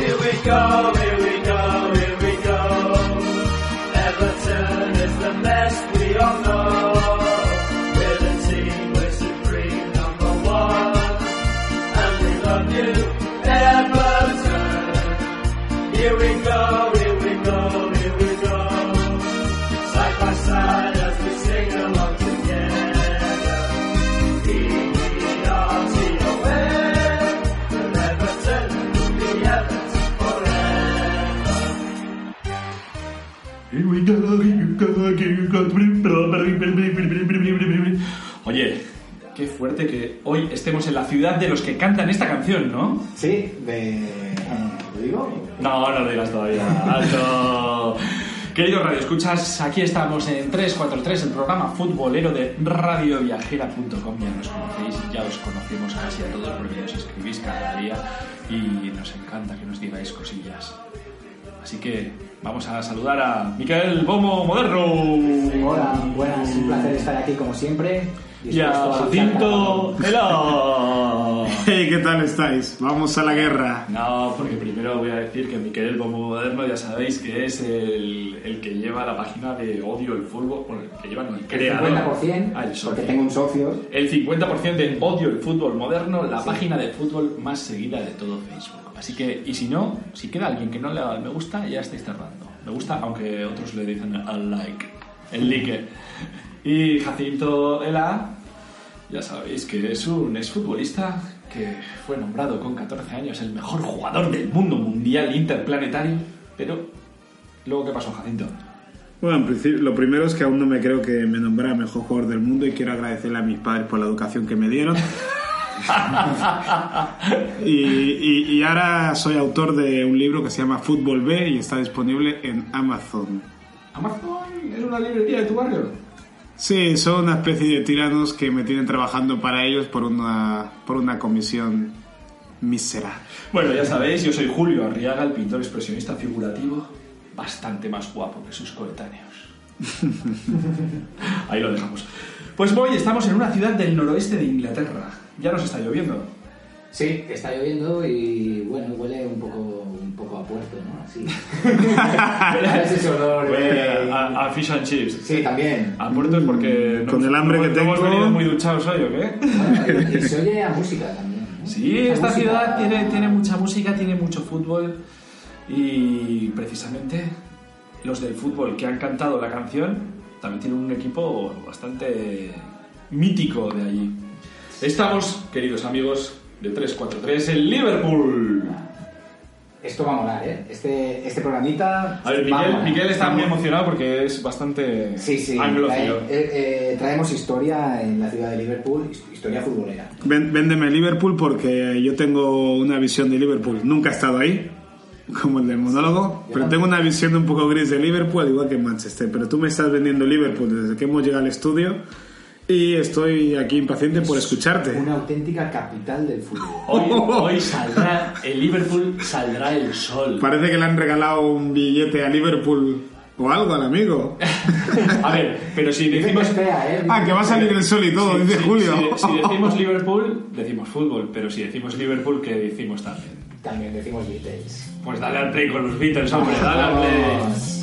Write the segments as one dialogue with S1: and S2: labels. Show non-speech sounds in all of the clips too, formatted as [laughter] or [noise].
S1: Here we go, here we
S2: Oye, qué fuerte que hoy estemos en la ciudad de los que cantan esta canción, ¿no?
S3: Sí, de... ¿Lo digo?
S2: No, no lo digas todavía. Alto. Queridos radioescuchas, aquí estamos en 343, el programa futbolero de radioviajera.com. Ya nos conocéis, ya os conocemos casi a todos porque nos escribís cada día y nos encanta que nos digáis cosillas. Así que vamos a saludar a Miquel Bomo Moderno.
S3: Hola, buenas, un placer estar aquí como siempre.
S2: Y a
S3: dispuesto luchar
S2: Jacinto
S3: cada
S2: Ela.
S4: Hey, ¿qué tal estáis? Vamos a la guerra.
S2: No, porque primero voy a decir que Miquel Bomo Moderno ya sabéis que es el, el que lleva la página de Odio el Fútbol, bueno, el que lleva, no, el
S3: El
S2: creador.
S3: 50%,
S2: Ah, el
S3: porque tengo un socio.
S2: El 50% de Odio el Fútbol Moderno, la página de fútbol más seguida de todo Facebook. Así que, y si no, si queda alguien que no le da al me gusta, ya estáis tardando. Me gusta, aunque otros le dicen al like, el like. Y Jacinto Ela, ya sabéis que es un exfutbolista que fue nombrado con 14 años el mejor jugador del mundo mundial interplanetario. Pero, luego, ¿qué pasó, Jacinto?
S4: Bueno, en principio, lo primero es que aún no me creo que me nombrara mejor jugador del mundo y quiero agradecerle a mis padres por la educación que me dieron. [laughs] y, y- y ahora soy autor de un libro que se llama Fútbol B y está disponible en Amazon.
S2: ¿Amazon es una librería de tu barrio?
S4: Sí, son una especie de tiranos que me tienen trabajando para ellos por una, por una comisión mísera.
S2: Bueno, ya sabéis, yo soy Julio Arriaga, el pintor expresionista figurativo, bastante más guapo que sus coetáneos. [laughs] Ahí lo dejamos. Pues hoy estamos en una ciudad del noroeste de Inglaterra. Ya nos está lloviendo.
S3: Sí, está lloviendo y bueno, huele un poco, un poco a puerto, ¿no? Así. [laughs] Es ese olor,
S2: Huele
S3: eh,
S2: a, a fish and chips.
S3: Sí, también.
S2: A puerto es porque...
S4: Con el hambre
S2: no-
S4: que
S2: no hemos
S4: tengo-
S2: venido muy duchados hoy, ¿o qué?
S3: Bueno, y, y se oye a música también. ¿no?
S2: Sí,
S3: Mucha
S2: esta
S3: música.
S2: ciudad tiene, tiene mucha música, tiene mucho fútbol y precisamente los del fútbol que han cantado la canción también tienen un equipo bastante mítico de allí. Estamos, queridos amigos de 343, en Liverpool.
S3: Esto va a molar, ¿eh? Este, este programita.
S2: A ver,
S3: va a
S2: Miguel. Miguel está muy emocionado porque es bastante
S3: Sí, sí.
S2: anglófilo.
S3: trae- eh, eh, traemos historia en la ciudad de Liverpool, his- historia futbolera.
S4: Ven- Véndeme Liverpool porque yo tengo una visión de Liverpool. Nunca he estado ahí, como el del monólogo, pero tengo una visión un poco gris de Liverpool, igual que en Manchester. Pero tú me estás vendiendo Liverpool desde que hemos llegado al estudio y estoy aquí impaciente por escucharte.
S3: Una auténtica capital del fútbol. [laughs]
S2: Hoy, [laughs] hoy saldrá, el Liverpool saldrá el sol.
S4: Parece que le han regalado un billete a Liverpool o algo al amigo. [laughs]
S2: A ver, pero si decimos...
S3: espera, ¿eh?
S4: Ah, que va a salir el sol y todo,
S2: Sí,
S4: dice
S2: sí,
S4: Julio.
S2: Si, si decimos Liverpool, decimos fútbol, pero si decimos Liverpool, ¿qué decimos también?
S3: También decimos Beatles.
S2: Pues dale al play con los Beatles, hombre, dale al play.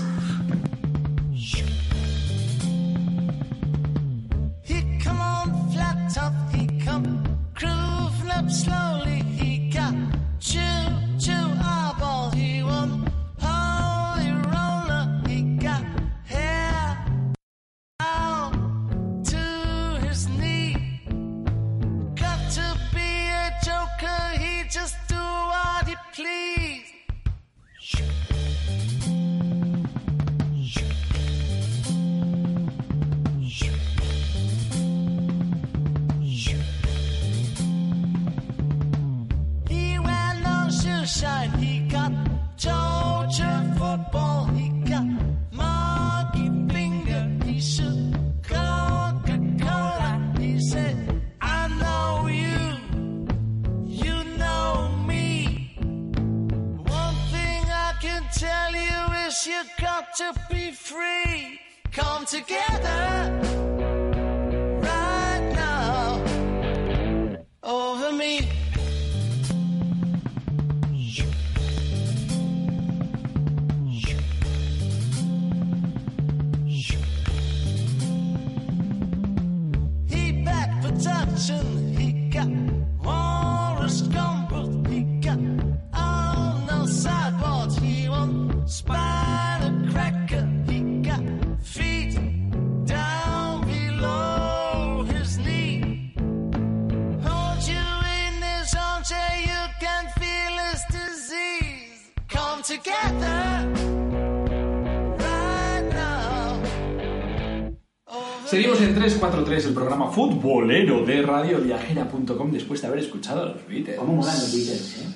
S2: Programa futbolero de radioviajera.com después de haber escuchado los Beatles.
S3: ¿Cómo molan los Beatles, eh?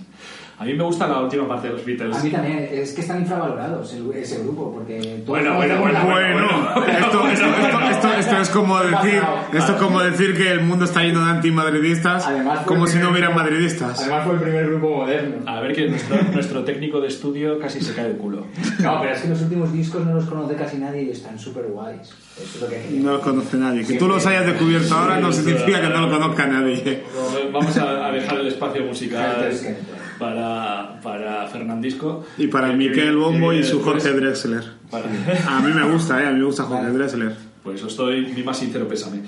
S2: A mí me gusta la última parte de los Beatles.
S3: A mí también, es que están infravalorados el- ese grupo, porque...
S2: Bueno, bueno, bueno,
S4: Bueno, [laughs] esto, esto, esto, esto- esto es como decir, esto es como decir que el mundo está lleno de antimadridistas, como
S3: el
S4: si no hubieran madridistas.
S3: Además fue el primer grupo moderno.
S2: A ver que nuestro, nuestro técnico de estudio casi se cae de culo. [laughs]
S3: No, pero es que los últimos discos no los conoce casi nadie y están súper guays. Eso es lo que...
S4: No los conoce nadie. Que tú los hayas descubierto ahora no significa que no lo conozca nadie.
S2: Vamos a, dejar el espacio musical. Para, para Fernandisco.
S4: Y para
S2: Eh,
S4: Miquel Bombo y su
S2: después-
S4: Jorge Drexler.
S2: para-
S4: A mí me gusta, ¿eh? A mí me gusta Jorge Drexler.
S2: Pues os doy mi más sincero pésame.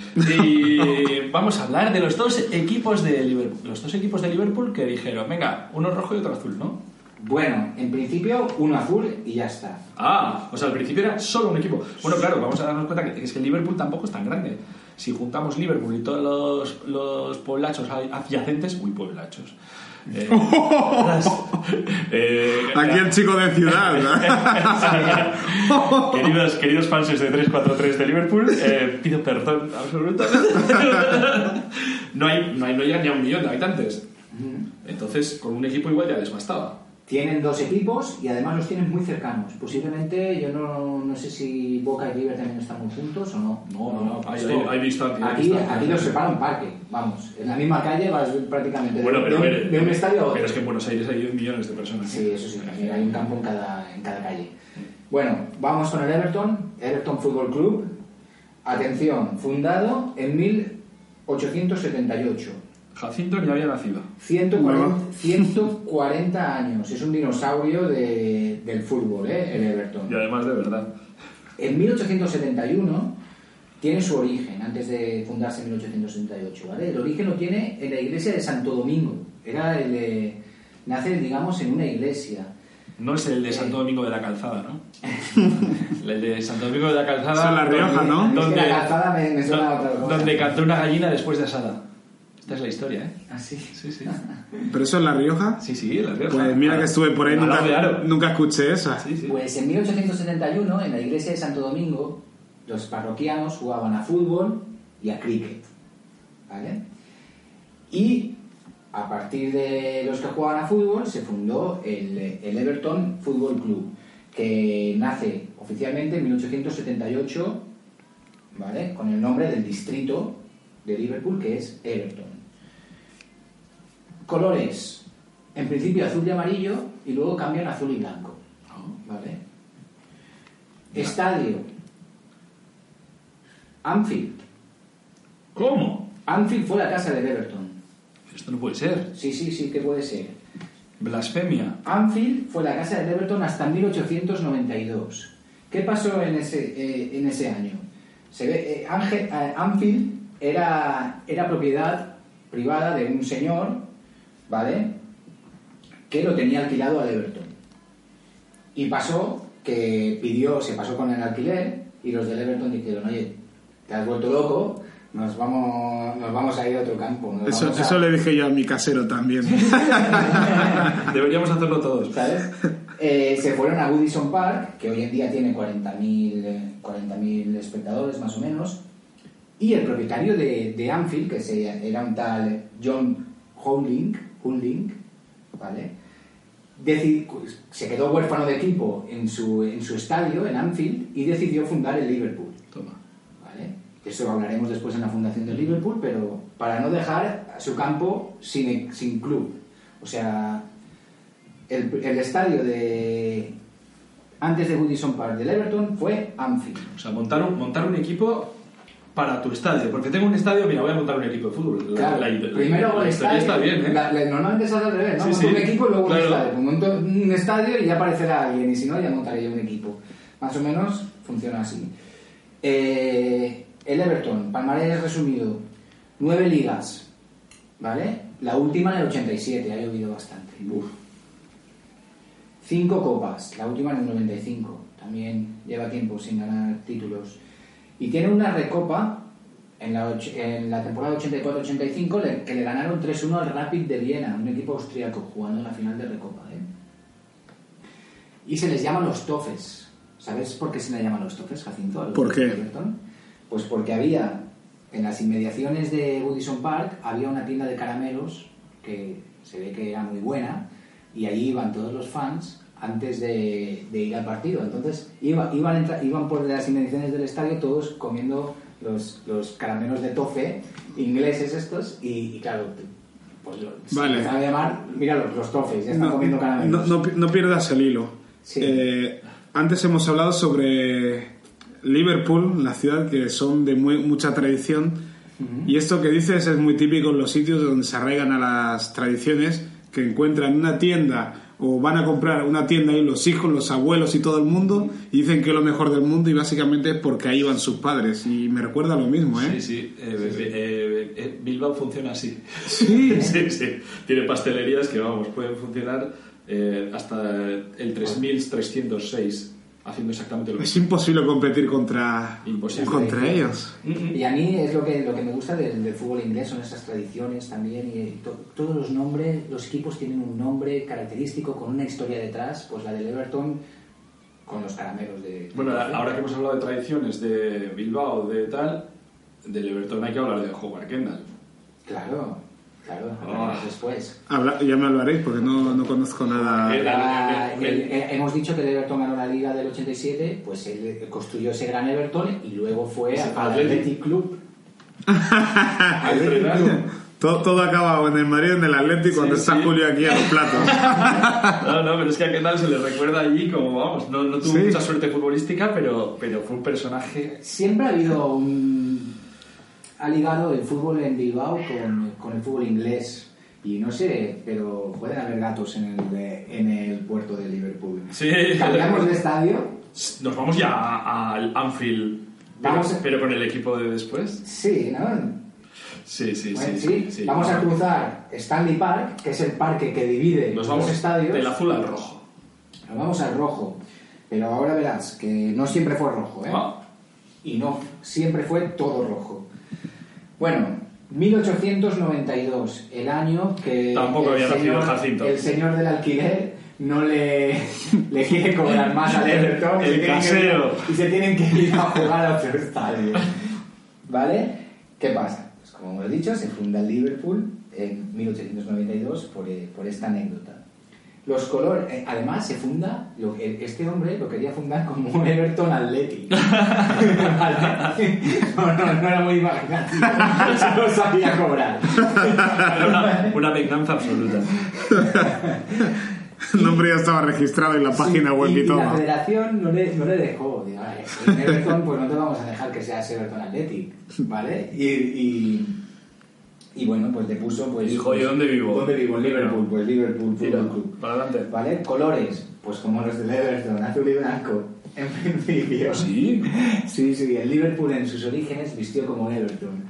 S2: Y [laughs] vamos a hablar de los dos equipos de Liverpool. Los dos equipos de Liverpool que dijeron, venga, uno rojo y otro azul, ¿no?
S3: Bueno, en principio uno azul y ya está.
S2: Ah, o sea, al principio era solo un equipo. Bueno, claro, vamos a darnos cuenta que es que Liverpool tampoco es tan grande. Si juntamos Liverpool y todos los, los pueblachos adyacentes, uy, pueblachos. Eh, [laughs] eh,
S4: Aquí el chico de ciudad. ¿no? [laughs]
S2: queridos, queridos fans de 343 de Liverpool, eh, pido perdón absolutamente. [laughs] no, hay, no, hay, no llegan ni a un millón de habitantes. Entonces, con un equipo igual ya les bastaba.
S3: Tienen dos equipos y además los tienen muy cercanos. Posiblemente, yo no, no sé si Boca y River también están muy juntos o no.
S2: No, no, no, hay-
S3: Esto-
S2: hay- hay distancia,
S3: Aquí,
S2: distancia.
S3: aquí los separa un parque, vamos. En la misma calle vas prácticamente de,
S2: Bueno, pero,
S3: de un, de un estadio a otro.
S2: pero es que en Buenos Aires hay 10 millones de personas.
S3: Sí, eso sí, también hay un campo en cada, en cada calle. Bueno, vamos con el Everton, Everton Football Club. Atención, fundado en 1878.
S2: Jacinto ni había nacido.
S3: 140,
S4: Bueno.
S3: 140 años. Es un dinosaurio de- del fútbol, ¿eh? el Everton.
S2: Y además de verdad.
S3: En 1871 tiene su origen, antes de fundarse en 1878, ¿vale? El origen lo tiene en la iglesia de Santo Domingo. Era el de- nace, digamos, en una iglesia.
S2: No es el de Santo Domingo de la Calzada, ¿no? [laughs] el de Santo Domingo de la Calzada.
S4: Eso es La Rioja, ¿no?
S3: Es que
S2: Donde,
S3: la calzada me, me suena a
S2: do-
S3: otra cosa.
S2: donde cantó una gallina después de asada. Esta es la historia, ¿eh?
S3: Ah, sí.
S2: Sí, sí. [laughs]
S4: ¿Pero eso es La Rioja?
S2: Sí, sí, la Rioja.
S4: Pues mira que estuve por ahí, nunca, nunca escuché esa.
S2: Sí, sí.
S3: Pues en 1871, en la iglesia de Santo Domingo, los parroquianos jugaban a fútbol y a cricket. ¿Vale? Y a partir de los que jugaban a fútbol se fundó el, el Everton Football Club, que nace oficialmente en 1878, ¿vale? Con el nombre del distrito de Liverpool, que es Everton. Colores, en principio azul y amarillo, y luego cambian azul y blanco. ¿Vale? Estadio. Anfield.
S2: ¿Cómo?
S3: Anfield fue la casa del Everton.
S2: Esto no puede ser.
S3: Sí, sí, sí que puede ser.
S2: Blasfemia.
S3: Anfield fue la casa del Everton hasta 1892. ¿Qué pasó en ese, eh, en ese año? Se ve, eh, eh, Anfield era, era propiedad privada de un señor, ¿vale? Que lo tenía alquilado al Everton. Y pasó que pidió, se pasó con el alquiler y los del Everton dijeron, oye, te has vuelto loco, nos vamos, nos vamos a ir a otro campo. nos
S4: Eso,
S3: vamos a-
S4: eso le dije yo a mi casero también. [laughs]
S2: Deberíamos hacerlo todos.
S3: ¿sabes? Eh, se fueron a Woodison Park, que hoy en día tiene 40.000 eh, 40.000 espectadores más o menos, y el propietario de, de Anfield, que se, era un tal John Houlding, Houlding ¿vale? Deci- se quedó huérfano de equipo en su, en su estadio, en Anfield, y decidió fundar el Liverpool.
S2: Toma.
S3: ¿vale? Eso hablaremos después en la fundación del Liverpool, pero para no dejar su campo sin, sin club. O sea, el, el estadio de antes de Woodison Park del Everton fue Anfield.
S2: O sea, montar un, montar un equipo para tu estadio. Porque tengo un estadio, mira, voy a montar un equipo de fútbol. La-
S3: Claro,
S2: la, la-
S3: primero
S2: la
S3: el estadio.
S2: está bien, ¿eh?
S3: La- normalmente se hace al revés, ¿no?
S2: Sí,
S3: Monto
S2: sí.
S3: un equipo y luego
S2: Claro.
S3: un estadio. Monto un estadio y ya aparecerá alguien, y si no, ya montaré un equipo. Más o menos funciona así. Eh, el Everton, palmarés resumido, nueve ligas, ¿vale? La última en el 87, ha llovido bastante. Cinco copas, la última en el 95. También lleva tiempo sin ganar títulos. Y tiene una recopa en la, en la temporada 84-85 le- que le ganaron 3-1 al Rapid de Viena, un equipo austríaco, jugando en la final de recopa. ¿eh? Y se les llama los Toffes. ¿Sabes por qué se les llaman los Toffes, Jacinto? a los
S4: ¿Por qué?
S3: Everton? Pues porque había, en las inmediaciones de Woodison Park, había una tienda de caramelos que se ve que era muy buena y allí iban todos los fans antes de, de ir al partido. Entonces iba- iban, iban por las inmediaciones del estadio todos comiendo los, los caramelos de tofe ingleses estos y, y claro, pues lo, se
S4: Vale.
S3: empezaron a llamar, mira los, los tofes, ya están
S4: No,
S3: comiendo
S4: no,
S3: caramelos.
S4: no pi- no pierdas el hilo.
S3: Sí.
S4: Eh, antes hemos hablado sobre Liverpool, la ciudad que son de muy- mucha tradición. Y esto que dices es muy típico en los sitios donde se arraigan a las tradiciones, que encuentran una tienda o van a comprar una tienda y los hijos, los abuelos y todo el mundo y dicen que es lo mejor del mundo y básicamente es porque ahí van sus padres. Y me recuerda lo mismo, ¿eh?
S2: Sí, sí. eh, eh, eh, Bilbao funciona así.
S4: Sí. [laughs]
S2: sí, sí. Tiene pastelerías que, vamos, pueden funcionar eh, hasta el 3306, haciendo exactamente lo
S4: Es
S2: mismo.
S4: imposible competir contra,
S2: Imposible.
S4: contra ellos.
S3: Y a mí es lo que, lo que me gusta del, del fútbol inglés, son esas tradiciones también. Y to- todos los nombres, los equipos tienen un nombre característico con una historia detrás. Pues la del Everton con los caramelos de.
S2: Bueno, ahora que hemos hablado de tradiciones de Bilbao, de tal, del Everton hay que hablar de Howard Kendall.
S3: Claro, claro,
S2: Ah.
S3: después.
S4: Habla- ya me hablaréis porque no, no conozco nada.
S3: Ah,
S2: el- el-
S3: el- eh, hemos dicho que el Everton ganó la liga del 87, pues él construyó ese gran Everton y luego fue [laughs] al
S2: Athletic.
S3: Athletic Club. Athletic Club.
S4: Todo, todo acaba en el Madrid, en el Atlético, cuando
S2: Sí,
S4: está
S2: sí.
S4: Julio aquí a los platos. [laughs]
S2: No, no, pero es que a Kendall se le recuerda allí como, vamos, no, no tuvo
S4: Sí.
S2: mucha suerte futbolística, pero, pero fue un personaje...
S3: Siempre ha habido un... Ha ligado el fútbol en Bilbao con, con el fútbol inglés. Y no sé, pero pueden haber gatos en el, de- en el puerto de Liverpool.
S2: Sí.
S3: Cambiamos de estadio.
S2: Nos vamos ya al Anfield, pero,
S3: Vamos a-
S2: pero con el equipo de después.
S3: Sí, ¿no?
S2: Sí, sí,
S3: Bueno,
S2: sí,
S3: sí,
S2: sí.
S3: Vamos a cruzar Stanley Park, que es el parque que divide
S2: Nos
S3: los
S2: vamos
S3: estadios.
S2: del azul al rojo.
S3: Nos vamos al rojo. Pero ahora verás que no siempre fue rojo, ¿eh?
S2: Ah.
S3: Y no siempre fue todo rojo. Bueno, 1892, el año que
S2: Tampoco
S3: el
S2: había nacido
S3: señor,
S2: Jacinto.
S3: el señor del alquiler no le, [laughs] le quiere cobrar más al
S2: El-
S3: Everton y se tienen que ir-
S2: casero.
S3: y se tienen que ir a jugar a otro estadio. ¿Vale? ¿Qué pasa? Pues como hemos dicho, se funda el Liverpool en 1892 por, eh, por esta anécdota. Los colores, eh, además se funda, lo- este hombre lo quería fundar como un [laughs] Everton Athletic. [laughs] ¿Vale? No, no, no era muy imaginativo, solo sabía cobrar.
S2: Era una, una venganza absoluta.
S4: El nombre ya estaba registrado en la página
S3: Sí,
S4: web y,
S3: y,
S4: todo.
S3: la federación no le, no le dejó. digo, "Ay, en Everton, pues no te vamos a dejar que seas Everton Athletic, ¿vale? Y, y, y bueno, pues le puso, pues...
S2: Dijo, ¿y dónde vivo?
S3: ¿Dónde vivo? En Liverpool, pues Liverpool Football Club.
S2: para adelante.
S3: ¿Vale? Colores, pues como los del Everton, azul y blanco. En principio.
S2: Sí. [laughs]
S3: Sí, sí, el Liverpool en sus orígenes vistió como Everton.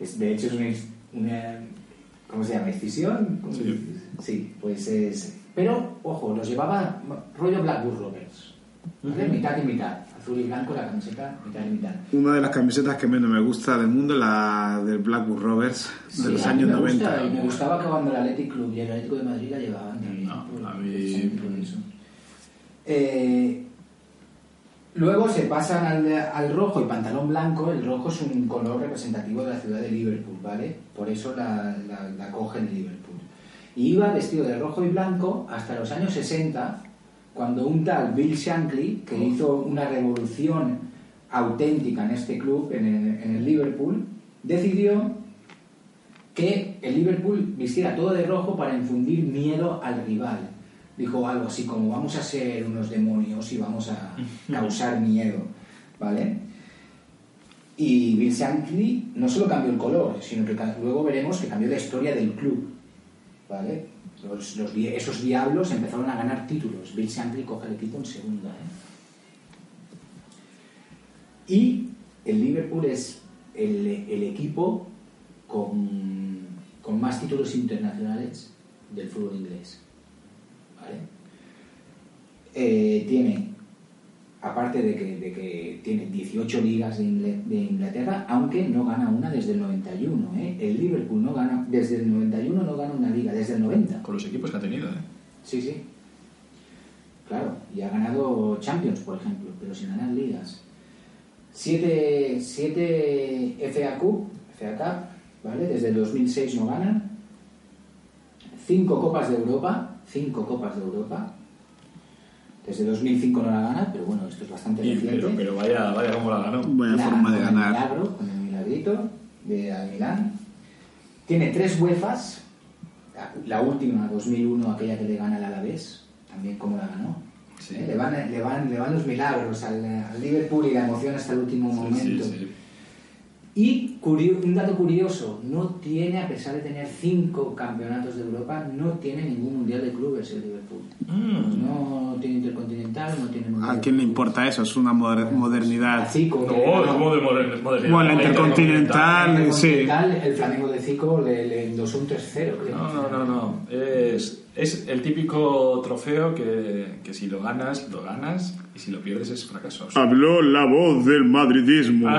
S3: Es- de hecho, es una, una- ¿Cómo se llama? ¿Escisión? ¿Cómo
S2: Sí.
S3: Sí, pues es. Pero, ojo, los llevaba rollo Blackburn Rovers. ¿vale? Mitad y mitad. Azul y blanco la camiseta, mitad y mitad.
S4: Una de las camisetas que menos me gusta del mundo es la del Blackburn Rovers de
S3: Sí,
S4: los años
S3: me gusta,
S4: 90.
S3: y me gustaba que cuando el Athletic Club y el Atlético de Madrid la llevaban también.
S2: No,
S3: por-
S2: a mí-
S3: precisamente por eso. Eh, luego se pasan al, al rojo y pantalón blanco. El rojo es un color representativo de la ciudad de Liverpool, ¿vale? Por eso la, la, la cogen Liverpool. Y iba vestido de rojo y blanco hasta los años 60, cuando un tal Bill Shankly, que hizo una revolución auténtica en este club, en el, en el Liverpool, decidió que el Liverpool vistiera todo de rojo para infundir miedo al rival. Dijo algo así como vamos a ser unos demonios y vamos a [laughs] causar miedo, ¿vale? Y Bill Shankly no solo cambió el color, sino que luego veremos que cambió la historia del club, ¿vale? Esos diablos empezaron a ganar títulos. Bill Shankly coge el equipo en segunda, ¿eh? Y el Liverpool es el, equipo con, con más títulos internacionales del fútbol inglés. ¿Vale? eh, tiene, aparte de que, de que tiene 18 ligas de, Inglaterra, aunque no gana una desde el 91. ¿eh? El Liverpool no gana, desde el 91 no gana una liga, desde el 90.
S2: Con los equipos que ha tenido, ¿eh?
S3: Sí, sí. Claro, y ha ganado Champions, por ejemplo, pero sin ganar ligas. Siete, siete FA Cup, FA Cup, ¿vale? Desde el 2006 no ganan. Cinco Copas de Europa, cinco Copas de Europa. Desde 2005 no la gana, pero bueno, esto es bastante
S2: Y-
S3: reciente.
S2: pero, pero vaya, vaya cómo la ganó.
S4: Buena
S3: La
S4: forma de
S3: el
S4: ganar.
S3: milagro, con el milagrito de al Milán. Tiene tres UEFAs. La, la última, 2001, aquella que le gana al Alavés. También cómo la ganó.
S2: Sí.
S3: ¿Eh? Le, van, le, van, le van los milagros al, al Liverpool y la emoción hasta el último
S2: Sí,
S3: momento.
S2: sí, sí.
S3: Y curio- un dato curioso, no tiene, a pesar de tener cinco campeonatos de Europa, no tiene ningún mundial de clubes el Liverpool.
S2: Mm.
S3: No tiene intercontinental, no tiene mundial
S4: ¿A
S3: de
S4: quién le importa eso? Es una moder- modernidad.
S3: A Zico,
S2: No, es como de moder- modernidad.
S4: Bueno, el Intercontinental,
S3: El
S4: sí.
S3: El Flamengo de Zico le, le endosó un 3-0, creo.
S2: No, no, no, no. Es, es el típico trofeo que, que si lo ganas, lo ganas y si lo pierdes es fracaso.
S4: Habló la voz del madridismo. [laughs]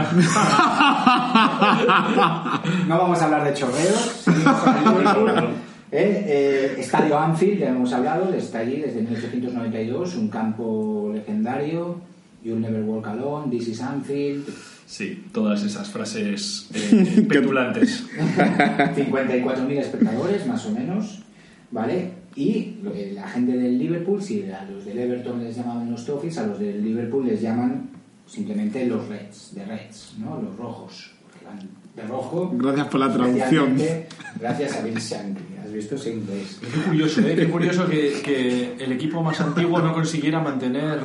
S3: No vamos a hablar de chorreos. [laughs] Eh, eh, Estadio Anfield, ya hemos hablado, está allí desde 1892, un campo legendario. You'll never walk alone, this is Anfield.
S2: Sí, todas esas frases eh, [laughs] petulantes.
S3: 54.000 espectadores, más o menos, ¿vale? Y lo que la gente del Liverpool, si a los del Everton les llamaban los Toffees, a los del Liverpool les llaman simplemente los Reds, de Reds, ¿no? Los rojos, porque van de rojo.
S4: Gracias por la traducción.
S3: Gracias a Bill Shankly, has visto ese inglés.
S2: Qué curioso, ¿eh? Qué curioso que, que el equipo más antiguo no consiguiera mantener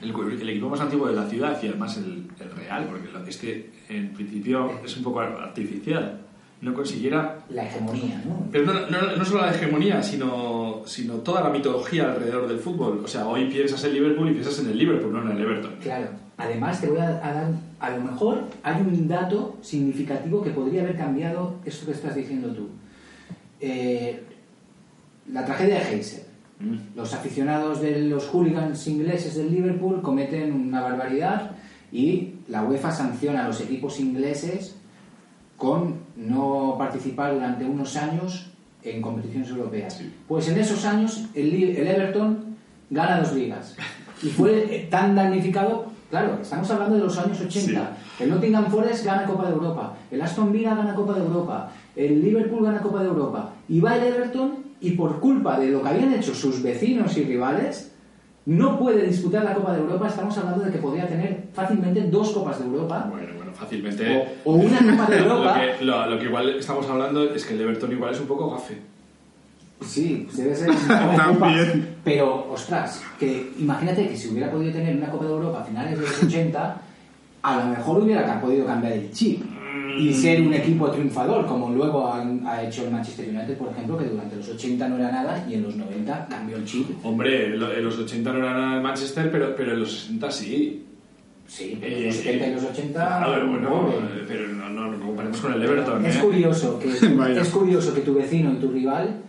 S2: el, el equipo más antiguo de la ciudad y además el, el real, porque lo- es que en principio es un poco artificial, no consiguiera...
S3: La hegemonía, ¿no?
S2: Pero no, no, no solo la hegemonía, sino, sino toda la mitología alrededor del fútbol. O sea, hoy piensas en Liverpool y piensas en el Liverpool, no en el Everton.
S3: Claro. Además, te voy a, a dar, a lo mejor hay un dato significativo que podría haber cambiado esto que estás diciendo tú. Eh, la tragedia de Heiser.
S2: Mm.
S3: Los aficionados de los hooligans ingleses del Liverpool cometen una barbaridad y la UEFA sanciona a los equipos ingleses con no participar durante unos años en competiciones europeas. Pues en esos años el, el Everton gana dos ligas y fue tan damnificado, claro, estamos hablando de los años 80. El Nottingham Forest gana Copa de Europa, el Aston Villa gana Copa de Europa, el Liverpool gana Copa de Europa y va el Everton y por culpa de lo que habían hecho sus vecinos y rivales no puede disputar la Copa de Europa. Estamos hablando de que podría tener fácilmente dos Copas de Europa
S2: bueno, fácilmente...
S3: o, o una [laughs] Copa de Europa.
S2: Lo que, lo, lo que igual estamos hablando es que el Everton igual es un poco gafe.
S3: Sí, debe ser
S4: También.
S3: Pero, ostras, que imagínate que si hubiera podido tener una Copa de Europa a finales de los 80, a lo mejor hubiera podido cambiar el chip y ser un equipo triunfador, como luego han- ha hecho el Manchester United, por ejemplo, que durante los 80 no era nada y en los 90 cambió el chip.
S2: Hombre, en los 80 no era nada el Manchester, pero, pero en los 60 sí.
S3: Sí, pero
S2: Eh,
S3: los 70 y los 80.
S2: A ver, bueno,
S3: pobre.
S2: pero no, no, no comparemos con el Everton,
S3: Es
S2: ¿eh?
S3: curioso que [laughs] es curioso que tu vecino y tu rival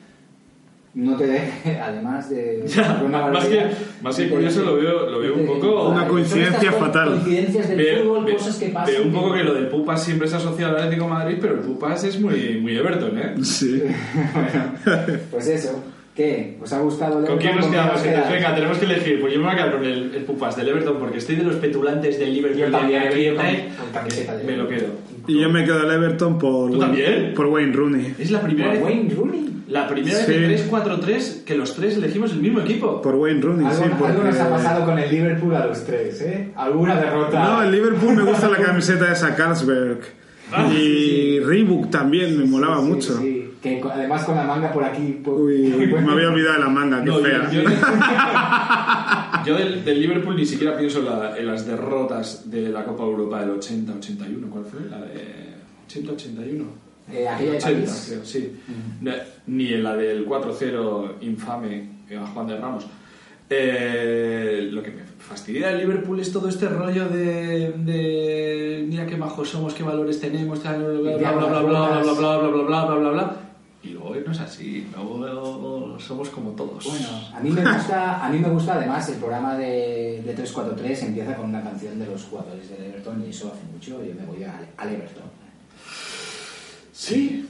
S3: no te deje, [laughs] además de [laughs]
S2: Ya,
S3: una
S2: más que- más que curioso, lo veo- lo veo un poco-
S4: Una coincidencia fatal.
S3: Coincidencias del
S2: Veo-
S3: fútbol,
S2: veo-
S3: cosas que pasan.
S2: veo un poco que lo del Pupas siempre se asocia al Atlético de Madrid, pero el Pupas es muy, muy Everton, ¿eh?
S4: Sí.
S3: Pues eso. ¿Qué? ¿Os ha gustado el
S2: ¿Con quién nos
S3: Everton?
S2: quedamos?
S3: ¿Con quién os
S2: Venga, tenemos que elegir. Pues yo me voy a quedar con el, el Pupas del Everton porque estoy de los petulantes del Liverpool.
S3: Yo también,
S2: de
S3: camiseta de
S2: Me lo quedo.
S4: Y yo me quedo el Everton por,
S2: ¿Tú también?
S4: por Wayne Rooney.
S2: Es la primera vez,
S3: Wayne Rooney.
S2: la primera
S4: Sí.
S2: vez de 3-4-3 que los tres elegimos el mismo equipo.
S4: Por Wayne Rooney,
S3: Algo,
S4: sí.
S3: algo
S4: porque-
S3: nos ha pasado con el Liverpool a los tres, ¿eh? Alguna derrota.
S4: No, el Liverpool me gusta la camiseta de esa Carlsberg.
S2: Ah,
S4: y Reebok también me molaba
S3: Sí,
S4: mucho.
S3: Que además con la manga por aquí. por-
S4: Uy, me había olvidado de la manga, qué
S2: No, yo-
S4: fea.
S2: Yo, yo del, del Liverpool ni siquiera pienso en, la- en las derrotas de la Copa Europa del 80-81. ¿Cuál fue? La de 80-81.
S3: Eh, aquella de
S2: 80,
S3: París.
S2: creo, sí. Ne- Ni en la del 4-0 infame a Juan de Ramos. Eh, lo que me fastidia del Liverpool es todo este rollo de, de mira qué majos somos, qué valores tenemos, tal, bla, bla, bla, bla, bla, bla, bla, bla, bla, bla, bla, bla, bla, bla, bla. Y luego no es así, luego somos como todos.
S3: Bueno, a mí me gusta, a mí me gusta además el programa de, de 343 empieza con una canción de los jugadores del Everton y eso hace mucho yo me voy al, al Everton.
S2: sí.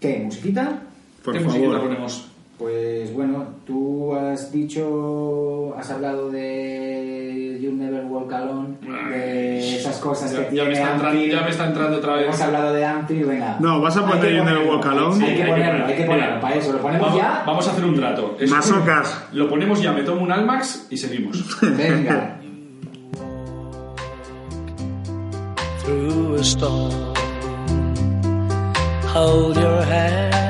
S3: ¿Qué? ¿Musiquita?
S4: Por
S2: ¿Qué musiquita
S4: favor.
S2: ponemos?
S3: Pues bueno, tú has dicho, has hablado de You Never Walk Alone, de esas cosas que
S2: Ya, ya
S3: tiene
S2: me está entrando, ya me está entrando otra vez.
S3: Hemos hablado de Anfield, venga.
S4: No, vas a poner You Never. Walk Alone.
S3: Hay que ponerlo, hay que ponerlo, para eso, lo ponemos
S2: vamos,
S3: ya.
S2: Vamos a hacer un trato. Es-
S4: Masocas.
S2: Lo ponemos ya, me tomo un Almax y seguimos.
S3: Venga.
S5: through a storm. Hold your head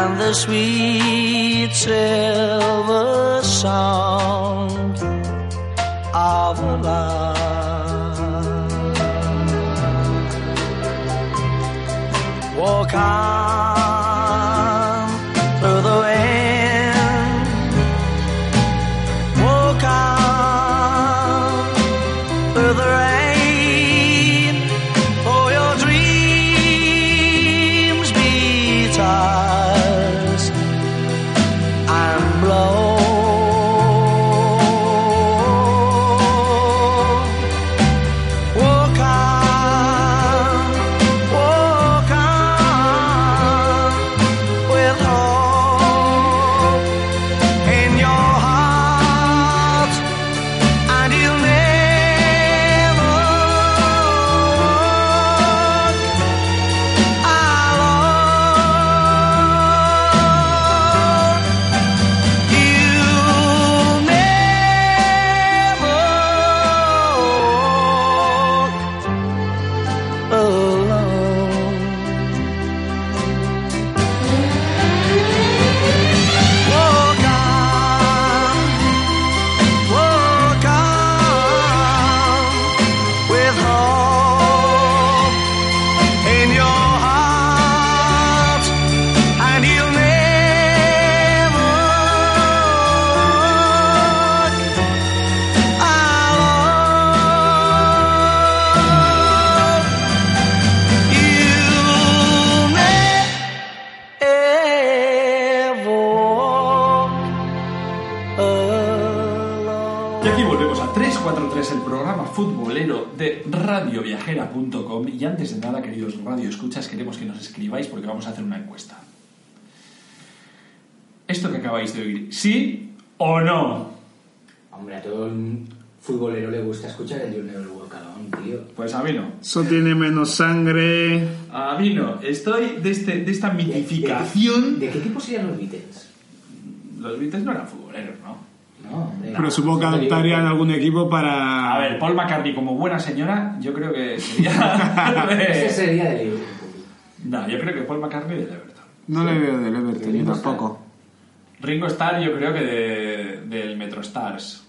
S5: and the sweet silver sound of lark. Walk on
S2: radioescuchas, queremos que nos escribáis porque vamos a hacer una encuesta. Esto que acabáis de oír, ¿sí o no?
S3: Hombre, a todo el futbolero le gusta escuchar el Never Walk Alone, tío.
S2: Pues a mí no.
S4: Eso tiene menos sangre.
S2: A mí no. Estoy de, este, de esta mitificación.
S3: ¿De qué equipo serían los Beatles?
S2: Los Beatles no eran futboleros, ¿no?
S3: No, hombre.
S4: Pero supongo que adoptarían algún equipo para.
S2: A ver, Paul McCartney como buena señora, yo creo que sería... [laughs]
S3: Ese
S2: de- [laughs]
S3: sería de Liverpool.
S2: no, yo creo que Paul McCartney del Everton.
S4: No le veo del Everton, yo tampoco.
S2: Ringo Starr yo creo que de- del Metro Stars.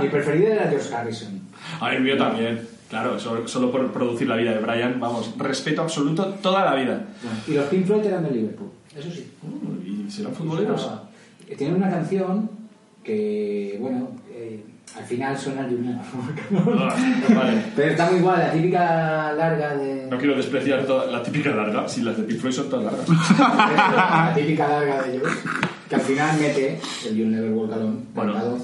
S3: Mi preferido era George Harrison.
S2: A ver, el mío también. Claro, solo, solo por producir la vida de Brian, vamos, respeto absoluto toda la vida.
S3: Y los Pink Floyd eran de Liverpool. Eso sí.
S2: Uh, ¿Y serán futboleros?
S3: Tienen una canción que, bueno, eh, al final suena el.
S2: Ah, vale.
S3: Pero está muy igual, la típica larga de...
S2: No quiero despreciar toda la típica larga, si las de Pink Floyd son todas largas. [laughs]
S3: la típica larga de ellos, que al final mete el You Never Walk Alone.
S2: Bueno,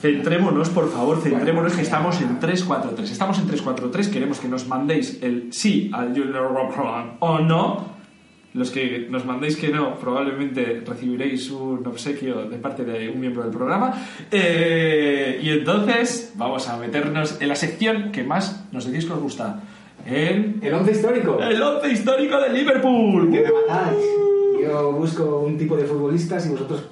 S2: centrémonos, por favor, centrémonos que estamos en 343. Estamos en 343, queremos que nos mandéis el sí al You Never Walk Alone o no. Los que nos mandéis que no, probablemente recibiréis un obsequio de parte de un miembro del programa. Eh, y entonces vamos a meternos en la sección que más nos decís que os gusta. En
S3: El once histórico.
S2: el once histórico de Liverpool.
S3: Que me matáis. Yo busco un tipo de futbolistas y vosotros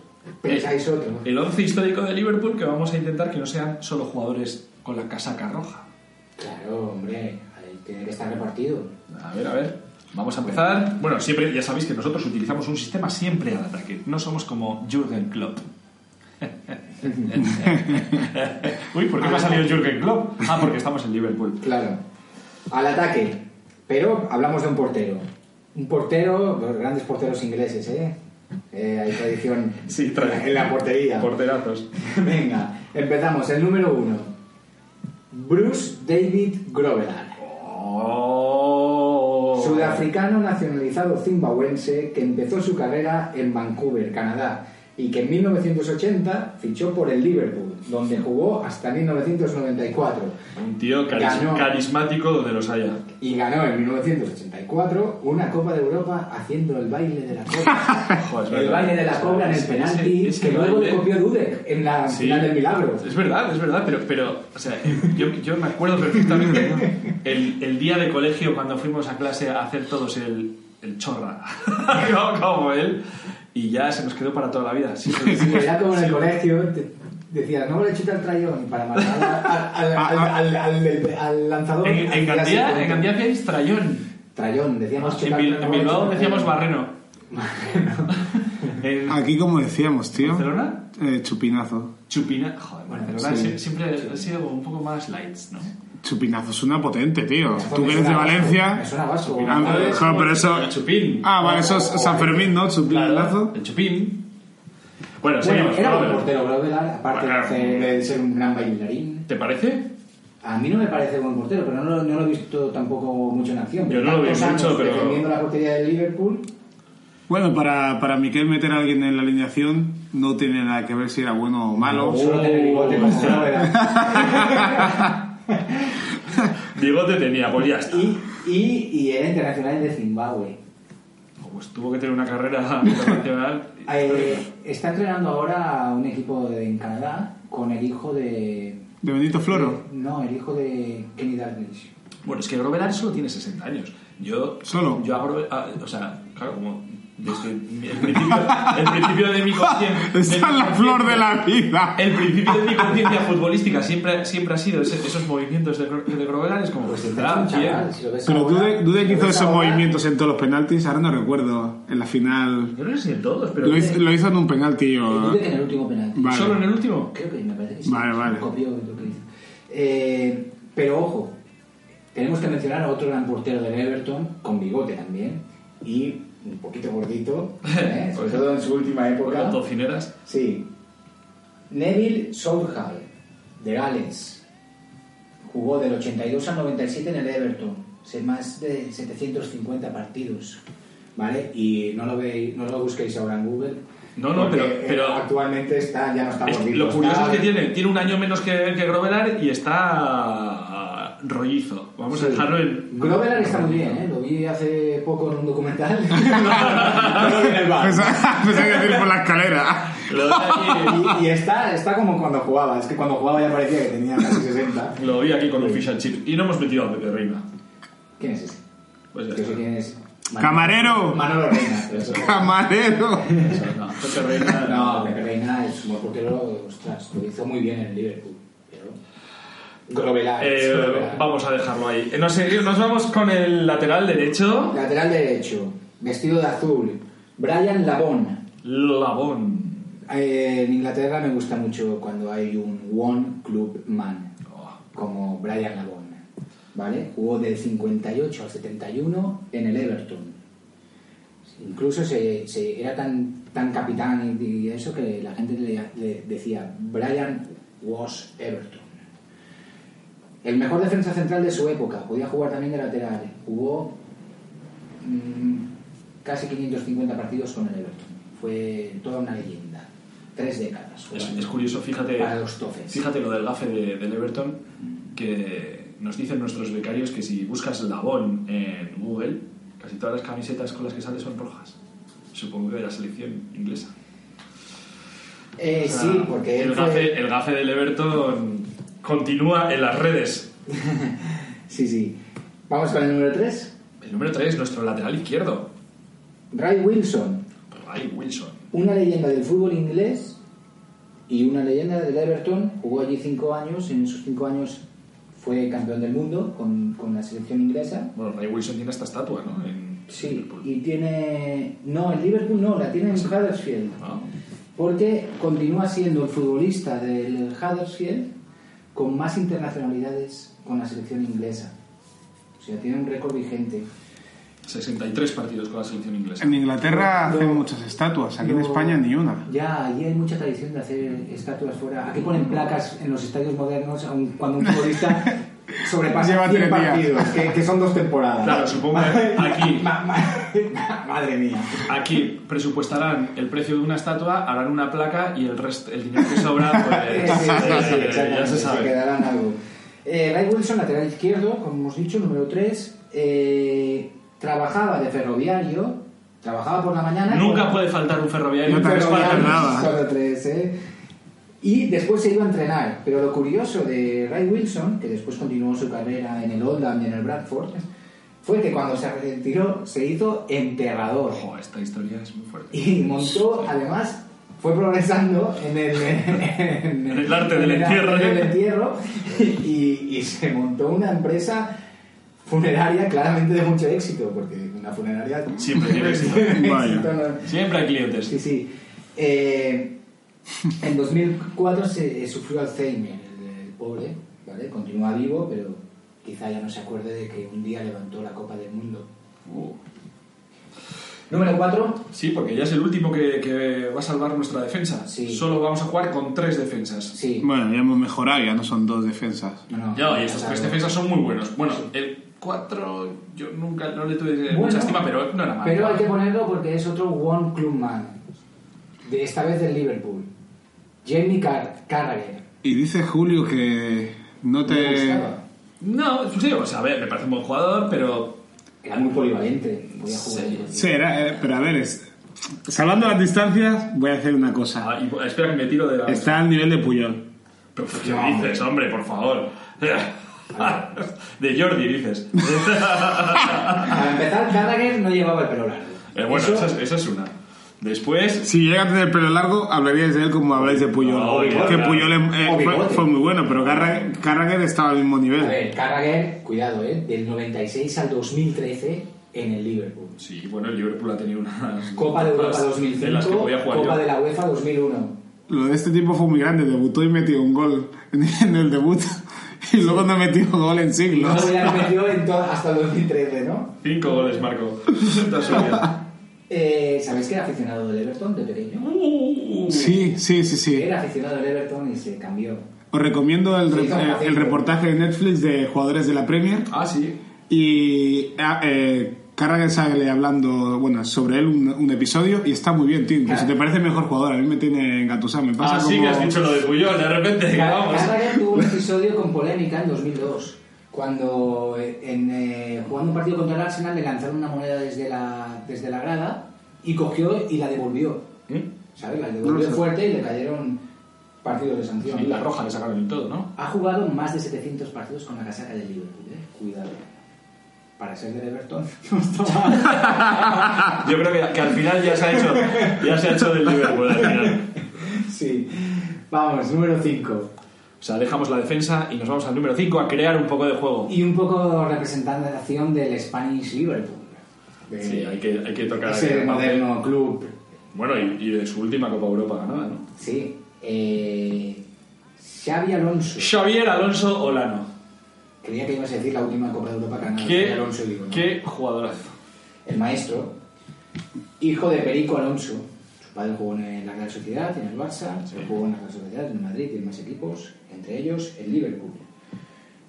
S3: pensáis otro.
S2: El once histórico de Liverpool que vamos a intentar que no sean solo jugadores con la casaca roja.
S3: Claro, hombre, tiene que estar repartido.
S2: A ver, a ver. Vamos a empezar. Bueno, siempre, ya sabéis que nosotros utilizamos un sistema siempre al ataque. No somos como Jürgen Klopp. [laughs] Uy, ¿por qué me ha salido Jürgen Klopp? Ah, porque estamos en Liverpool.
S3: Claro. Al ataque. Pero hablamos de un portero. Un portero, los grandes porteros ingleses, ¿eh? Eh, hay tradición
S2: Sí,
S3: en la- portería.
S2: Porterazos.
S3: Venga, empezamos. El número uno. Bruce David Grovelar.
S2: Oh.
S3: Sudafricano nacionalizado zimbabuense que empezó su carrera en Vancouver, Canadá, y que en 1980 fichó por el Liverpool, donde jugó hasta 1994
S2: Un tío caris-
S3: Ganó.
S2: carismático donde los haya.
S3: y ganó en 1984 una Copa de Europa haciendo el baile de la cobra. [laughs]
S2: Joder,
S3: el
S2: verdad.
S3: baile de la cobra en el
S2: Ese-
S3: penalti
S2: ese
S3: que luego
S2: baile-
S3: copió Dudek en la
S2: Sí.
S3: final del milagro.
S2: Es verdad, es verdad, pero, pero o sea, yo, yo me acuerdo perfectamente ¿no? el, el día de colegio cuando fuimos a clase a hacer todos el, el chorra, [laughs] como él, y ya se nos quedó para toda la vida. Sí, [laughs]
S3: era como en el colegio, decía, no le chita el trayón para matar al, [laughs] al, al, al, al- al lanzador.
S2: En, en Gandía, en Gandía trayón.
S3: Trayón, decíamos
S2: En, Bil- en Bilbao decíamos barreno. [laughs] En
S4: Aquí, como decíamos, tío.
S2: Barcelona,
S4: Eh, chupinazo.
S2: chupina. Joder, Barcelona siempre ha sido un poco más lights, ¿no?
S4: Chupinazo suena potente, tío. Tú que eres de Valencia.
S3: Me suena vasco.
S4: Ah, pero eso.
S2: El chupín.
S4: Ah, vale, eso es San Fermín, ¿no?
S2: Claro,
S4: Chupinazo.
S2: el chupín. Bueno,
S3: Bueno,
S2: seguimos.
S3: era buen portero Grovelar, aparte de,
S2: Bueno.
S3: hacer- de ser un gran bailarín.
S2: ¿Te parece?
S3: A mí no me parece buen portero, pero no, lo- no lo he visto tampoco mucho en acción.
S2: Yo no lo vi
S3: Tantos años
S2: mucho, pero-
S3: Defendiendo la portería del Liverpool.
S4: Bueno, para, para Miquel meter a alguien en la alineación no tiene nada que ver si era bueno o malo.
S3: Solo tiene bigote. [laughs] [laughs] [laughs]
S2: Bigote tenía, pues ya está.
S3: Y, y, y era internacional de Zimbabue.
S2: Pues tuvo que tener una carrera [laughs] internacional. [laughs]
S3: Eh, está entrenando ahora a un equipo de- en Canadá con el hijo de.
S4: De Benito Floro.
S3: No, el hijo de Kenny Dalglish.
S2: Bueno, es que Grovelar solo tiene 60 años. Yo.
S4: ¿Solo?
S2: Yo a o sea, claro, como. Desde el principio, el principio de mi conciencia. [laughs]
S4: Está en la flor de la vida.
S2: El principio de mi conciencia futbolística siempre, siempre ha sido ese- esos movimientos de, de Grovelar. Es como.
S3: Pues es un
S2: bien.
S3: chaval, si
S4: Pero
S3: ahora- si
S4: que hizo esos
S3: ahora-
S4: movimientos en todos los penaltis, ahora no recuerdo. En la final.
S2: Yo no sé si en todos, pero.
S4: Lo hizo, lo hizo en un penalti. O-
S3: que en el último penalti.
S4: Vale.
S2: ¿Solo en el último?
S3: Creo que me parece que sí.
S4: Vale, vale.
S3: Copió lo que hizo. Eh, pero ojo, tenemos que mencionar a otro gran portero del Everton, con bigote también, y un poquito gordito, [laughs] ¿eh? sobre todo en su última época.
S2: Con tocineras.
S3: Sí. Neville Southall, de Gales. Jugó del 82 al 97 en el Everton. Más de 750 partidos. ¿Vale? Y no lo, veis, no lo busquéis ahora en Google.
S2: No, no, pero-
S3: eh,
S2: pero-
S3: actualmente está, ya no está
S2: Es-
S3: gordito.
S2: lo curioso
S3: está-
S2: es que tiene, tiene un año menos que, que Grovelar y está rollizo. Vamos a
S3: Sí.
S2: dejarlo en.
S3: Grovelar está muy bien, ¿eh? Lo vi hace poco en un documental. [laughs] No lo vi en el bar.
S4: Pensaba que iba a decir por la escalera.
S2: Lo vi aquí,
S3: Y, y está, está como cuando jugaba. Es que cuando jugaba ya parecía que tenía casi 60.
S2: lo vi aquí con un fish and chip. Y no hemos metido a Pepe Reina.
S3: ¿Quién es ese?
S2: Pues ya está.
S3: quién es.
S4: ¡Camarero!
S3: Manolo Reina. eso-
S4: Camarero.
S2: No, Pepe Reina.
S3: No, Pepe Reina es un portero, ostras, lo hizo muy bien en el Liverpool. Grovelar.
S2: Eh,
S3: Grovelar.
S2: vamos a dejarlo ahí. Eh, Nos, nos vamos con el lateral derecho.
S3: Lateral derecho, vestido de azul, Brian Labón.
S2: Labón.
S3: Eh, en Inglaterra me gusta mucho cuando hay un One Club Man, como Brian Labón. ¿Vale? Jugó del 58 al 71 en el Everton. Incluso se, se- era tan, tan capitán y, y eso que la gente le, le decía Brian was Everton. El mejor defensa central de su época, podía jugar también de lateral. Jugó mm, casi 550 partidos con el Everton. Fue toda una leyenda. Tres décadas.
S2: Es, curioso, fíjate.
S3: Para los tofes.
S2: Fíjate lo del gafe de- del Everton, que nos dicen nuestros becarios que si buscas Labón en Google, casi todas las camisetas con las que sales son rojas. Supongo que de la selección inglesa.
S3: Eh,
S2: O sea,
S3: sí, porque
S2: el,
S3: fue-
S2: gafe, el gafe del Everton continúa en las redes. [laughs]
S3: Sí, sí. Vamos con el número 3.
S2: El número 3, nuestro lateral izquierdo,
S3: Ray Wilson,
S2: Ray Wilson.
S3: una leyenda del fútbol inglés y una leyenda del Everton. Jugó allí cinco años. En esos cinco años fue campeón del mundo con, con la selección inglesa.
S2: Bueno, Ray Wilson tiene esta estatua, ¿no? En,
S3: Sí, y tiene... No, en Liverpool no, la tiene en Huddersfield.
S2: Ah.
S3: Porque continúa siendo el futbolista del Huddersfield con más internacionalidades con la selección inglesa. O sea, tiene un récord vigente.
S2: 63 partidos con la selección inglesa.
S4: En Inglaterra hacen muchas estatuas, aquí en España ni una.
S3: Ya, allí hay mucha tradición de hacer estatuas fuera. Aquí ponen placas en los estadios modernos aun cuando un futbolista [laughs] sobrepasa
S4: Lleva
S3: 100
S4: tres días.
S3: partidos, que, que son dos temporadas.
S2: Claro, supongo que [laughs] aquí-
S3: Ma- ma- madre mía.
S2: Aquí presupuestarán el precio de una estatua, harán una placa y el resto, el dinero que sobra, pues, [laughs]
S3: Sí, sí, sí,
S2: eh,
S3: exactamente,
S2: ya se sabe.
S3: quedarán algo. Eh, Ray Wilson, lateral izquierdo, como hemos dicho, número 3. trabajaba de ferroviario, trabajaba por la mañana.
S2: Nunca puede faltar un ferroviario.
S4: No te nada.
S3: solo tres, ¿eh? Y después se iba a entrenar. Pero lo curioso de Ray Wilson, que después continuó su carrera en el Oldham y en el Bradford, fue que cuando se retiró se hizo enterrador.
S2: Ojo, esta historia es muy fuerte.
S3: Y montó, además, fue progresando en el, [laughs] en
S2: el arte del
S3: en el arte
S2: entierro.
S3: entierro, y, y se montó una empresa funeraria claramente de mucho éxito, porque una funeraria
S2: Siempre tiene éxito. [laughs]
S4: Vaya.
S3: no-
S2: Siempre hay clientes.
S3: Sí, sí. Eh, en 2004 se eh, sufrió Alzheimer, el, el pobre, ¿vale? Continúa vivo, pero quizá ya no se acuerde de que un día levantó la Copa del Mundo.
S2: Uh.
S3: Número 4,
S2: Sí, porque ya es el último que, que va a salvar nuestra defensa.
S3: Sí.
S2: Solo vamos a jugar con tres defensas.
S3: sí.
S4: Bueno, ya hemos mejorado, ya no son dos defensas.
S3: No, no,
S2: Ya, y estos
S3: claro.
S2: tres defensas son muy buenos. Bueno, el 4 yo nunca no le tuve
S3: Bueno,
S2: mucha estima, pero no era malo.
S3: Pero hay que ponerlo porque es otro One Club Man. De esta vez del Liverpool. Jamie Car Carragher.
S4: Y dice Julio que no te...
S3: gustaba.
S2: No, sí, o sea, a ver, me parece un buen jugador, pero
S3: Era muy polivalente. Voy a jugar.
S2: Sí.
S4: Sí, era, eh, pero a ver, es... salvando las distancias, voy a hacer una cosa.
S2: Ah, y- espera que me tiro de la.
S4: Está al nivel de Puyol.
S2: Pero, ¿Qué dices, hombre, por favor? [laughs] De Jordi, dices. [laughs]
S3: Para empezar, Carragher no llevaba el pelo largo.
S2: Eh, bueno,
S3: Eso-
S2: esa es, esa es una. Después,
S4: Si llega a tener pelo largo, hablaríais de él como habláis de Puyol.
S2: No, bigote.
S4: que Puyol eh, fue, fue muy bueno, pero Carra- Carragher estaba al mismo
S3: A
S4: nivel.
S3: ver, Carragher, cuidado, ¿eh? Del 96 al 2013 en el Liverpool.
S2: sí, bueno, el Liverpool ha tenido unas.
S3: Copa de Europa [laughs]
S2: copas En las que
S3: 2005,
S2: podía jugar
S3: Copa
S2: yo.
S3: de la UEFA 2001.
S4: Lo de este tiempo fue muy grande. Debutó y metió un gol en, el debut. [laughs] Y luego no metió gol en
S3: Y
S4: siglos.
S3: luego ya lo metió en hasta el 2013, ¿no?
S2: Cinco goles, Marco. Esta es suya.
S3: Eh, ¿Sabéis que era aficionado del Everton de pequeño?
S2: Uh,
S4: Sí, sí, sí, sí.
S3: Era aficionado del Everton y se cambió.
S4: Os recomiendo el,
S3: Sí,
S4: eh, el reportaje de Netflix de jugadores de la Premier.
S2: Ah, sí.
S4: Y ah, eh, Carragher sale hablando bueno, sobre él un, un episodio y está muy bien, tío. Incluso
S3: Claro.
S4: te parece mejor jugador. A mí me tiene engatusado. Me pasa
S2: Ah, sí
S4: como...
S2: que has dicho lo de Puyol, de repente. vamos.
S3: Carragher tuvo un episodio con polémica en 2002, cuando eh, en, eh, jugando un partido contra el Arsenal le lanzaron una moneda desde la, desde la grada y cogió y la devolvió.
S2: ¿Mm?
S3: ¿Sabes? La
S4: No
S3: devolvió fuerte y le cayeron partidos de sanción.
S2: Sí, la roja le sacaron y todo, ¿no?
S3: Ha jugado más de 700 partidos con la casaca del Liverpool, ¿eh? Cuidado. Para ser del Everton. [laughs] no. [laughs]
S2: Yo creo que, que al final ya se ha hecho, ya se ha hecho del Liverpool al final.
S3: sí. Vamos, número 5.
S2: O sea, dejamos la defensa y nos vamos al número 5 a crear un poco de juego.
S3: Y un poco representación del Spanish Liverpool. De
S2: Sí, hay que, hay que tocar
S3: ese moderno club.
S2: Bueno, y, y de su última Copa Europa ganada, ¿no?
S3: Sí. Eh, Xavi Alonso.
S2: Xavier Alonso Olano.
S3: Creía que ibas a decir la última Copa de Europa ganada.
S2: ¿Qué,
S3: Alonso, digo, ¿no?
S2: qué jugadorazo.
S3: El maestro. Hijo de Perico Alonso. Su padre jugó en la Real Sociedad, en el Barça.
S2: Sí.
S3: Jugó en la Real Sociedad, en Madrid y en más equipos. Entre ellos, el Liverpool.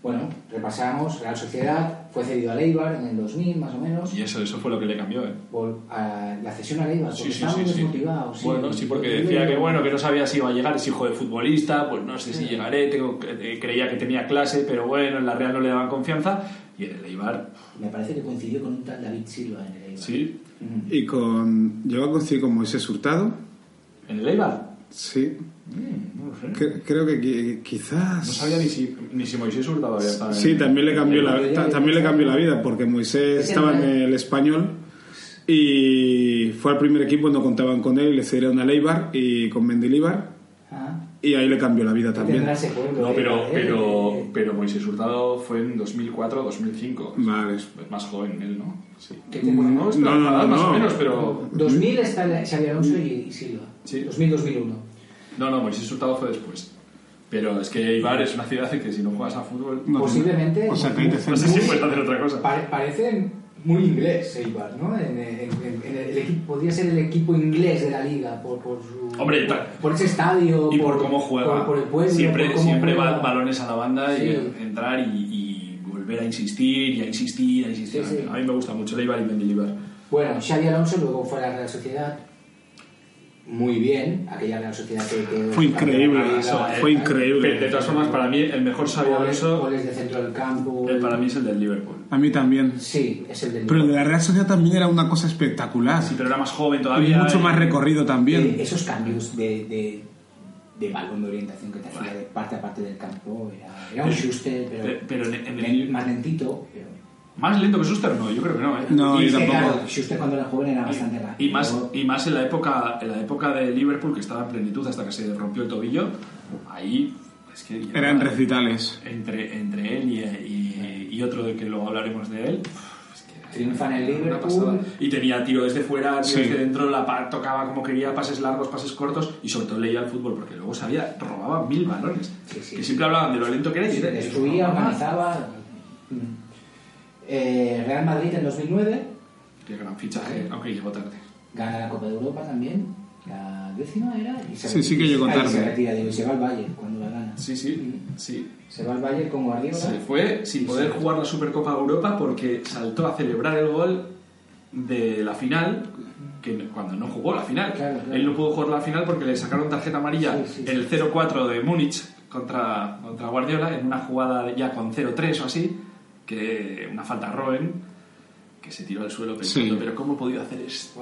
S3: Bueno, repasamos. Real Sociedad fue cedido a Leibar en el 2000, más o menos.
S2: Y eso, eso fue lo que le cambió, ¿eh?
S3: Por, a la cesión a Leibar, porque
S2: Sí, sí,
S3: estaba
S2: sí,
S3: muy
S2: sí.
S3: desmotivado. sí.
S2: Bueno, sí, porque decía que bueno, que no sabía si iba a llegar, es hijo de futbolista, pues no sé si llegaré, tengo, eh, creía que tenía clase, pero bueno, en la Real no le daban confianza. Y en el Eibar,
S3: Me parece que coincidió con un tal David Silva en el Eibar.
S2: sí.
S3: Mm.
S4: Y con... Llegó a coincidir con Moisés Hurtado.
S2: ¿En el Eibar?
S4: Sí.
S2: Mm, no lo sé.
S4: Que- creo que qui- quizás...
S2: No sabía ni si, ni si Moisés Hurtado había estado en-
S4: Sí, también le cambió la, ta- también le cambió la vida porque Moisés estaba en el español y fue al primer equipo, no contaban con él, le cedieron a Leibar y con Mendilibar
S3: Ah,
S4: y ahí le cambió la vida también.
S2: No,
S3: eh,
S2: pero,
S3: eh,
S2: pero,
S3: eh,
S2: pero Moisés Hurtado fue en 2004-2005.
S4: Vale.
S2: Es más joven él, ¿no? Sí. No,
S4: No, no, no,
S2: más
S4: no.
S2: o menos, pero...
S3: 2000 está Xavi Alonso y, y Silva.
S2: Sí.
S3: 2000-2001.
S2: No, no, Moisés Hurtado fue después. Pero es que Eibar es una ciudad en que si no juegas a fútbol...
S4: No,
S3: Posiblemente.
S4: O sea,
S2: No sé si puedes hacer otra cosa.
S3: pare- parece muy inglés Eibar, ¿no? En, en- en- el equipo, podría ser el equipo inglés de la liga por, por su.
S2: Hombre,
S3: por, por ese estadio.
S2: Y por cómo juega.
S3: Por, por el pueblo.
S2: siempre
S3: por cómo
S2: siempre va balones a la banda
S3: Sí.
S2: y entrar y, y volver a insistir y a insistir, a insistir.
S3: Sí, sí.
S2: A mí me gusta mucho el Eibar y Mendilibar.
S3: Bueno, Xavi Alonso luego fue a la Real Sociedad. Muy bien, aquella Real Sociedad que. que
S4: Fue increíble,
S3: que-
S4: eso,
S3: que-
S4: fue increíble.
S2: De, de todas formas, para mí el mejor Xavi
S3: Goles,
S2: Alonso
S3: goles de centro del campo.
S2: eh, para mí es el del Liverpool.
S4: A mí también.
S3: Sí, es el del.
S4: Pero el de la Real Sociedad también era una cosa espectacular.
S2: Sí, pero era más joven
S4: Y
S2: todavía.
S4: mucho
S2: y-
S4: más recorrido
S3: Eh,
S4: también.
S3: esos cambios de, de, de balón de orientación que te hacía de parte a parte del campo era, era un
S2: Pero-
S3: Schuster, pero,
S2: pero- pero en- en el-
S3: más lentito. Pero,
S2: Más lento que Schuster, no, yo creo que no. ¿eh?
S4: No,
S3: y
S4: yo tampoco.
S3: claro, Schuster cuando era joven era bastante rápido.
S2: Y más, y más en la época en la época de Liverpool que estaba en plenitud hasta que se rompió el tobillo ahí es que
S4: Eran recitales.
S2: entre, entre él y, y- y otro de que luego hablaremos de él
S3: Triunfa en el
S2: era
S3: Liverpool.
S2: y tenía tiro desde fuera tiro
S4: Sí.
S2: desde dentro la tocaba como quería pases largos pases cortos y sobre todo leía el fútbol porque luego sabía robaba mil balones
S3: Sí, sí.
S2: que siempre hablaban de lo lento que era y era-
S3: destruía,
S2: era-
S3: organizaba. Eh, Real Madrid en 2009
S2: qué gran fichaje aunque llegó tarde
S3: gana la Copa de Europa también, la décima era. Y se
S4: Sí, sí que llegó tarde.
S3: se retira, digo, y se va al Valle cuando la gana.
S2: sí sí sí
S3: Se va al Valle con Guardiola.
S2: Se fue sin poder jugar la Supercopa de Europa porque saltó a celebrar el gol de la final, que cuando no jugó la final.
S3: Claro, claro.
S2: Él no pudo jugar la final porque le sacaron tarjeta amarilla
S3: Sí, sí,
S2: en el 0-4 de Múnich contra, contra Guardiola, en una jugada ya con 0-3 o así, que una falta a Roen, que se tiró al suelo pensando,
S4: Sí.
S2: pero ¿cómo he podido hacer esto?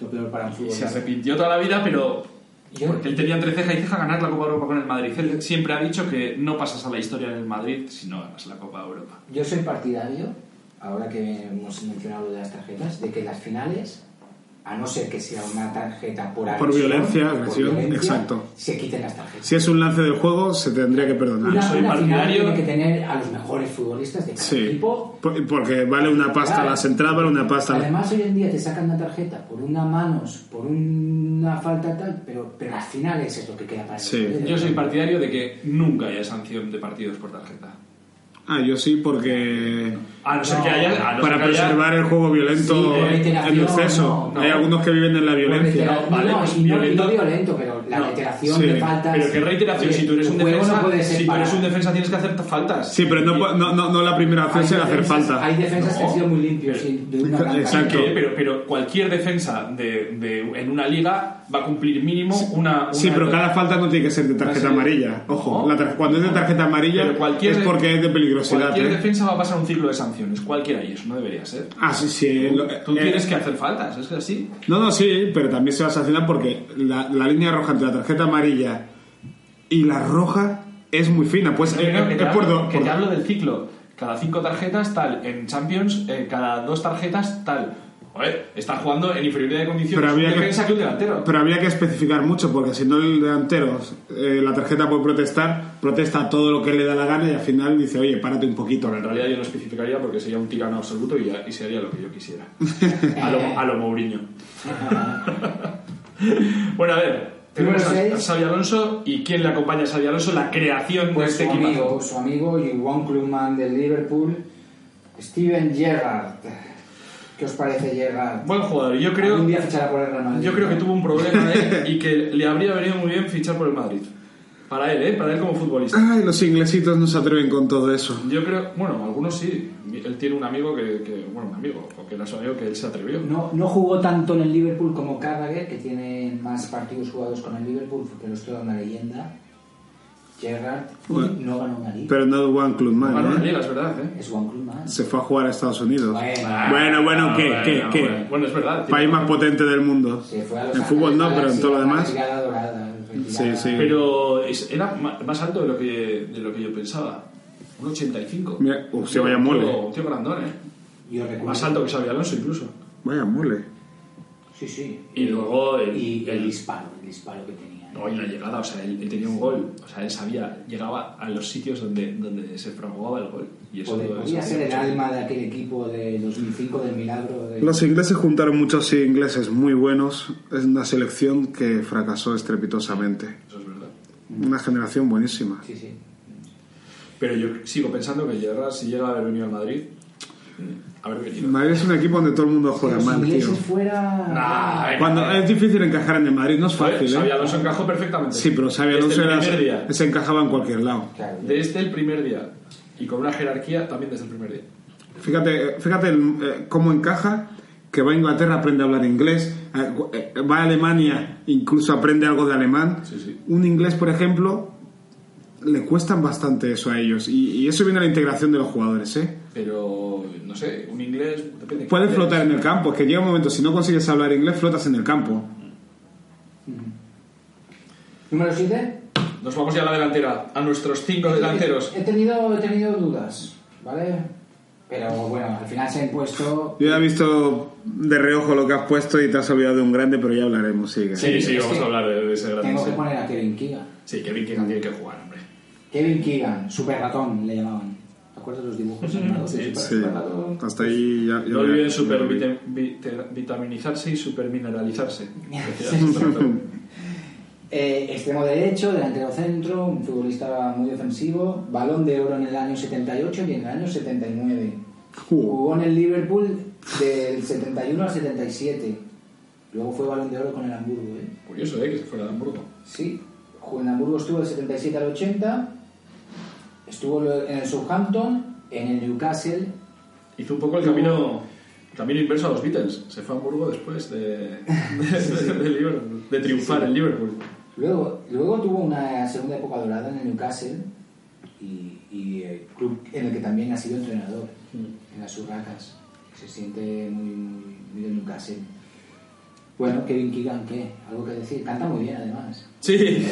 S3: Lo peor para un
S2: Y se arrepintió toda la vida, pero
S3: Yo-
S2: porque él tenía entre ceja y ceja ganar la Copa Europa con el Madrid. Él siempre ha dicho que no pasas a la historia en el Madrid si no ganas la Copa Europa.
S3: Yo soy partidario, ahora que hemos mencionado lo de las tarjetas, de que las finales, a no ser que sea una tarjeta por
S4: Por
S3: agresión,
S4: violencia,
S3: por
S4: agresión,
S3: violencia,
S4: exacto.
S3: se quiten las tarjetas.
S4: Si es un lance del juego, se tendría que perdonar.
S3: Una,
S2: soy
S3: una final
S2: partidario-
S3: tiene que tener a los mejores futbolistas de cada
S4: Sí.
S3: equipo.
S4: Por- Porque vale una pasta
S3: Claro.
S4: las entradas, vale una pasta.
S3: Además, hoy en día te sacan una tarjeta por una manos, por una falta tal, pero, pero las finales es lo que queda para el
S4: Sí.
S2: Yo soy partidario de que nunca haya sanción de partidos por tarjeta.
S4: Ah, yo sí, porque
S2: A no ser
S3: No,
S2: que haya. no
S4: para
S2: que haya-
S4: preservar el juego violento
S3: Sí,
S4: en exceso.
S3: no,
S4: Hay
S2: no.
S4: algunos que viven en la violencia.
S2: vale,
S3: no,
S2: pues
S3: y no,
S2: violento-
S3: violento, pero la
S2: No,
S3: reiteración
S4: sí,
S3: de faltas.
S2: Pero qué reiteración,
S3: Oye,
S2: si tú eres un defensa,
S3: no puede ser
S2: si tú eres un defensa tienes que hacer faltas.
S4: Sí, pero no, no, no, no la primera
S3: Hay
S4: es hacer falta.
S3: Hay defensas que han sido muy limpios. sí, de una blanca.
S4: Exacto.
S2: ¿Qué? Pero, pero cualquier defensa de, de- en una liga va a cumplir mínimo una, una-
S4: Sí, pero cada falta no tiene que ser de tarjeta
S2: Sí.
S4: amarilla. Ojo,
S2: No.
S4: la tar- cuando es de tarjeta amarilla es porque es de peligrosidad.
S2: Cualquier
S4: ¿eh?
S2: defensa va a pasar un ciclo de sanciones, cualquiera, y eso no debería ser.
S4: Ah, sí, sí. lo-
S2: Tú
S4: eh,
S2: tienes que hacer faltas, es que así.
S4: No, no, sí, pero también se va a sancionar porque la, la línea roja entre la tarjeta amarilla y la roja es muy fina. Pues eh,
S2: Pero
S4: eh,
S2: que, te hablo, que te hablo del ciclo. Cada cinco tarjetas, tal. En Champions, eh, cada dos tarjetas, tal. Joder, está jugando en inferioridad de condiciones
S4: Pero había que-
S2: que un delantero.
S4: Pero había que especificar mucho porque si no el delantero, eh, la tarjeta puede protestar, protesta todo lo que le da la gana y al final dice, oye, párate un poquito.
S2: Bueno, en realidad yo no especificaría porque sería un tirano absoluto y, y sería lo que yo quisiera. [laughs] a, lo, a lo Mourinho. [laughs] bueno, a ver. Tenemos a,
S3: seis.
S2: a Xabi Alonso y quién le acompaña a Xabi Alonso, la creación
S3: Pues
S2: de
S3: su
S2: este equipo.
S3: amigo, su amigo y one clubman del Liverpool, Steven Gerrard. ¿Qué os parece Gerrard?
S2: Buen jugador. Yo creo,
S3: Algún día fichará por el Real Madrid.
S2: yo creo que tuvo un problema [laughs] él y que le habría venido muy bien fichar por el Madrid. Para él, ¿eh? Para él como futbolista.
S4: Ay, los inglesitos no se atreven con todo eso.
S2: Yo creo, bueno, algunos sí. Él tiene un amigo que, que- bueno, un amigo, porque era su amigo que él se atrevió.
S3: No, no jugó tanto en el Liverpool como Carragher, que tiene más partidos jugados con el Liverpool, pero es toda una leyenda. Gerrard
S4: Bueno,
S3: no ganó una liga.
S4: Pero no One Club
S2: Ganó una
S4: Man, ¿eh?
S2: liga, es verdad, ¿eh?
S3: Es one clubman.
S4: Se fue a jugar a Estados Unidos.
S3: Bueno.
S4: Bueno, bueno, ¿qué?
S2: Ah,
S4: ¿Qué?
S2: bueno,
S4: ¿Qué?
S2: bueno. Bueno, es verdad.
S4: País más potente del mundo.
S3: Se fue a Los
S4: En fútbol no, pero en todo lo
S3: una
S4: demás.
S3: dorada,
S4: Sí, sí.
S2: Pero era más alto de lo que, de lo que yo pensaba. Un 85.
S4: Mira, se vaya mole.
S2: Un tío grandón, ¿eh?
S3: Yo recuerdo.
S2: Más alto que Xabi Alonso, incluso.
S4: Vaya mole.
S3: Sí, sí.
S2: Y luego el-
S3: y el
S2: el-
S3: disparo, el disparo que tenía.
S2: No, y la llegada, o sea, él, él tenía un gol, o sea, él sabía, llegaba a los sitios donde, donde se fraguaba el gol. Y eso,
S3: Pod-
S2: eso
S3: Podía ser el alma de aquel equipo de 2005 del milagro. de-
S4: Los ingleses juntaron muchos ingleses muy buenos. Es una selección que fracasó estrepitosamente.
S2: Eso es verdad.
S4: Una generación buenísima.
S3: Sí, sí.
S2: Pero yo sigo pensando que Gerrard, si llega a haber venido al Madrid, haber venido.
S4: Madrid es un equipo donde todo el mundo juega
S3: Los
S4: mal, tío.
S3: ingleses fuera...
S2: Nah,
S4: Cuando es difícil encajar en el Madrid, no es fácil, ¿eh?
S2: Alonso encajó perfectamente.
S4: Sí, pero Xavi Alonso
S2: Desde el
S4: era-
S2: primer día.
S4: se encajaba en cualquier lado.
S3: Claro.
S2: Desde el primer día. Y con una jerarquía también desde el primer día.
S4: Fíjate, fíjate el- eh, cómo encaja, que va a Inglaterra, aprende a hablar inglés, eh, eh, va a Alemania, incluso aprende algo de alemán.
S2: Sí, sí.
S4: Un inglés, por ejemplo, le cuestan bastante eso a ellos. Y, y eso viene a la integración de los jugadores, ¿eh?
S2: Pero, no sé, un inglés. Depende.
S4: Puedes flotar en el campo, es que llega un momento, si no consigues hablar inglés, flotas en el campo.
S3: Número 7.
S2: Nos vamos ya a la delantera, a nuestros cinco delanteros.
S3: He tenido, he tenido dudas, ¿vale? Pero bueno, al final se ha impuesto...
S4: Yo ya he visto de reojo lo que has puesto y te has olvidado de un grande, pero ya hablaremos, sigue.
S2: Sí, sí,
S3: es
S2: vamos a hablar de, de ese grande.
S3: Tengo que
S2: sí.
S3: poner a Kevin Keegan.
S2: Sí, Kevin Keegan tiene que jugar, hombre.
S3: Kevin Keegan, super ratón le llamaban. ¿Te acuerdas de los dibujos animados? de
S2: Sí,
S3: Super-
S4: Sí,
S3: Super Ratón?
S4: hasta ahí ya... ya
S2: No olviden super vitaminizarse y supermineralizarse. [laughs]
S3: Eh, extremo derecho, delantero centro, un futbolista muy defensivo, balón de oro en el año 78 y en el año 79.
S4: Uh.
S3: Jugó en el Liverpool del 71 al 77. Luego fue balón de oro con el Hamburgo. ¿eh?
S2: Curioso, ¿eh? Que se fuera de Hamburgo.
S3: Sí, jugó en Hamburgo estuvo del 77 al 80, estuvo en el Southampton, en el Newcastle.
S2: Hizo un poco el camino, el camino inverso a los Beatles. Se fue a Hamburgo después de, [laughs] de, [laughs] de Liverpool, de triunfar en Liverpool.
S3: Luego, luego tuvo una segunda época dorada en el Newcastle y, y el club en el que también ha sido entrenador, en las Urracas. Se siente muy, muy, muy Newcastle. Bueno, Kevin Keegan, ¿qué? ¿Algo que decir? Canta muy bien, además.
S2: Sí, [laughs]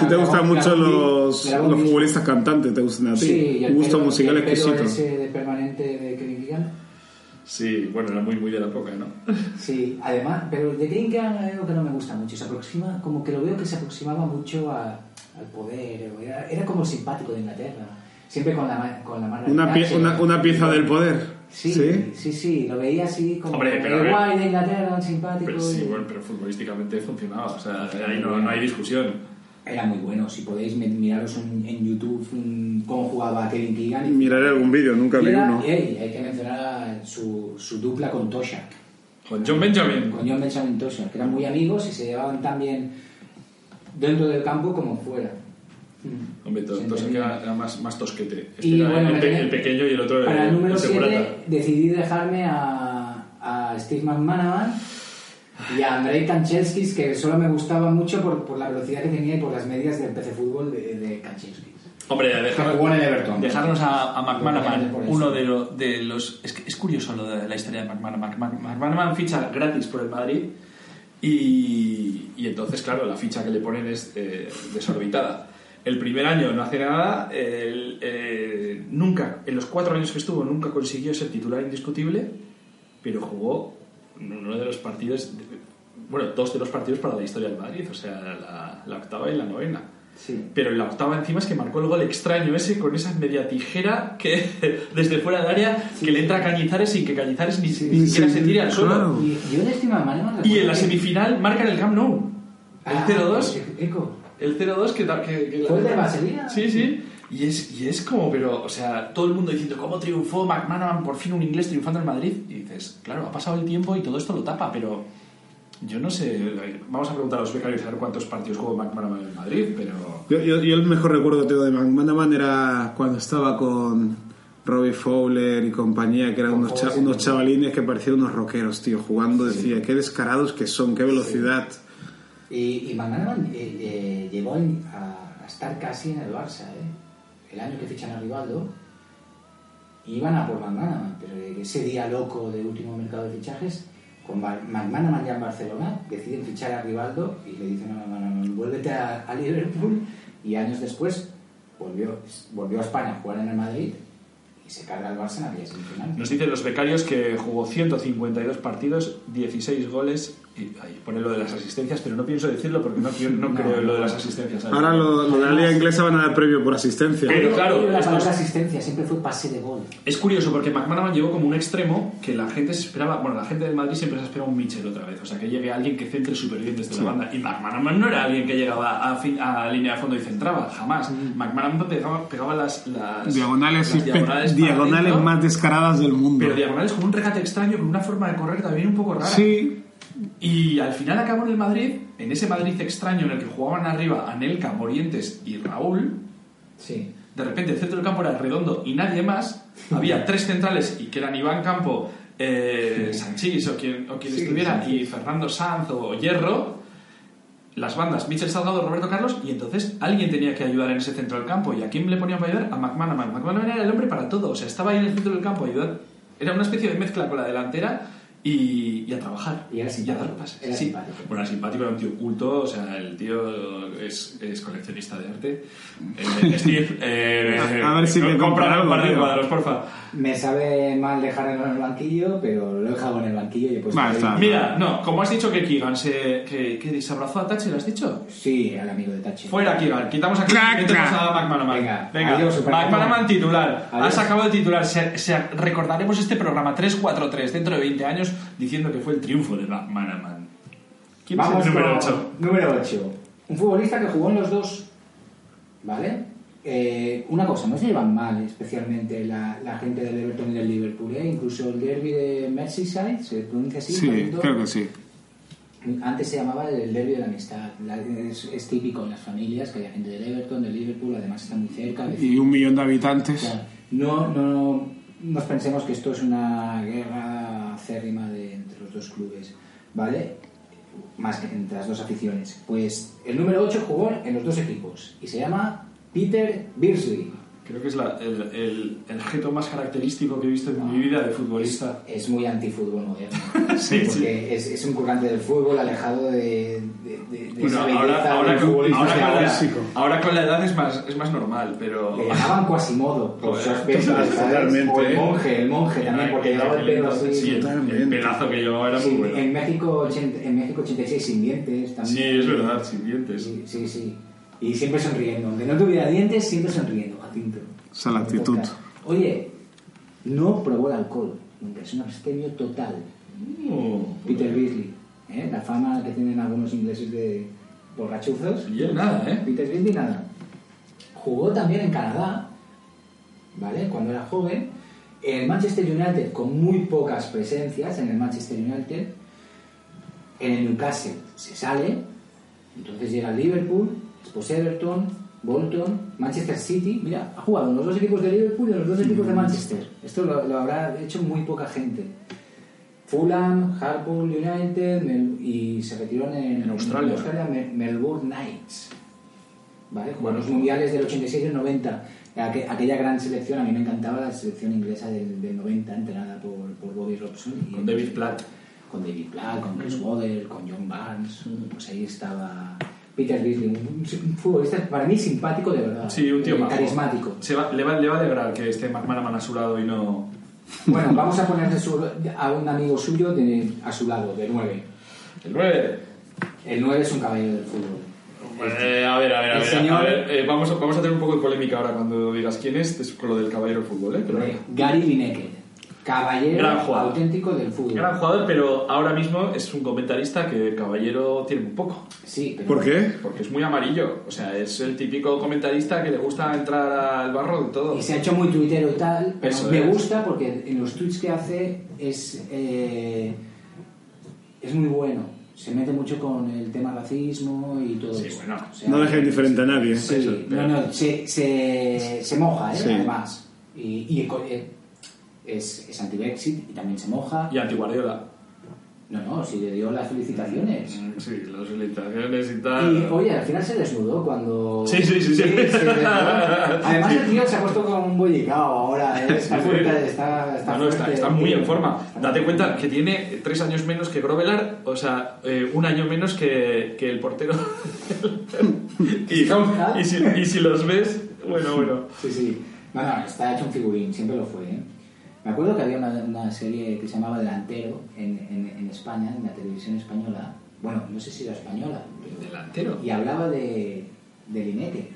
S4: ti te gustan mucho los, los futbolistas cantantes, te gustan a ti.
S3: Sí, el
S4: gusto
S3: pelo-
S4: musical
S3: el pelo
S4: exquisito.
S3: ese de permanente de Kevin Keegan.
S2: sí, bueno, era muy, muy de la época, ¿no? [laughs]
S3: Sí, además, pero de Kevin Keegan hay algo que no me gusta mucho. Se aproxima, como que lo veo que se aproximaba mucho a- al poder. Era, era como el simpático de Inglaterra. Siempre con la, con la mano
S4: Una, pie- una, una pieza del poder.
S3: Sí, sí, sí, lo veía así como
S2: Hombre, pero-
S3: el guay de Inglaterra, simpático.
S2: Pero sí,
S3: y-
S2: bueno, pero futbolísticamente funcionaba. O sea, ahí no, no hay discusión.
S3: Era muy bueno. Si podéis miraros en, en YouTube mm, cómo jugaba Kevin Keegan.
S4: Miraré algún vídeo, nunca
S3: Y
S4: vi uno.
S3: ey, hay que mencionar su, su dupla con Tosha.
S2: Con John Benjamin.
S3: con John Benjamin Tosha, que eran muy amigos y se llevaban tan bien dentro del campo como fuera.
S2: Hombre,
S3: Se
S2: Tosa
S3: entendía.
S2: era, más, más tosquete. Este
S3: Y
S2: era
S3: bueno,
S2: el, pe- pequeño y el otro
S3: Para el
S2: el,
S3: número
S2: el segurata.
S3: 7 decidí dejarme a, a Steve McManaman y a Andrei Kanchelskis, que solo me gustaba mucho por, por la velocidad que tenía y por las medias del PC Fútbol de, de Kanchelskis.
S2: Hombre, dejar-
S3: Everton.
S2: dejarnos a, a McManaman, uno de, lo- de los... Es, que es curioso lo de la historia de McManaman. McManaman ficha gratis por el Madrid y, y entonces, claro, la ficha que le ponen es eh, desorbitada. El primer año no hace nada, el- eh, nunca, en los cuatro años que estuvo, nunca consiguió ser titular indiscutible, pero jugó uno de los partidos, bueno, dos de los partidos para la historia del Madrid, o sea, la, la octava y la novena.
S3: Sí.
S2: Pero en la octava encima es que marcó el gol extraño ese con esa media tijera que [laughs] desde fuera del área que le entra a Cañizares sin que Cañizares ni, ni siquiera
S4: sí,
S2: se tire al suelo.
S4: claro.
S3: Y de
S2: en la semifinal marca en el Camp Nou. El
S3: Ah,
S2: 0-2. El 0-2 que, que, que
S3: ¿Fue el de Vaselina?
S2: Sí, sí. Y es, y es como, pero, o sea, todo el mundo diciendo cómo triunfó McManaman, por fin un inglés triunfando en Madrid. Y dices, claro, ha pasado el tiempo y todo esto lo tapa, pero yo no sé. Vamos a preguntar a los becarios a ver cuántos partidos jugó McManaman en Madrid, pero.
S4: Yo, yo- yo el mejor recuerdo que tengo de McManaman era cuando estaba con Robbie Fowler y compañía, que eran unos, cha- unos
S3: sí.
S4: chavalines que parecían unos rockeros, tío, jugando. Decía, qué descarados que son, qué velocidad.
S3: Y, y McManaman eh, eh, llegó a, a estar casi en el Barça, ¿eh? El año que fichan a Rivaldo. Iban a por McManaman, pero ese día loco de último mercado de fichajes, con Ma- McManaman ya en Barcelona, deciden fichar a Rivaldo y le dicen a McManaman, vuélvete a, a Liverpool. Y años después volvió, volvió a España a jugar en el Madrid y se carga el Barça en aquella semifinal.
S2: Nos dicen los becarios que jugó 152 partidos, 16 goles Y ahí pone lo de las asistencias, pero no pienso decirlo porque no, no creo en lo de las asistencias. ¿sabes?
S4: Ahora lo, lo de la liga inglesa van a dar premio por asistencia.
S2: Pero claro,
S3: la
S2: esto
S3: palabra
S2: es-
S3: asistencia siempre fue pase de gol.
S2: Es curioso porque McManaman llegó como un extremo que la gente se esperaba, bueno, la gente del Madrid siempre se esperaba un Mitchell otra vez, o sea, que llegue alguien que centre súper bien desde la banda. Y McManaman no era alguien que llegaba a, fin- a línea de fondo y centraba, jamás. McManaman pegaba, pegaba las, las
S4: Diagonales,
S2: las diagonales,
S4: diagonales más descaradas del mundo.
S2: Pero diagonales con un regate extraño, con una forma de correr también un poco rara.
S4: Sí,
S2: Y al final acabó en el Madrid, en ese Madrid extraño en el que jugaban arriba Anelka, Morientes y Raúl.
S3: Sí.
S2: De repente el centro del campo era redondo y nadie más. Había [laughs] tres centrales y que eran Iván Campo, eh, Sanchís o quien, o quien
S3: Sí,
S2: estuviera,
S3: Sanchís.
S2: y Fernando Sanz o Hierro. Las bandas, Michel Salgado, Roberto Carlos, y entonces alguien tenía que ayudar en ese centro del campo. ¿Y a quién le ponían para ayudar? A McManaman. McManaman era el hombre para todo, o sea, estaba ahí en el centro del campo ayudando. Era una especie de mezcla con la delantera y, y a pases.
S3: Y era
S2: a
S3: simpático,
S2: dar pases.
S3: era
S2: Sí.
S3: simpático.
S2: Bueno, era simpático, era un tío culto, o sea, el tío es, es coleccionista de arte. Eh, [laughs] Steve, eh,
S4: A ver si me compra
S2: compra un par de cuadros, porfa.
S3: Me sabe mal dejarlo en el banquillo, pero lo he dejado en el banquillo y he puesto.
S4: Va,
S3: ahí-
S4: está.
S2: Mira, no, como has dicho que Keegan se, que, que se abrazó a Thatcher, ¿has dicho?
S3: Sí, al amigo de Tachi.
S2: Fuera Keegan, quitamos a Keegan y metemos a McManaman.
S3: Venga,
S2: Venga,
S3: adiós.
S2: McManaman titular.
S3: Adiós.
S2: Has acabado de titular. Se, se- recordaremos este programa 343 dentro de 20 años diciendo que fue el triunfo de McManaman. ¿Quién
S3: Vamos
S2: es el número
S3: con
S2: 8?
S3: Número 8. Un futbolista que jugó en los dos. ¿Vale? Eh, una cosa, no se llevan mal especialmente la, la gente del Everton y del Liverpool. ¿eh? Incluso el derby de Merseyside, se pronuncia así.
S4: sí, creo que sí.
S3: Antes se llamaba el derby de la amistad. La- es, es típico en las familias que haya gente del Everton, del Liverpool, además está muy cerca.
S4: Y un millón de habitantes.
S3: Claro, no, no nos pensemos que esto es una guerra acérrima de, entre los dos clubes, ¿vale? Más que entre las dos aficiones. Pues el número 8 jugó en los dos equipos y se llama Peter Beardsley.
S2: Creo que es la- el, el, el gesto más característico que he visto en mi vida de futbolista.
S3: Es muy antifútbol moderno. [laughs]
S2: Sí,
S3: porque
S2: sí.
S3: Es, es un currante del fútbol alejado de, de, de- de
S2: Bueno,
S3: esa
S2: ahora, con,
S3: futbolista
S2: ahora,
S3: de
S2: con
S3: ahora.
S2: la, ahora con la edad es más, es más normal, pero...
S3: Le llamaban Quasimodo por [laughs]
S4: totalmente,
S3: O el monje, el monje también, porque llevaba el pelo así.
S2: Sí, el, pelazo que llevaba era muy bueno.
S3: en, México, 80 en México 86 sin dientes también.
S2: Sí, es verdad, sin dientes.
S3: Sí, sí, sí. Y siempre sonriendo. Aunque no tuviera dientes, siempre sonriendo.
S4: Esa es la actitud.
S3: Oye, no probó el alcohol. Nunca es un abstemio total.
S2: Oh,
S3: Peter Beasley. ¿eh? La fama que tienen algunos ingleses de borrachuzos.
S2: Y él nada, ¿eh?
S3: Peter Beasley nada. Jugó también en Canadá, ¿vale? Cuando era joven. En el Manchester United con muy pocas presencias en el Manchester United. En el Newcastle se sale. Entonces llega el Liverpool, después Everton, Bolton, Manchester City. Mira, ha jugado en los dos equipos de Liverpool y en los dos equipos de Manchester. Esto lo, lo habrá hecho muy poca gente. Fulham, Hartlepool United Mel- y se retiró en,
S2: En Australia.
S3: Mel- Melbourne Knights. ¿Vale? Jugó en los mundiales del 86 y el 90. Aqu- aquella gran selección, a mí me encantaba la selección inglesa del, del 90, entrenada por, por Bobby Robson. y-
S2: Con David Platt.
S3: con David Platt, con Chris Waddell, con John Barnes, pues ahí estaba Peter Beasley, un, un futbolista para mí simpático de verdad,
S2: Sí, un tío
S3: eh, carismático.
S2: Se va- le, va, le va a alegrar que esté McManaman a su lado y no...
S3: Bueno, vamos a poner de su- a un amigo suyo de- a su lado, de 9.
S2: El 9.
S3: El 9 es un caballero del fútbol.
S2: Eh, a ver, a ver, a
S3: El
S2: ver.
S3: señor-
S2: a ver, eh, vamos, a, vamos a tener un poco de polémica ahora cuando digas quién es, es con lo del caballero del fútbol, ¿eh? Pero,
S3: Gary Lineker, caballero
S2: Gran jugador.
S3: auténtico del fútbol.
S2: gran jugador, pero ahora mismo es un comentarista que caballero tiene un poco.
S3: Sí, pero
S4: ¿Por qué?
S2: Porque es muy amarillo. O sea, es el típico comentarista que le gusta entrar al barro de todo.
S3: Y se ha hecho muy tuitero y tal, pero
S2: Eso
S3: me
S2: es.
S3: gusta porque en los tweets que hace es, eh, es muy bueno. Se mete mucho con el tema racismo y todo
S2: Sí,
S3: eso.
S2: bueno.
S3: O sea,
S4: No deja indiferente a nadie.
S3: Sí,
S2: Eso,
S3: no,
S2: pero-
S3: no, se, se, se moja, ¿eh?
S4: Sí.
S3: además. Y, y eh, es, es anti-Brexit y también se moja.
S2: Y anti-Guardiola.
S3: No, no, sí le dio las felicitaciones.
S2: Mm, Sí, las felicitaciones y tal.
S3: Y oye, al final se desnudó cuando.
S2: Sí, sí, sí, sí.
S3: se desnudó. [laughs] Además, el tío se ha puesto como un bollicao ahora. ¿eh? Está
S2: Sí, sí.
S3: fuerte, está, está,
S2: No, no, está, está muy en forma. Date cuenta que tiene tres años menos que Grovelar, o sea, eh, un año menos que, que el portero. [laughs] y, y si, y si los ves, bueno, bueno.
S3: Sí, sí. No, no, está hecho un figurín, siempre lo fue. ¿eh? Me acuerdo que había una, una serie que se llamaba Delantero en, en, en España, en la televisión española. Bueno, no sé si era española.
S2: Delantero.
S3: Y hablaba de, de Lineker.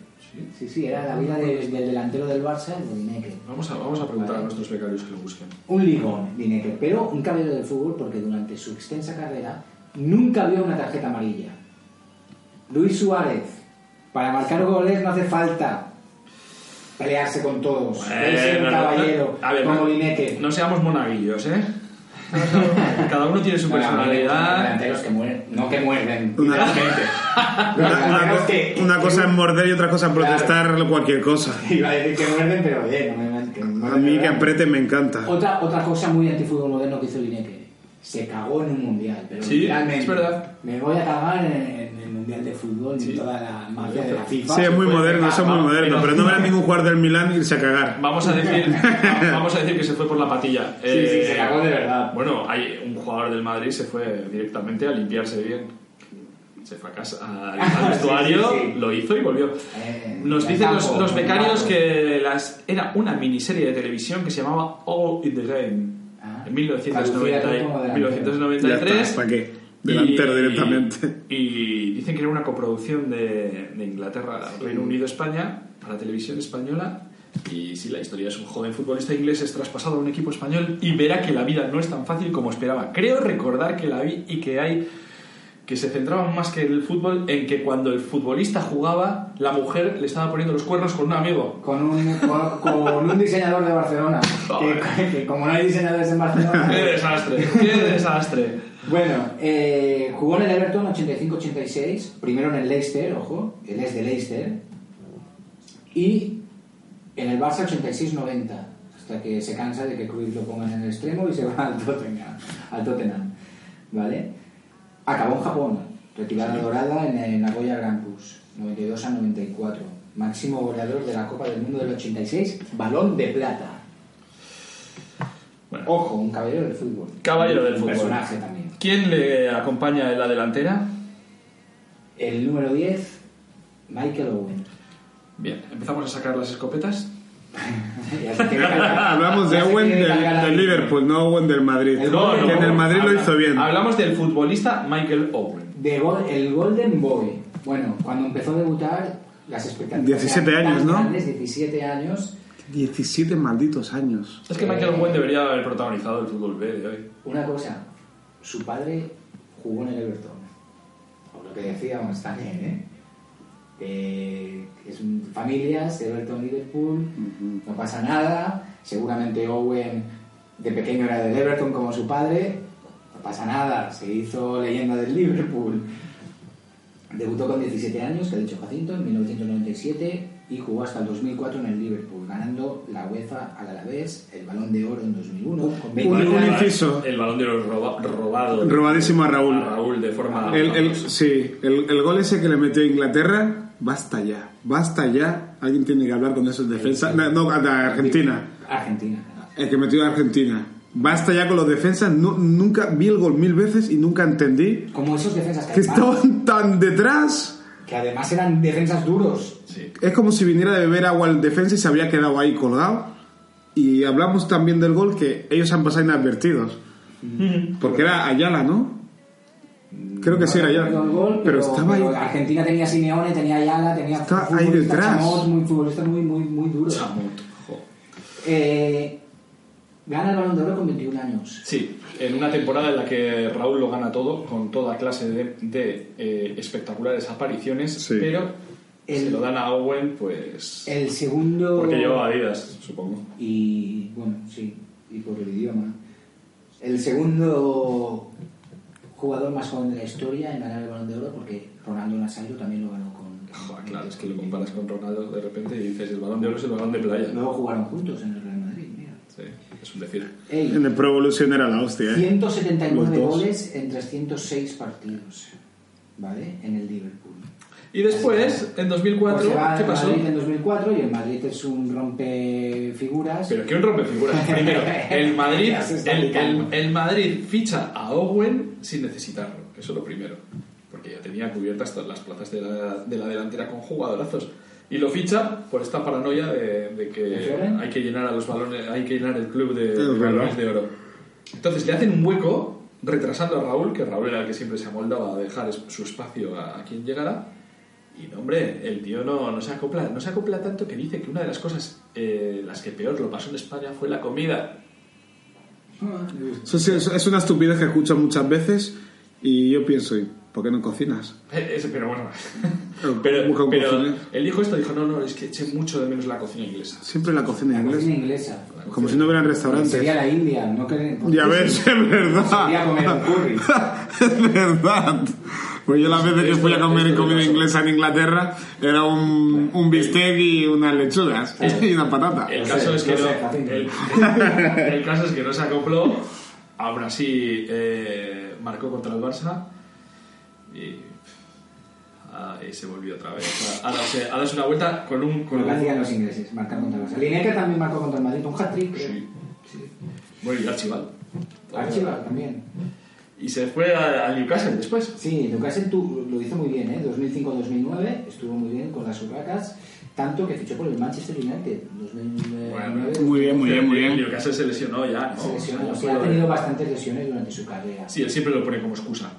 S3: Sí, sí, era la vida de- del delantero del Barça, de Lineker.
S2: Vamos a, vamos a preguntar
S3: Vale.
S2: a nuestros becarios que lo busquen.
S3: Un ligón, Lineker, pero un caballero del fútbol porque durante su extensa carrera nunca vio una tarjeta amarilla. Luis Suárez, para marcar goles no hace falta pelearse con todos. Ser un
S2: no,
S3: caballero
S2: no. A ver,
S3: como
S2: no,
S3: Lineker.
S2: no seamos monaguillos, ¿eh? Cada uno tiene su personalidad.
S3: Delanteros que mueren, no que muerden,
S4: Una- [laughs]
S3: que-
S4: cosa es morder y otra cosa es protestar cualquier cosa. [laughs]
S3: Iba a decir que muerden, pero oye, no me
S4: A mí que apriete me encanta.
S3: Otra, otra cosa muy antifútbol moderno que hizo Lineker. Se cagó en un mundial, pero
S2: Sí,
S3: literalmente.
S2: es verdad.
S3: Me voy a cagar en, en el mundial de fútbol y en toda la mafia de la FIFA.
S4: Sí, es muy
S3: Se
S4: moderno,
S3: a
S4: eso es muy moderno.
S2: pero-
S4: Pero no verás ningún jugador del Milán irse a cagar.
S2: Vamos a decir, [laughs] va- vamos a decir que se fue por la patilla.
S3: Sí, sí,
S2: Eh,
S3: se cagó de verdad.
S2: Bueno, hay un jugador del Madrid se fue directamente a limpiarse bien. Se fue a casa [laughs] al,
S3: Sí,
S2: vestuario,
S3: sí, sí.
S2: lo hizo y volvió.
S3: Eh,
S2: Nos dicen los,
S3: campo,
S2: los becarios que las, era una miniserie de televisión que se llamaba All in the Game. En 1990
S3: traducida como delantero.
S2: 1993.
S4: Ya está, ¿para qué? Delantero directamente.
S2: Y dicen que era una coproducción de, de Inglaterra, Reino Unido, España, para televisión española. Y sí, la historia es un joven futbolista inglés es traspasado a un equipo español y verá que la vida no es tan fácil como esperaba. Creo recordar que la vi y que hay que se centraban más que en el fútbol en que cuando el futbolista jugaba, la mujer le estaba poniendo los cuernos con un amigo.
S3: Con un, con, con un diseñador de Barcelona. [laughs] que, que como no hay diseñadores en Barcelona.
S2: ¡Qué desastre! ¡Qué desastre!
S3: Bueno, eh, jugó en el Everton 85-86, primero en el Leicester, ojo, él es de Leicester, y en el Barça 86-90, hasta que se cansa de que Cruyff lo pongan en el extremo y se va al Tottenham, al Tottenham ¿vale? Acabó en Japón, retirada dorada en el Nagoya Grampus, 92 a 94, máximo goleador de la Copa del Mundo del 86, balón de plata.
S2: Bueno,
S3: Ojo, un caballero del fútbol.
S2: Caballero del
S3: Un
S2: fútbol.
S3: personaje también.
S2: ¿quién le acompaña en la delantera?
S3: El número 10, Michael Owen.
S2: Bien, empezamos a sacar las escopetas. [laughs] [laughs]
S4: Hablamos de Owen del, del. Liverpool, no Owen del Madrid.
S3: El
S4: que
S3: gol,
S4: en el Madrid lo
S2: Habla-
S4: hizo bien.
S2: Hablamos del futbolista Michael Owen.
S3: De gol- el Golden Boy. Bueno, cuando empezó a debutar, las expectativas.
S4: 17
S3: eran
S4: años,
S3: tan
S4: ¿no?
S3: grandes, 17 años.
S4: 17 malditos años.
S2: Es que Michael Owen debería haber protagonizado el fútbol B de hoy.
S3: Una cosa, su padre jugó en el Everton. Por lo que decíamos también, ¿eh? Que es un- familias, Everton-Liverpool, no pasa nada. Seguramente Owen de pequeño era del Everton como su padre, no pasa nada. Se hizo leyenda del Liverpool. Debutó con 17 años, que ha dicho Jacinto, en 1997 y jugó hasta el 2004 en el Liverpool, ganando la UEFA al Alavés, el Balón de Oro en 2001. con
S4: Un-
S3: 21
S4: un inciso.
S2: El balón de oro roba- robado.
S4: Robadísimo a Raúl.
S2: A Raúl de forma.
S4: El, el- sí, el, el gol ese que le metió a Inglaterra, basta ya, basta ya. Alguien tiene que hablar con esos defensas. No, no, Argentina.
S3: Argentina.
S4: El que metió a Argentina. Basta ya con los defensas. No- nunca vi el gol mil veces y nunca entendí
S3: Como esos defensas que,
S4: que estaban tan detrás.
S3: que además eran defensas duros.
S2: Sí.
S4: Es como si viniera de beber agua al defensa y se había quedado ahí colgado. Y hablamos también del gol que ellos han pasado inadvertidos. Porque era Ayala, ¿no? Creo que sí era Ayala.
S3: gol,
S4: pero, estaba ahí.
S3: Argentina tenía Simeone, tenía Ayala, tenía
S4: Está ahí detrás.
S3: chamot, muy futbolistas muy, muy, muy duros.
S2: Chamut. jo.
S3: Eh, gana el Balón de Oro con 21 años.
S2: Sí, en una temporada en la que Raúl lo gana todo, con toda clase de, de, eh, espectaculares apariciones,
S4: Sí.
S2: pero
S3: El-
S2: se lo dan a Owen, pues.
S3: El segundo...
S2: Porque llevaba Adidas, supongo.
S3: Y bueno, sí, y por el idioma. El segundo jugador más joven de la historia en ganar el Balón de Oro, porque Ronaldo Nazario también lo ganó con...
S2: Buah, claro, es que lo comparas con Ronaldo de repente y dices: el balón de oro es el balón de playa.
S3: Luego jugaron juntos en el Real Madrid, mira.
S2: Sí, es un decir.
S3: Ey,
S4: En el Pro Evolution era la hostia, ¿eh?
S3: 179
S4: Los dos.
S3: goles en 306 partidos, ¿vale? En el Liverpool.
S2: Y después, en 2004,
S3: Pues se va
S2: ¿qué pasó?
S3: Madrid en 2004 y el Madrid es un rompefiguras.
S2: Pero que un rompefiguras. [laughs] Primero, el Madrid, el, el- el Madrid ficha a Owen sin necesitarlo. Eso es lo primero. Porque ya tenía cubiertas todas las plazas de la, de la delantera con jugadorazos. Y lo ficha por esta paranoia de, de
S3: ¿De
S2: que hay que llenar a los balones, hay que llenar el club de, de balones de oro. Entonces le hacen un hueco retrasando a Raúl, que Raúl era el que siempre se amoldaba a dejar su espacio a, a quien llegara. Y no, hombre, el tío no, no se acopla, no se acopla tanto que dice que una de las cosas eh, las que peor lo pasó en España fue la comida.
S4: Eso sí, es, es una estupidez que escucho muchas veces y yo pienso, ¿y por qué no cocinas?
S2: Eh, ese- pero bueno.
S4: Pero [laughs]
S2: pero
S4: busca un
S2: pero
S4: cocinero.
S2: él dijo esto, dijo, no, no, es que eché mucho de menos la cocina inglesa.
S4: Siempre la cocina
S3: La cocina
S4: inglesa.
S3: inglesa.
S4: Como si no hubieran restaurantes.
S3: Sería la India, no.
S4: Ya ves, [laughs] es verdad.
S3: Sería comer un curry. [laughs]
S4: es verdad. Pues yo las veces que fui a comer comida inglesa en Inglaterra era un, un bistec y unas lechugas [laughs] y una patata.
S2: El caso es que
S3: no
S2: el, [laughs] el caso es que no se acopló, aún así eh, marcó contra el Barça y ahí se volvió otra vez. A darse, a darse una vuelta con un... Con
S3: Lo que
S2: un
S3: hacían los ingleses, marcar contra el Barça. Lineker también marcó contra el Madrid, un hat-trick.
S2: Sí.
S3: Sí.
S2: bueno, y Archibald.
S3: Archibald también.
S2: Y se fue a- al Newcastle después.
S3: Sí, Newcastle tu- lo hizo muy bien, ¿eh? 2005-2009 estuvo muy bien con las urracas, tanto que fichó por el Manchester United. 2009,
S2: Bueno,
S4: Muy bien, muy bien, muy
S2: El
S4: bien.
S2: Newcastle se lesionó ya, ¿no?
S3: Se lesionó,
S2: fue
S3: ha tenido bastantes lesiones durante su carrera.
S2: Sí, él siempre lo pone como excusa.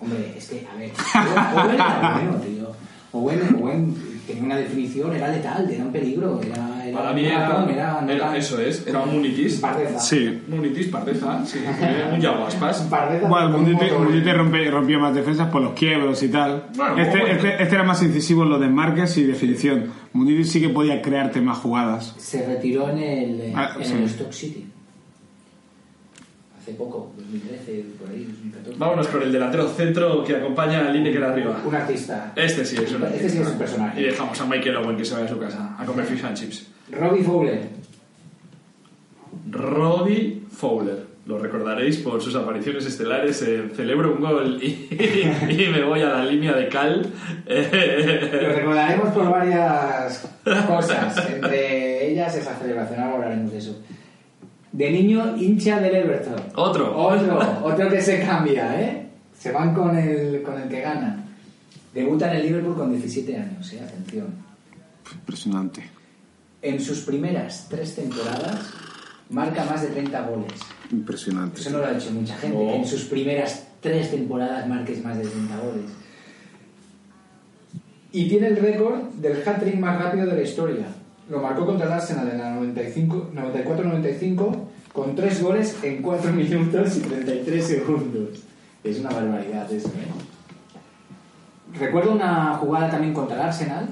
S3: Hombre, es que, a ver, [laughs] Owen era bueno, tío. Owen, Owen tenía una definición, era letal, era un peligro, era, era
S2: Para mí era,
S3: era,
S2: era- eso es, era un munitis.
S3: Pardeza.
S4: Sí.
S2: Munitis, pardeza, sí, un yaguaspas.
S3: Pardeza
S4: Bueno, rompe- rompió más defensas por los quiebros y tal.
S2: Bueno,
S4: este,
S2: bueno.
S4: este, este era más incisivo en lo de marcas y definición. Mundite sí que podía crearte más jugadas.
S3: Se retiró en el, en
S4: Ah, sí.
S3: el Stock City. Hace poco, 2013, por ahí, 2014.
S2: Vámonos con el delantero centro que acompaña a Lineker arriba.
S3: Un artista.
S2: Este sí es un
S3: Este sí es un personaje.
S2: Y dejamos a Michael Owen que se vaya a su casa a comer fish and chips.
S3: Robbie Fowler.
S2: Robbie Fowler. Lo recordaréis por sus apariciones estelares en Celebro un gol y, [laughs] y me voy a la línea de cal.
S3: Lo [laughs] recordaremos por varias cosas. Entre ellas esa celebración, ahora hablaremos de eso. De niño, hincha del Everton.
S2: Otro.
S3: Otro, [laughs] otro que se cambia, ¿eh? Se van con el, con el que gana. Debuta en el Liverpool con 17 años, ¿eh? Atención.
S4: Impresionante.
S3: En sus primeras tres temporadas marca más de 30 goles.
S4: Impresionante.
S3: Eso no lo ha hecho mucha gente. Que En sus primeras tres temporadas marques más de 30 goles. Y tiene el récord del hat-trick más rápido de la historia. Lo marcó contra el Arsenal en la 95 94-95 con tres goles en 4 [laughs] minutos y 33 segundos. Es una barbaridad eso, ¿eh? Recuerdo una jugada también contra el Arsenal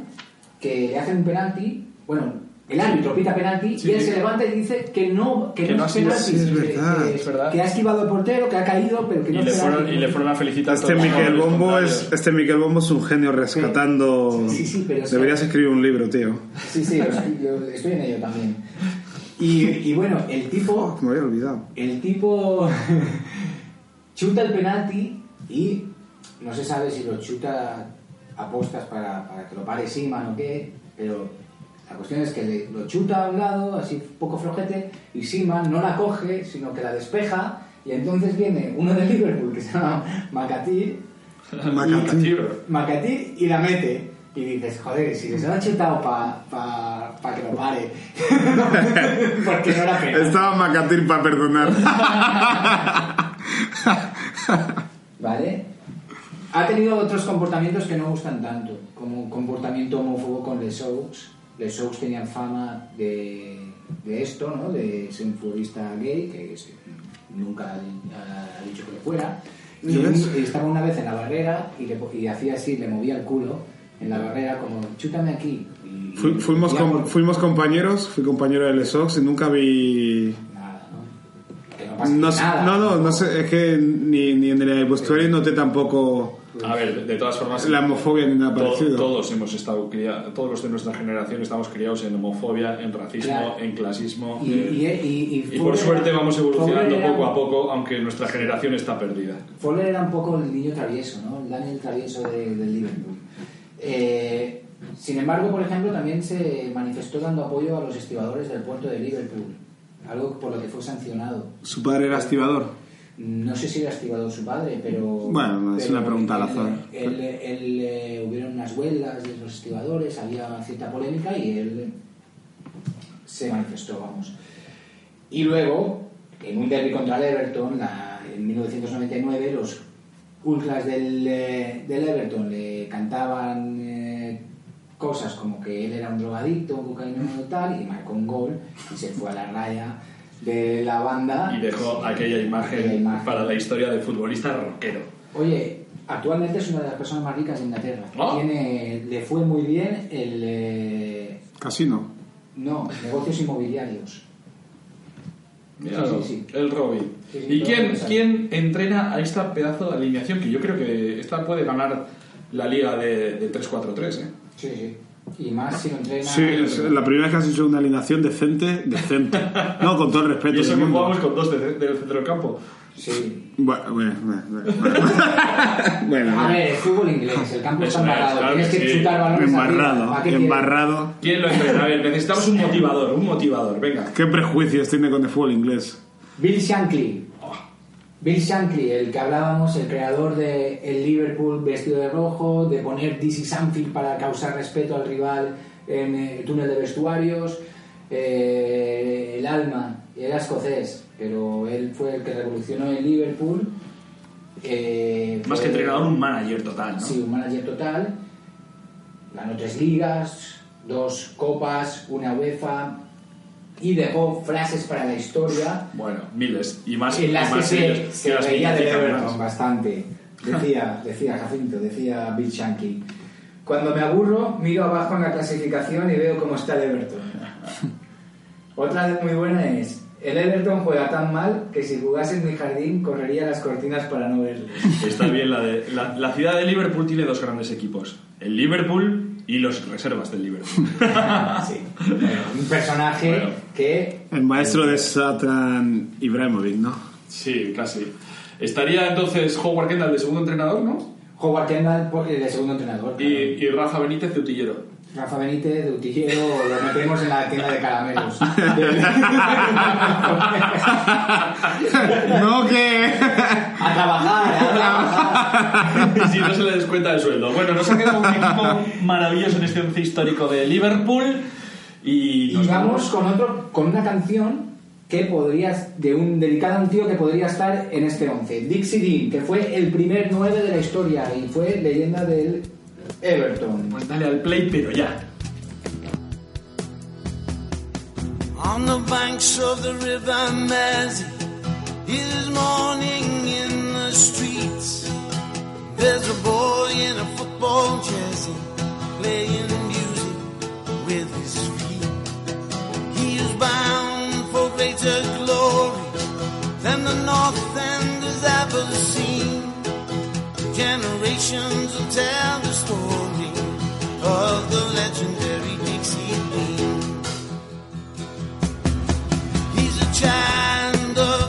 S3: que le hacen un penalti. Bueno, el árbitro pita penalti
S2: Sí.
S3: y él se levanta y dice que no, que
S2: Que
S3: no,
S2: no
S3: es penalti.
S4: así, es
S3: que-
S4: verdad,
S3: que-
S2: es verdad.
S3: Que ha esquivado el portero, que ha caído, pero que
S2: Y
S3: no
S2: le,
S3: es
S2: fueron,
S3: penalti.
S2: y le fueron a felicitar
S4: Este
S2: todos
S4: Miquel Bombo es, este Miquel Bombo es un genio rescatando.
S3: Sí, sí, sí, pero
S4: Deberías escribir un libro, tío.
S3: Sí, sí, lo estoy, en ello también. Y, y bueno, el tipo,
S4: Me había olvidado.
S3: el tipo [laughs] chuta el penalti y no se sabe si lo chuta a postas para, para que lo pare Siman o qué, pero la cuestión es que lo chuta a un lado, así poco flojete, y Siman no la coge, sino que la despeja, y entonces viene uno de Liverpool que se llama Macatir, [laughs]
S4: Macatir.
S3: Macatir y la mete. Y dices, joder, si les ha chutado para pa, pa que lo pare. [laughs] Porque no era [laughs] penal.
S4: Estaba Macatir para perdonar.
S3: ¿Vale? Ha tenido otros comportamientos que no gustan tanto, como un comportamiento homófobo con Les Oaks. Les Oaks tenían fama de, de esto, ¿no? De ser un futbolista gay, que es- nunca ha, ha dicho que lo fuera. Y un- estaba una vez en la barrera y, le, y hacía así, le movía el culo en la barrera como, chútame aquí. Y- y-
S4: Fu- fuimos,
S3: y-
S4: com- fuimos compañeros, fui compañero de Les Ox y nunca vi.
S3: Nada, ¿no? Que no pasa
S4: No, sé-
S3: nada.
S4: no, no, no sé, es que ni, ni en el vestuario noté tampoco
S2: A ver, de todas formas,
S4: la homofobia ni nada
S2: to-
S4: parecido.
S2: todos hemos estado cria- todos los de nuestra generación estamos criados en homofobia, en racismo,
S3: Claro.
S2: en clasismo.
S3: Y,
S2: eh,
S3: y- y- y
S2: y por suerte
S3: era-
S2: vamos evolucionando
S3: era-
S2: poco a poco, aunque nuestra generación está perdida.
S3: Fowler era un poco el niño travieso, ¿no? El Daniel travieso de- del Liverpool. Eh, sin embargo, por ejemplo, también se manifestó dando apoyo a los estibadores del puerto de Liverpool, algo por lo que fue sancionado.
S4: Su padre era estibador.
S3: No sé si era estibador su padre, pero...
S4: Bueno, es
S3: pero
S4: una pregunta al
S3: él-
S4: azar.
S3: Él, él, eh, hubieron unas huelgas de los estibadores, había cierta polémica y él se manifestó, vamos. Y luego, en un derby contra el Everton, la- en 1999, los ultras del, eh, del Everton le cantaban eh, cosas como que él era un drogadicto, un cocaíno y tal, y marcó un gol y se fue a la raya de la banda.
S2: Y dejó aquella imagen,
S3: Aquella imagen.
S2: para la historia del futbolista rockero.
S3: Oye, actualmente es una de las personas más ricas de Inglaterra.
S2: Ah.
S3: Tiene, le fue muy bien el... eh,
S4: Casino.
S3: no, negocios inmobiliarios. Sí, sí,
S2: el Robin.
S3: Sí, sí,
S2: ¿Y quién, quién entrena a esta pedazo de alineación? Que yo creo que esta puede ganar la liga de, de 3-4-3, ¿eh?
S3: Sí, sí. Y más si lo entrena...
S4: Sí, es la primera vez que has hecho una alineación decente, decente. No, con todo el [laughs] respeto.
S2: Y eso que jugamos con dos de- del centro del campo.
S3: Sí.
S4: Bueno, bueno, bueno, bueno. [laughs] Bueno,
S3: A ver, el fútbol inglés, el campo está embarrado,
S2: claro
S3: tienes
S2: que sí.
S3: chutar balones
S4: embarrado, embarrado.
S2: ¿Quién lo entrena? A ver, necesitamos un motivador, un motivador, venga.
S4: ¿Qué prejuicios tiene con el fútbol inglés?
S3: Bill Shankly. Bill Shankly, el que hablábamos, el creador de el Liverpool vestido de rojo, de poner DC Sanfield para causar respeto al rival en el túnel de vestuarios, eh, el alma, era escocés, pero él fue el que revolucionó el Liverpool. eh,
S2: Más que entrenador, un manager total, ¿no?
S3: Sí, un manager total. Ganó tres ligas, dos copas, una UEFA y dejó frases para la historia
S2: Bueno, miles. Y más,
S3: en las
S2: y
S3: que
S2: más
S3: se,
S2: ellos,
S3: se
S2: que
S3: reía de Everton bastante. Decía, [laughs] decía Jacinto, decía Bill Shankly. Cuando me aburro, miro abajo en la clasificación y veo cómo está el Everton. [laughs] Otra muy buena es, el Everton juega tan mal que si jugase en mi jardín correría las cortinas para no verlo.
S2: Está bien la de. La, la ciudad de Liverpool tiene dos grandes equipos: el Liverpool y los reservas del Liverpool. [laughs]
S3: Sí. Bueno, un personaje
S2: Bueno.
S3: que
S4: El maestro de Satan Ibrahimovic, ¿no?
S2: sí, casi. Estaría entonces Howard Kendall de segundo entrenador, ¿no?
S3: Howard Kendall por- de segundo entrenador.
S2: Y, y Rafa Benítez de utillero.
S3: Rafa Benítez de Utillero lo metemos en la tienda de caramelos.
S4: no que...
S3: a trabajar, a trabajar.
S2: Y si no se le descuenta el sueldo. Bueno, nos ha quedado un equipo maravilloso en este once histórico de Liverpool. Y,
S3: Y
S2: nos
S3: vamos con otro, con una canción que podrías, de un dedicada a un tío que podría estar en este 11. Dixie Dean, que fue el primer 9 de la historia y fue leyenda del Everton.
S2: Pues dale al play, pero ya.
S5: On the banks of the river Mersey, it is morning in the streets. There's a boy in a football jersey playing music with his feet. He is bound for greater glory than the North End has ever seen. Generations will tell the story of the legendary Dixie Dean. He's a child of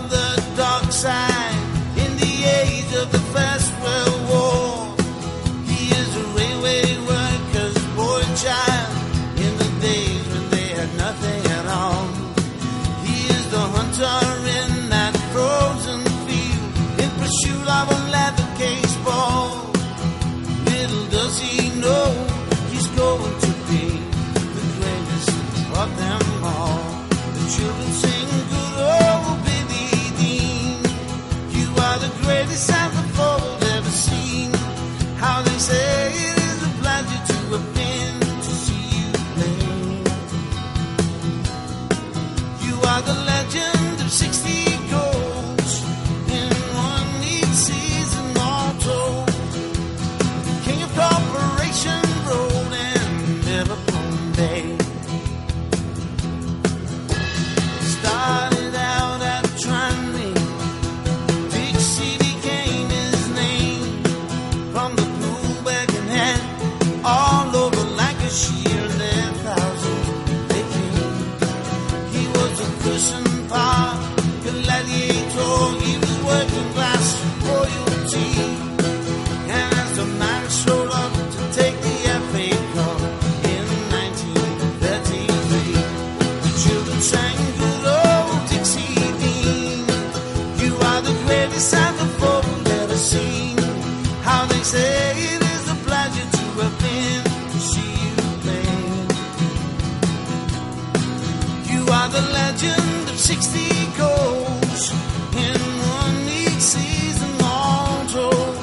S5: legend of 60 goals in one league season long told.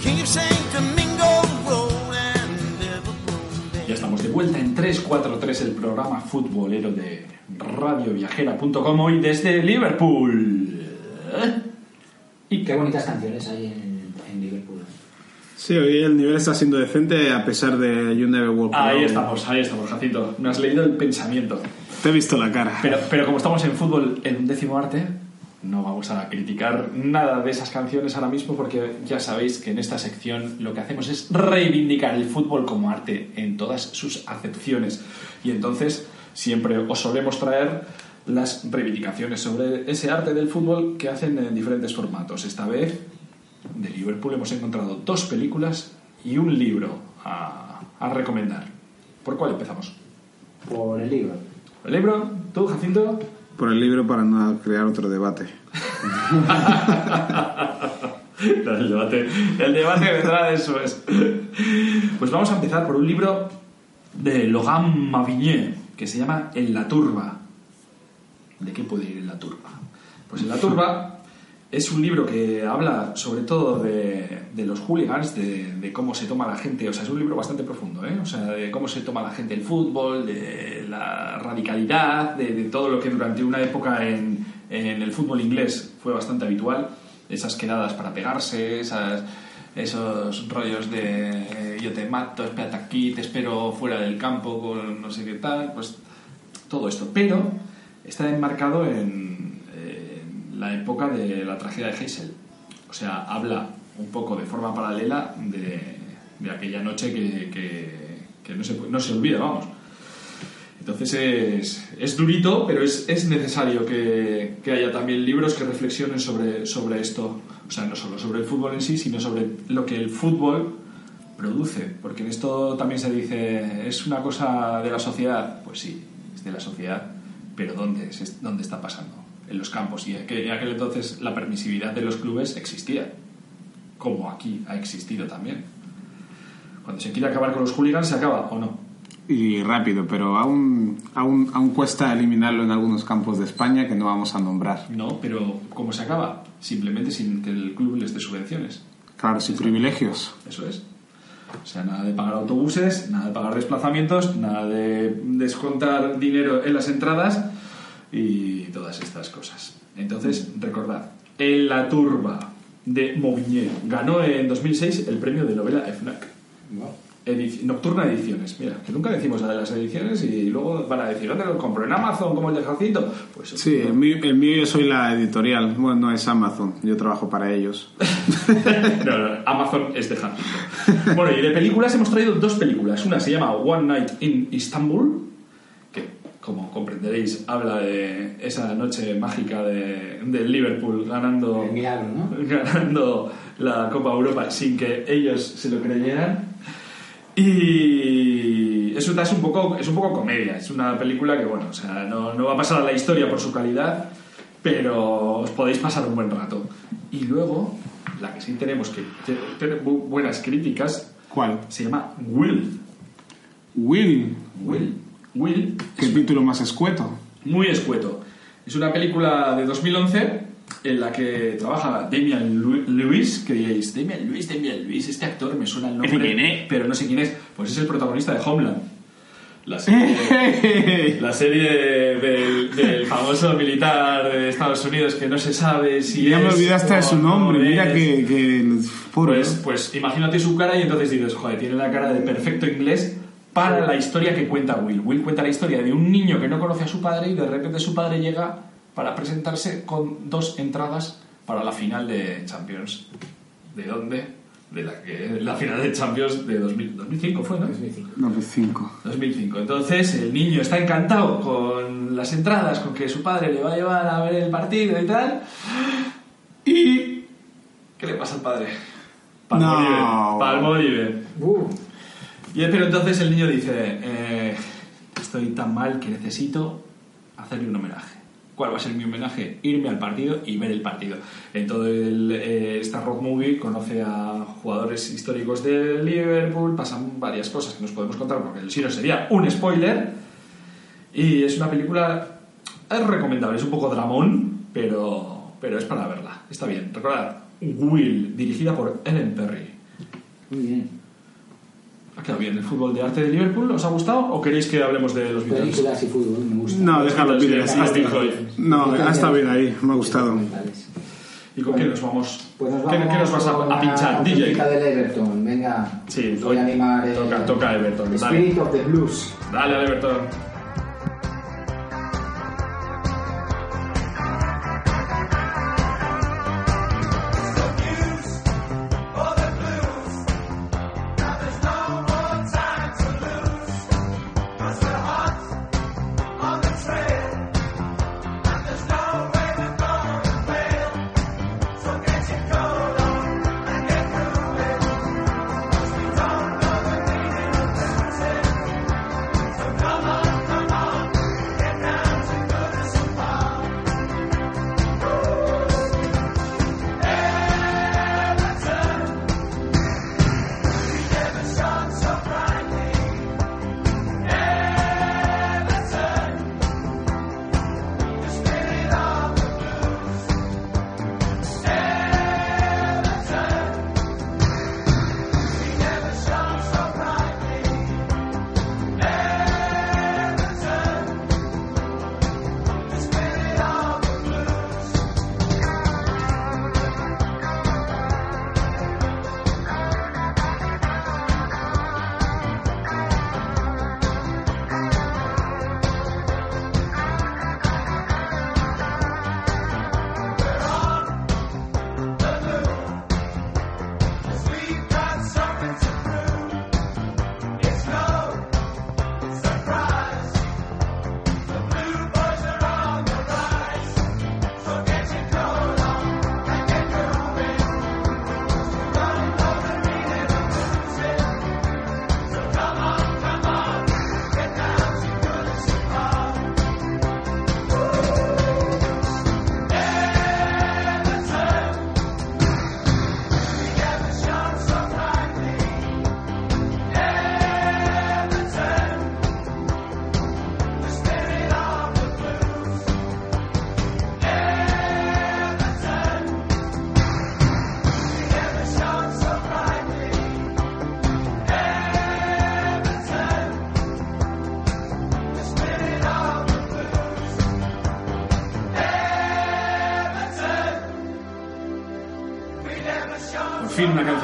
S5: King of St. Domingo Road and Liverpool.
S2: Ya estamos de vuelta en 343, el programa futbolero de radioviajera.com hoy desde Liverpool. ¿Eh?
S3: Y qué bonitas canciones hay en, en Liverpool.
S4: Sí, hoy el nivel está siendo decente a pesar de You Never Walk
S2: Ahí estamos, ahí estamos, Jacinto. Me has leído el pensamiento.
S4: Te he visto la cara.
S2: Pero, pero como estamos en fútbol en un décimo arte, no vamos a criticar nada de esas canciones ahora mismo porque ya sabéis que en esta sección lo que hacemos es reivindicar el fútbol como arte en todas sus acepciones. Y entonces siempre os solemos traer las reivindicaciones sobre ese arte del fútbol que hacen en diferentes formatos. Esta vez de Liverpool hemos encontrado dos películas y un libro a, a recomendar. ¿Por cuál empezamos?
S3: Por el libro.
S2: ¿El libro? ¿Tú, Jacinto?
S4: Por el libro para no crear otro debate. [laughs]
S2: el debate, el debate vendrá después. Pues vamos a empezar por un libro de Logan Mavigné que se llama En la turba. ¿De qué puede ir en la turba? Pues en la turba es un libro que habla sobre todo de, de los hooligans, de, cómo se toma la gente, o sea, es un libro bastante profundo, ¿eh? O sea, de cómo se toma la gente el fútbol, de la radicalidad, de, todo lo que durante una época en, en el fútbol inglés fue bastante habitual, esas quedadas para pegarse, esas, esos rollos de eh, yo te mato, espérate aquí, te espero fuera del campo con no sé qué tal, pues todo esto. Pero está enmarcado en, en la época de la tragedia de Heysel. O sea, habla un poco de forma paralela de, de aquella noche que, que- que no, se, no se olvida, vamos. Entonces es, es durito, pero es, es necesario que, que haya también libros que reflexionen sobre, sobre esto. O sea, no solo sobre el fútbol en sí, sino sobre lo que el fútbol produce. Porque en esto también se dice, ¿es una cosa de la sociedad? Pues sí, es de la sociedad, pero ¿dónde, es, dónde está pasando? En los campos. Y que en aquel entonces la permisividad de los clubes existía, como aquí ha existido también. Cuando se quiere acabar con los hooligans, ¿se acaba o no?
S4: Y rápido, pero aún, aún, aún cuesta eliminarlo en algunos campos de España que no vamos a nombrar.
S2: No, pero ¿cómo se acaba? Simplemente sin que el club les dé subvenciones.
S4: Claro, sin privilegios.
S2: Eso es. O sea, nada de pagar autobuses, nada de pagar desplazamientos, nada de descontar dinero en las entradas y todas estas cosas. Entonces, recordad, En la turba de Movigné ganó en 2006 el premio de novela FNAC. Nocturna Ediciones. Mira, que nunca decimos la de las ediciones y luego van a decir, ¿dónde lo compro? ¿En Amazon como el de Jacinto? Pues
S4: Sí, el mío, el mío yo soy la editorial. Bueno, no es Amazon, yo trabajo para ellos. [laughs]
S2: No, no, Amazon es de Jacinto. Bueno, y de películas hemos traído dos películas. Una se llama One Night in Istanbul, como comprenderéis, habla de esa noche mágica de, de Liverpool ganando,
S3: milagro, ¿no? [laughs]
S2: ganando la Copa Europa sin que ellos se lo creyeran. Y es, es, un poco, es un poco comedia. Es una película que, bueno, o sea, no, no va a pasar a la historia por su calidad, pero os podéis pasar un buen rato. Y luego, la que sí tenemos que bu- buenas críticas
S4: ¿Cuál?
S2: se llama Will.
S4: Will.
S2: Will. Will
S4: ¿Qué título más escueto?
S2: muy escueto. Es una película de 2011 en la que trabaja Damian Lewis, que diréis, Damian Lewis, Damian Lewis, este actor me suena el nombre,
S4: ¿Quién es?
S2: pero no sé quién es. Pues es el protagonista de Homeland. La serie, [laughs] la serie del, del famoso militar de Estados Unidos que no se sabe si
S4: ya me
S2: es
S4: olvidaste de su
S2: no
S4: nombre. Mira
S2: es.
S4: que, que pobre,
S2: Pues,
S4: ¿no?
S2: pues imagínate su cara y entonces dices, joder, tiene la cara de perfecto inglés para la historia que cuenta Will. Will cuenta la historia de un niño que no conoce a su padre y de repente su padre llega para presentarse con dos entradas para la final de Champions. ¿De dónde? De la, que, la final de Champions de 2000 2005 fue, ¿no?
S3: 2005.
S4: No, pues cinco.
S2: 2005. Entonces el niño está encantado con las entradas, con que su padre le va a llevar a ver el partido y tal. ¿Y qué le pasa al padre? Palmolive.
S4: No.
S2: Palmolive.
S3: Uh,
S2: Y pero entonces el niño dice, eh, estoy tan mal que necesito hacerle un homenaje. ¿Cuál va a ser mi homenaje? Irme al partido y ver el partido. En todo el, eh, esta road movie conoce a jugadores históricos de Liverpool, pasan varias cosas que nos podemos contar porque si no sería un spoiler. Y es una película Es recomendable, es un poco dramón, pero, pero es para verla. Está bien. Recordad, Will, dirigida por Ellen Perry.
S3: Muy bien.
S2: Ha quedado bien el fútbol de arte de Liverpool. ¿Os ha gustado o queréis que hablemos de los Beatles?
S3: Películas y fútbol, me gusta.
S4: No, deja los
S2: Floyd.
S4: No, ha estado bien ahí, me ha gustado.
S2: ¿Y con qué nos vamos?
S3: Pues nos
S2: ¿Qué,
S3: vamos
S2: qué nos vas a, a pinchar, DJ?
S3: del Everton. Venga,
S2: Sí,
S3: voy a
S2: hoy
S3: animar. eh,
S2: toca- toca Everton, dale.
S3: Spirit of the Blues.
S2: Dale, al Everton.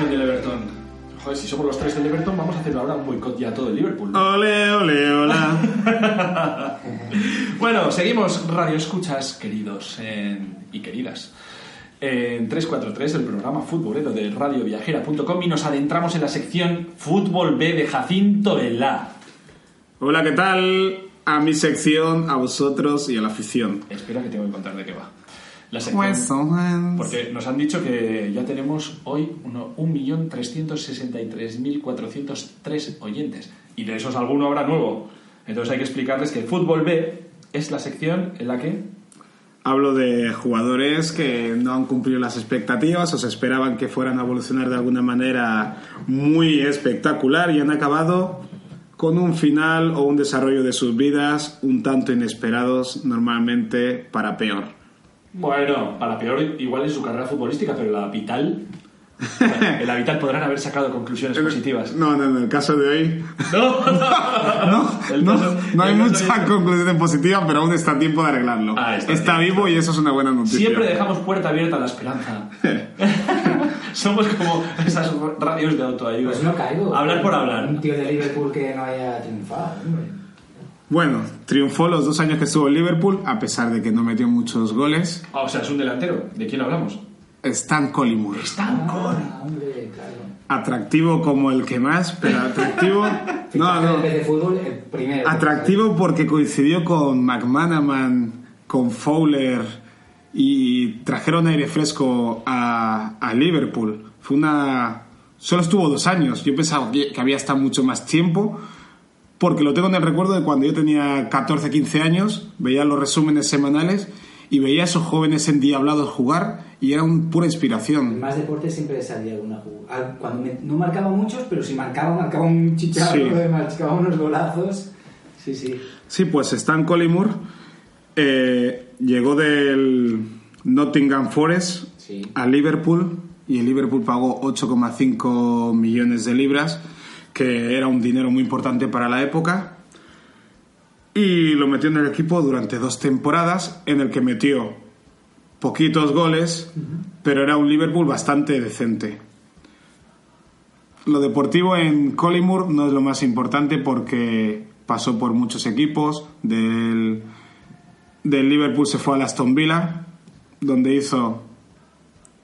S2: Canción del Everton. Joder, si somos los tres del Everton, vamos a hacer ahora un boicot ya a todo el Liverpool.
S4: Ole, ole, hola. [laughs]
S2: Bueno, seguimos Radio Escuchas, queridos en- y queridas. En 343, el programa futbolero de radioviajera.com y nos adentramos en la sección Fútbol B de Jacinto Elá.
S4: Hola, ¿qué tal? A mi sección, a vosotros y a la afición.
S2: Espera que tengo que contar de qué va. La sección...
S4: Pues,
S2: Porque nos han dicho que ya tenemos hoy uno- 1.363.403 oyentes. Y de esos alguno habrá nuevo. Entonces hay que explicarles que Fútbol B es la sección en la que...
S4: Hablo de jugadores que no han cumplido las expectativas o se esperaban que fueran a evolucionar de alguna manera muy espectacular y han acabado con un final o un desarrollo de sus vidas un tanto inesperados, normalmente para peor.
S2: Bueno, para peor igual en su carrera futbolística, pero la vital... [laughs] En la vital podrán haber sacado conclusiones positivas.
S4: No, no, en el caso de hoy
S2: No, no, [laughs]
S4: no, no,
S2: caso-
S4: no hay mucha conclusión positiva, pero aún está a tiempo de arreglarlo.
S2: Ah, está bien,
S4: vivo y eso es una buena noticia.
S2: Siempre dejamos puerta abierta a la esperanza. [laughs] Somos como esas radios de autoayuda.
S3: Pues no caigo.
S2: Hablar por
S3: Un
S2: hablar.
S3: tío de Liverpool que no haya triunfado, hombre.
S4: Bueno, triunfó los dos años que estuvo en Liverpool, a pesar de que no metió muchos goles.
S2: Ah, o sea, es un delantero. ¿De quién hablamos?
S4: Stan Collymore.
S2: Stan
S3: Ah, hombre, claro.
S4: Atractivo como el que más, pero atractivo. [laughs] No, no.
S3: De fútbol, el primero.
S4: Atractivo porque coincidió con McManaman, con Fowler y trajeron aire fresco a, a Liverpool. Fue una. Solo estuvo dos años. Yo pensaba que que había estado mucho más tiempo. Porque lo tengo en el recuerdo de cuando yo tenía 14, 15 años, veía los resúmenes semanales y veía a esos jóvenes endiablados jugar y era un pura
S3: En
S4: inspiración.
S3: más deportes siempre salía alguna jugada. Cuando me- no marcaba muchos, pero si marcaba, marcaba un chicharro,
S4: Sí.
S3: marcaba unos golazos. Sí, sí.
S4: Sí, pues Stan Collymore eh, llegó del Nottingham Forest
S3: Sí.
S4: a Liverpool y el Liverpool pagó 8,5 millones de libras, que era un dinero muy importante para la época. Y lo metió en el equipo durante dos temporadas, en el que metió poquitos goles, pero era un Liverpool bastante decente. Lo deportivo en Collingwood no es lo más importante porque pasó por muchos equipos. Del, del Liverpool se fue al Aston Villa, donde hizo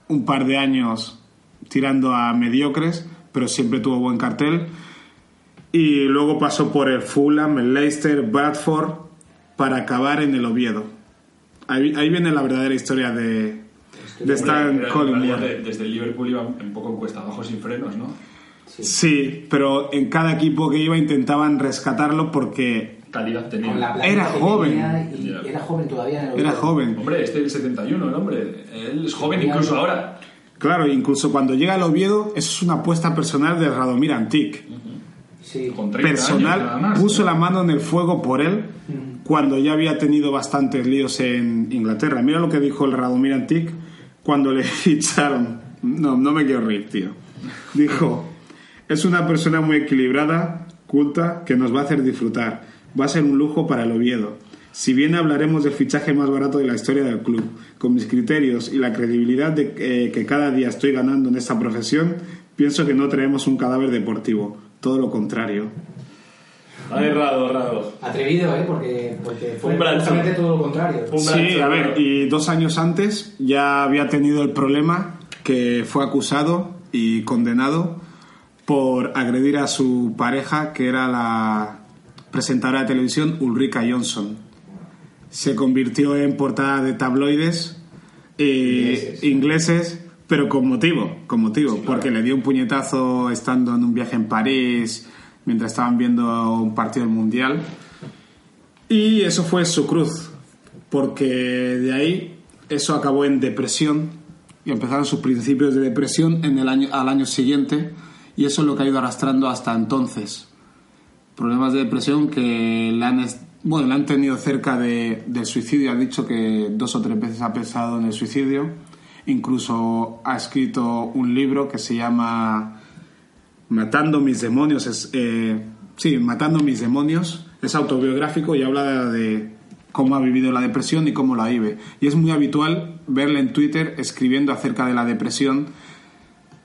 S4: un par de años tirando a mediocres, pero siempre tuvo buen cartel. Y luego pasó por el Fulham, el Leicester, Bradford, para acabar en el Oviedo. Ahí, ahí viene la verdadera historia de, de
S2: realidad
S4: Collingwood.
S2: de- desde el Liverpool iba un poco en cuesta abajo sin frenos, ¿no?
S4: Sí, pero en cada equipo que iba intentaban rescatarlo porque
S2: Calidad tenía.
S4: Era joven.
S3: tenía. Era joven todavía en el
S4: era joven.
S2: Hombre, este es el 71, el hombre. Él es joven
S3: Tenía-
S2: incluso ahora.
S4: Claro, incluso cuando llega al Oviedo, eso es una apuesta personal de Radomir Antic.
S3: Sí.
S2: Con 30 años, nada
S4: Personal,
S2: más.
S4: puso la mano en el fuego por él cuando ya había tenido bastantes líos en Inglaterra. Mira lo que dijo el Radomir Antic cuando le [laughs] ficharon. No, no me quiero reír, tío. Dijo, es una persona muy equilibrada, culta, que nos va a hacer disfrutar. Va a ser un lujo para el Oviedo. Si bien hablaremos del fichaje más barato de la historia del club, con mis criterios y la credibilidad de, eh, que cada día estoy ganando en esta profesión, pienso que no traemos un cadáver deportivo, todo lo contrario.
S2: Ay, Rado, Rado.
S3: Atrevido, ¿eh? Porque, porque fue justamente todo lo contrario.
S2: Un
S4: Sí, a ver, y dos años antes ya había tenido el problema que fue acusado y condenado por agredir a su pareja, que era la presentadora de televisión Ulrika Johnson. Se convirtió en portada de tabloides eh,
S3: Ingleses.
S4: ingleses, pero con motivo, con motivo, porque le dio un puñetazo estando en un viaje en París mientras estaban viendo un partido del Mundial. Y eso fue su cruz, porque de ahí eso acabó en depresión y empezaron sus principios de depresión en el año, al año siguiente y eso es lo que ha ido arrastrando hasta entonces. Problemas de depresión que le han, bueno, le han tenido cerca de, del suicidio, ha dicho que dos o tres veces ha pensado en el suicidio, incluso ha escrito un libro que se llama Matando mis demonios, es, eh, sí, Matando mis demonios, es autobiográfico y habla de cómo ha vivido la depresión y cómo la vive. Y es muy habitual verle en Twitter escribiendo acerca de la depresión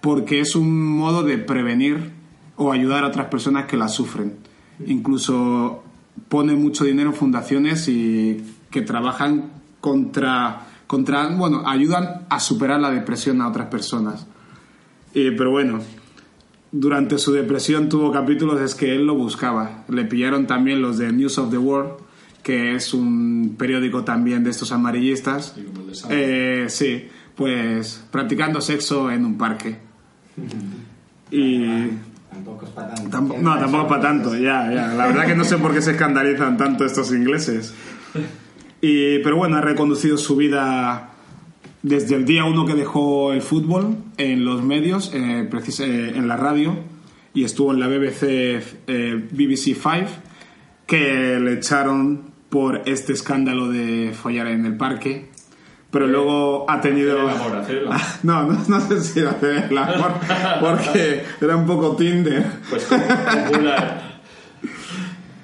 S4: porque es un modo de prevenir o ayudar a otras personas que la sufren. Incluso pone mucho dinero en fundaciones y que trabajan contra, contra bueno, ayudan a superar la depresión a otras personas. Eh, pero bueno, durante su depresión tuvo capítulos es que él lo buscaba. Le pillaron también los de News of the World, que es un periódico también de estos amarillistas.
S2: Sí.
S4: Eh, sí, pues practicando sexo en un parque. [laughs] Y
S3: Tampoco es para tanto.
S4: tampo- no, tampoco para tanto, ya, ya. La verdad que no sé por qué se escandalizan tanto estos ingleses. Y, pero bueno, ha reconducido su vida desde el día uno que dejó el fútbol en los medios, eh, eh, en la radio, y estuvo en la BBC, eh, BBC 5, que le echaron por este escándalo de follar en el parque. Pero luego ha tenido...
S2: Hacer el amor, hacer el amor. [laughs]
S4: No, no, no sé si hacer el amor, porque era un poco Tinder.
S2: Pues popular.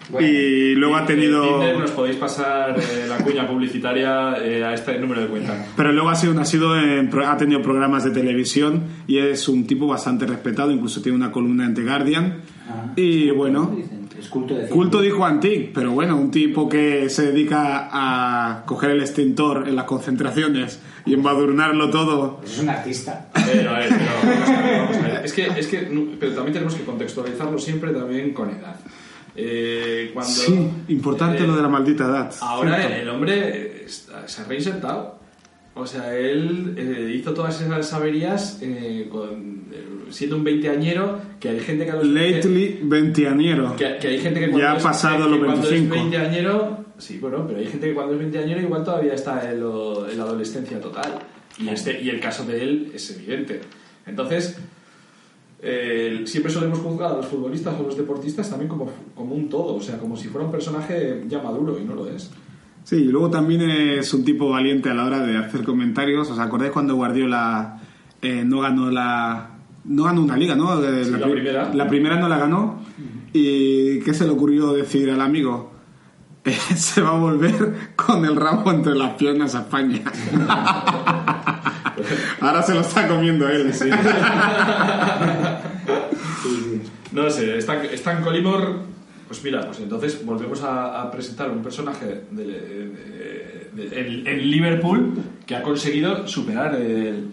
S3: Bueno,
S4: y luego ha
S2: En
S4: tenido...
S2: Tinder nos podéis pasar eh, la cuña publicitaria eh, a este número de cuenta.
S4: Pero luego ha sido, ha sido en pro- ha tenido programas de televisión y es un tipo bastante respetado, incluso tiene una columna en The Guardian.
S3: ah,
S4: Y bueno.
S3: Es culto de
S4: culto dijo Antic, pero bueno, un tipo que se dedica a coger el extintor en las concentraciones y embadurnarlo todo.
S3: Pues es un artista.
S2: Pero, a ver, pero vamos a ver, vamos a ver. [laughs] Es que, es que, no, pero también tenemos que contextualizarlo siempre también con edad. Eh, cuando,
S4: Sí, importante
S2: eh,
S4: lo de la maldita edad.
S2: Ahora
S4: Cierto.
S2: el hombre está- se ha reinsertado. O sea, él eh, hizo todas esas averías eh, con, eh, siendo un veinteañero, que hay gente que a los
S4: Lately, veinteañero.
S2: que, que hay gente que
S4: Ya ha pasado
S2: que
S4: los
S2: cuando
S4: 25.
S2: es veinteañero, sí, bueno, pero hay gente que cuando es veinteañero igual todavía está en, lo- en la adolescencia total. Y, este, y el caso de él es evidente. Entonces, eh, siempre solemos juzgar a los futbolistas o a los deportistas también como, como un todo, o sea, como si fuera un personaje ya maduro y no lo es.
S4: Sí, y luego también es un tipo valiente a la hora de hacer comentarios. ¿Os acordáis cuando Guardiola eh, no ganó la... No ganó una liga, ¿no?
S2: Sí, la
S4: pri-
S2: primera.
S4: La primera no la ganó. ¿Y qué se le ocurrió decir al amigo? Eh, [laughs] se va a volver con el rabo entre las piernas a España. [laughs] Ahora se lo está comiendo él. [laughs]
S2: No sé, Stan, Stan Collymore, pues mira, pues entonces volvemos a, a presentar un personaje de, en, Liverpool que ha conseguido superar el-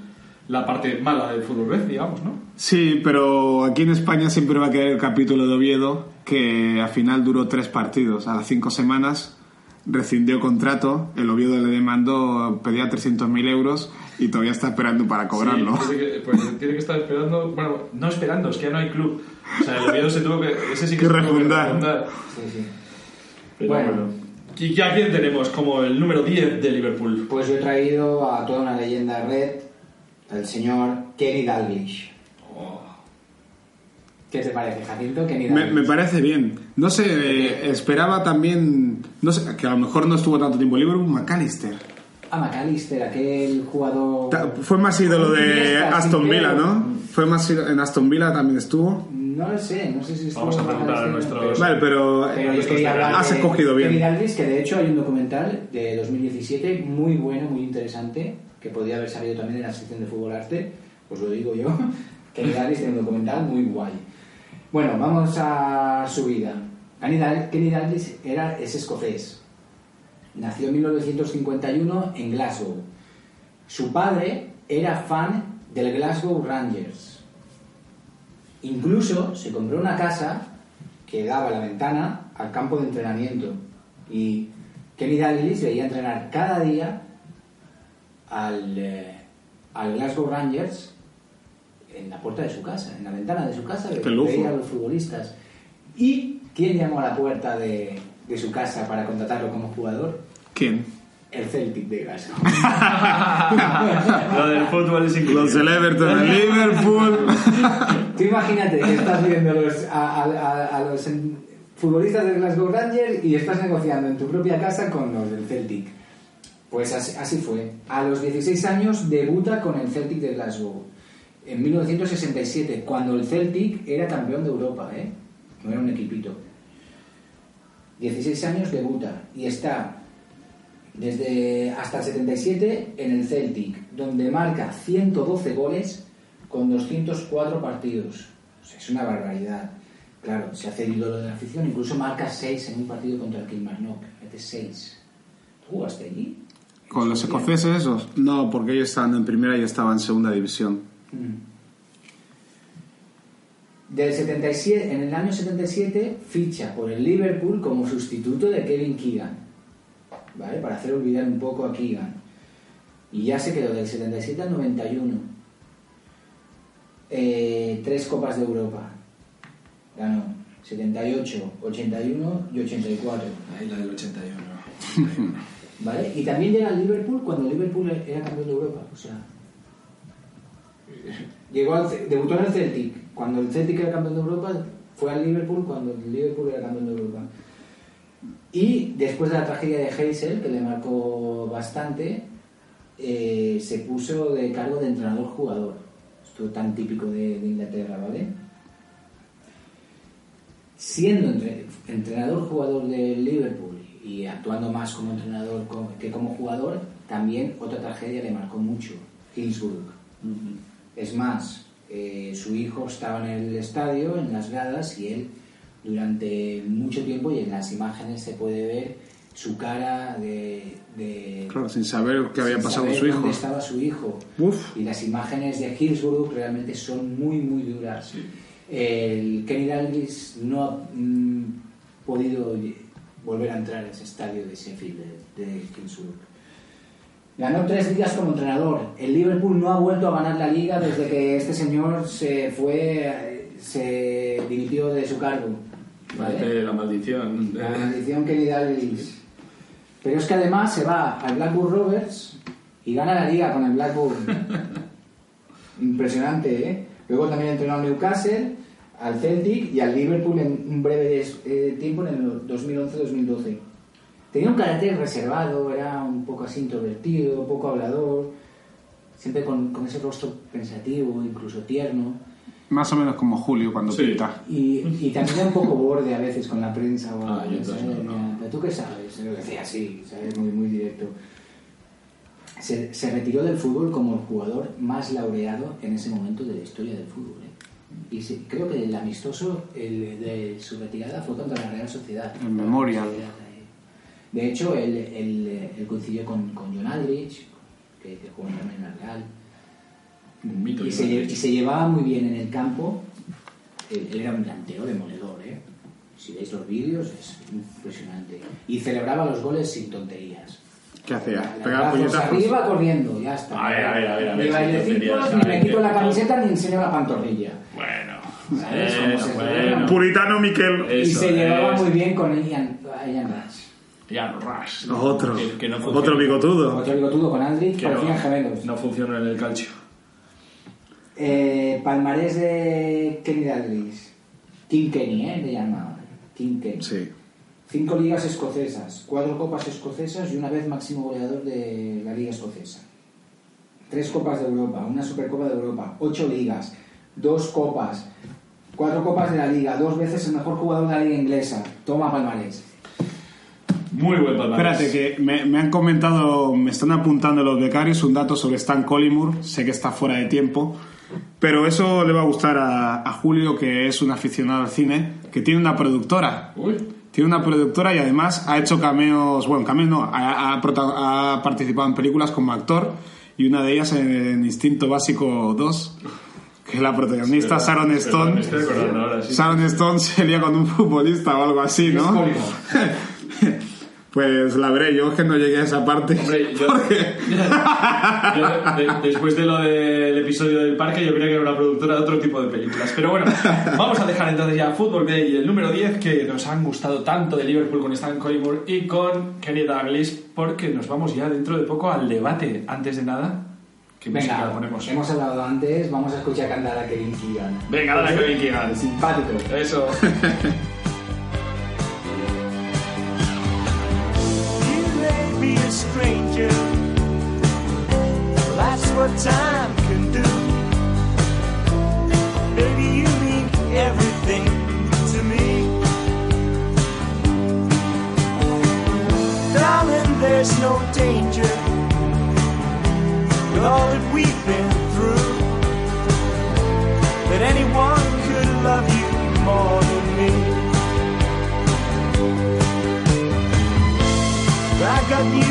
S2: la parte mala del fútbol red, digamos, ¿no?
S4: Sí, pero aquí en España siempre va a quedar el capítulo de Oviedo, que al final duró tres partidos. A las cinco semanas rescindió contrato, el Oviedo le demandó, pedía 300.000 euros y todavía está esperando para cobrarlo.
S2: Sí, tiene que, pues tiene que estar esperando, bueno, no esperando, es que ya no hay club. O sea, el Oviedo se tuvo que, ese sí que,
S4: Que refundar.
S2: refundar.
S3: Sí, sí.
S2: Pero
S3: Bueno.
S2: bueno. ¿Y ya quién tenemos como el número 10 de Liverpool?
S3: Pues yo he traído a toda una leyenda red, el señor Kenny Dalglish.
S2: Oh,
S3: ¿Qué te parece, Jacinto? Kenny
S4: Me,
S3: Dalglish.
S4: me parece bien. No sé, eh, esperaba también, no sé, que a lo mejor no estuvo tanto tiempo en Liverpool, McAllister.
S3: Ah, McAllister, aquel jugador...
S4: Ta- Fue más ídolo de
S3: Iniesta,
S4: Aston Villa. ¿no? Fue más ídolo- en Aston Villa también estuvo.
S3: No lo sé, no sé si estuvo
S2: Vamos a preguntar a nuestros-
S3: pero-
S4: Vale, pero has
S3: de
S4: escogido bien.
S3: Kenny Dalglish, que de hecho hay un documental de 2017 muy bueno, muy interesante, que podría haber salido también en la sección de Fútbol Arte, pues lo digo yo. [laughs] Kenny Dalglish tiene un documental muy guay. Bueno, vamos a su vida. Kenny Dalglish era, es escocés. Nació en 1951 en Glasgow. Su padre era fan del Glasgow Rangers. Incluso se compró una casa que daba la ventana al campo de entrenamiento. Y Kenny Dalglish veía entrenar cada día al, eh, al Glasgow Rangers en la puerta de su casa, en la ventana de su casa, veía a los futbolistas. ¿Y quién llamó a la puerta de, de su casa para contratarlo como jugador?
S4: ¿Quién?
S3: El Celtic de Glasgow. [laughs]
S2: Lo del fútbol es increíble.
S4: Los del Everton en Liverpool. [laughs]
S3: Tú imagínate que estás viendo los- a, a- a- a los futbolistas del Glasgow Rangers y estás negociando en tu propia casa con los del Celtic. Pues así, así fue. A los 16 años debuta con el Celtic de Glasgow. En 1967, cuando el Celtic era campeón de Europa, ¿eh? No era un equipito. 16 años debuta y está desde hasta el 77 en el Celtic, donde marca 112 goles con 204 partidos. O sea, es una barbaridad. Claro, se hace el ídolo de la afición, incluso marca 6 en un partido contra el Kilmarnock. Mete 6. ¿Tú jugaste allí?
S4: ¿Con los escoceses esos? No, porque ellos estaban en primera y yo estaba en segunda división.
S3: Mm. Del 77, en el año 77 ficha por el Liverpool como sustituto de Kevin Keegan, ¿vale? Para hacer olvidar un poco a Keegan. Y ya se quedó del 77 al 91. Eh, tres Copas de Europa. Ganó 78, 81 y 84.
S2: Ahí la del 81. [laughs]
S3: ¿Vale? Y también llega al Liverpool cuando el Liverpool era campeón de Europa. O sea, llegó al, debutó en el Celtic. Cuando el Celtic era campeón de Europa, fue al Liverpool cuando el Liverpool era campeón de Europa. Y después de la tragedia de Heysel, que le marcó bastante, eh, se puso de cargo de entrenador-jugador. Esto tan típico de, de Inglaterra, ¿vale? Siendo entre- entrenador-jugador del Liverpool y actuando más como entrenador que como jugador, también otra tragedia le marcó mucho, Hillsborough. Es más, eh, su hijo estaba en el estadio, en las gradas, y él durante mucho tiempo, y en las imágenes se puede ver su cara de... de-
S4: Claro, sin saber qué había pasado con su hijo.
S3: dónde estaba su hijo.
S4: Uf.
S3: Y las imágenes de Hillsborough realmente son muy, muy duras. El Kenny Dalglish no ha mm, podido volver a entrar en ese estadio de Sheffield, de, de Hillsborough. Ganó tres ligas como entrenador. El Liverpool no ha vuelto a ganar la liga desde que este señor se fue, eh, se dimitió de su cargo.
S2: La maldición.
S3: La maldición Kenny Dalglish. Pero es que además se va al Blackburn Rovers y gana la liga con el Blackburn. [laughs] Impresionante, ¿eh? Luego también entrenó al Newcastle, al Celtic y al Liverpool en un breve eh, tiempo en el 2011-2012. Tenía un carácter reservado, era un poco así introvertido, poco hablador, siempre con, con ese rostro pensativo, incluso tierno.
S4: Más o menos como Julio cuando
S2: Sí.
S4: pinta.
S3: Y, y también un poco borde a veces con la prensa. O
S2: Ah, yo no, no.
S3: Pero tú qué sabes, lo decía así, ¿sabes? Muy, muy directo. Se, se retiró del fútbol como el jugador más laureado en ese momento de la historia del fútbol. ¿eh? Y se- creo que el amistoso el de su retirada fue contra la Real Sociedad.
S4: El Memorial.
S3: De hecho, él, él- él coincidió con, con John Aldrich, que, que jugó también en la Real.
S2: Un mito.
S3: Y se, y llevaba muy bien en el campo. Él, él era un delantero demoledor, ¿eh? Si veis los vídeos es impresionante. Y celebraba los goles sin tonterías.
S4: ¿Qué hacía? Pegaba
S3: brazos
S4: puñetazos.
S3: arriba corriendo, ya está.
S2: A ver, a ver, a ver, a ver,
S3: Ni
S2: tonterías,
S3: ni me quito la camiseta ni enseño la pantorrilla.
S2: Bueno,
S3: ¿Sabes cómo
S2: bueno,
S3: se
S2: bueno.
S3: celebra?
S4: Puritano Miquel.
S2: Eh,
S3: y
S2: Eso
S3: se llevaba muy bien con Ian, Ian Rush.
S2: Ya, Rush.
S4: Otro.
S2: Que, que no.
S4: Otro bigotudo.
S3: Otro bigotudo con Aldrich,
S2: Que
S3: parecían
S2: no,
S3: gemelos.
S2: no funciona en el calcio.
S3: Eh, palmarés de Kenny Dalglish. King Kenny, ¿eh? Le llamaban. King Kenny.
S4: Sí.
S3: Cinco ligas escocesas, cuatro copas escocesas y una vez máximo goleador de la liga escocesa. Tres copas de Europa, una supercopa de Europa, ocho ligas, dos copas, cuatro copas de la liga, dos veces el mejor jugador de la liga inglesa. Toma palmarés.
S2: Muy buen palmarés.
S4: Espérate, que me, me han comentado, me están apuntando los becarios un dato sobre Stan Collymore. Sé que está fuera de tiempo, pero eso le va a gustar a, a Julio, que es un aficionado al cine, que tiene una productora.
S2: Uy,
S4: Tiene una productora y además ha hecho cameos, bueno, cameos no, ha, ha ha participado en películas como actor y una de ellas en Instinto Básico 2, que es la protagonista
S2: verdad,
S4: Sharon
S2: verdad,
S4: Stone.
S2: ahora, sí.
S4: Sharon Stone se lía con un futbolista o algo así, ¿no? [laughs] [laughs] Pues la veré, yo es que no llegué a esa parte.
S2: Hombre, yo- [laughs]
S4: porque
S2: Yo, de- después de lo del episodio del parque, yo creía que era una productora de otro tipo de películas. Pero bueno, vamos a dejar entonces ya Football Day, el número 10, que nos han gustado tanto de Liverpool con Stan Collymore y con Kenny Dalglish, porque nos vamos ya dentro de poco al debate. Antes de nada, ¿qué música
S3: Venga,
S2: ponemos?
S3: hemos hablado antes, vamos a escuchar cantar a Kevin Keegan.
S2: Venga, dale a Kevin Keegan.
S3: Simpático.
S2: Eso. [laughs]
S5: what time can do. Baby, you mean everything to me. Darling, there's no danger with all that we've been through. That anyone could love you more than me. I got you,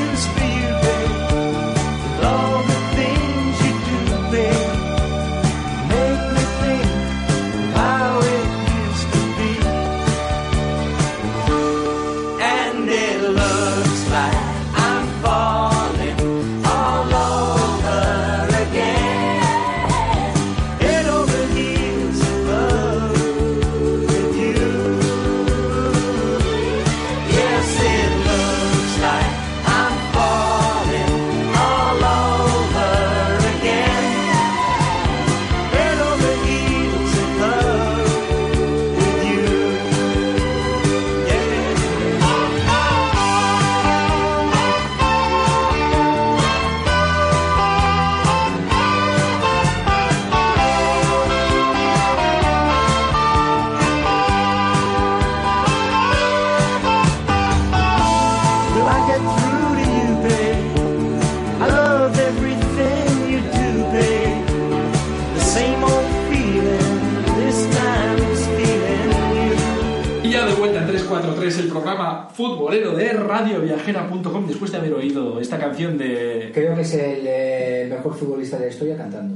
S2: futbolero de radioviajera.com, después de haber oído esta canción de...
S3: Creo que es el eh, mejor futbolista de la historia cantando.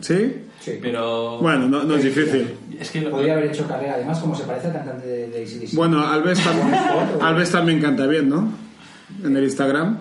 S4: ¿Sí?
S3: Sí.
S2: Pero...
S4: Bueno, no, no es difícil.
S2: Es que...
S3: Podría haber hecho carrera, además, como se parece al cantante de, de AC/DC.
S4: Bueno, Alves, tam-
S3: foto.
S4: Alves también canta bien, ¿no? En el Instagram.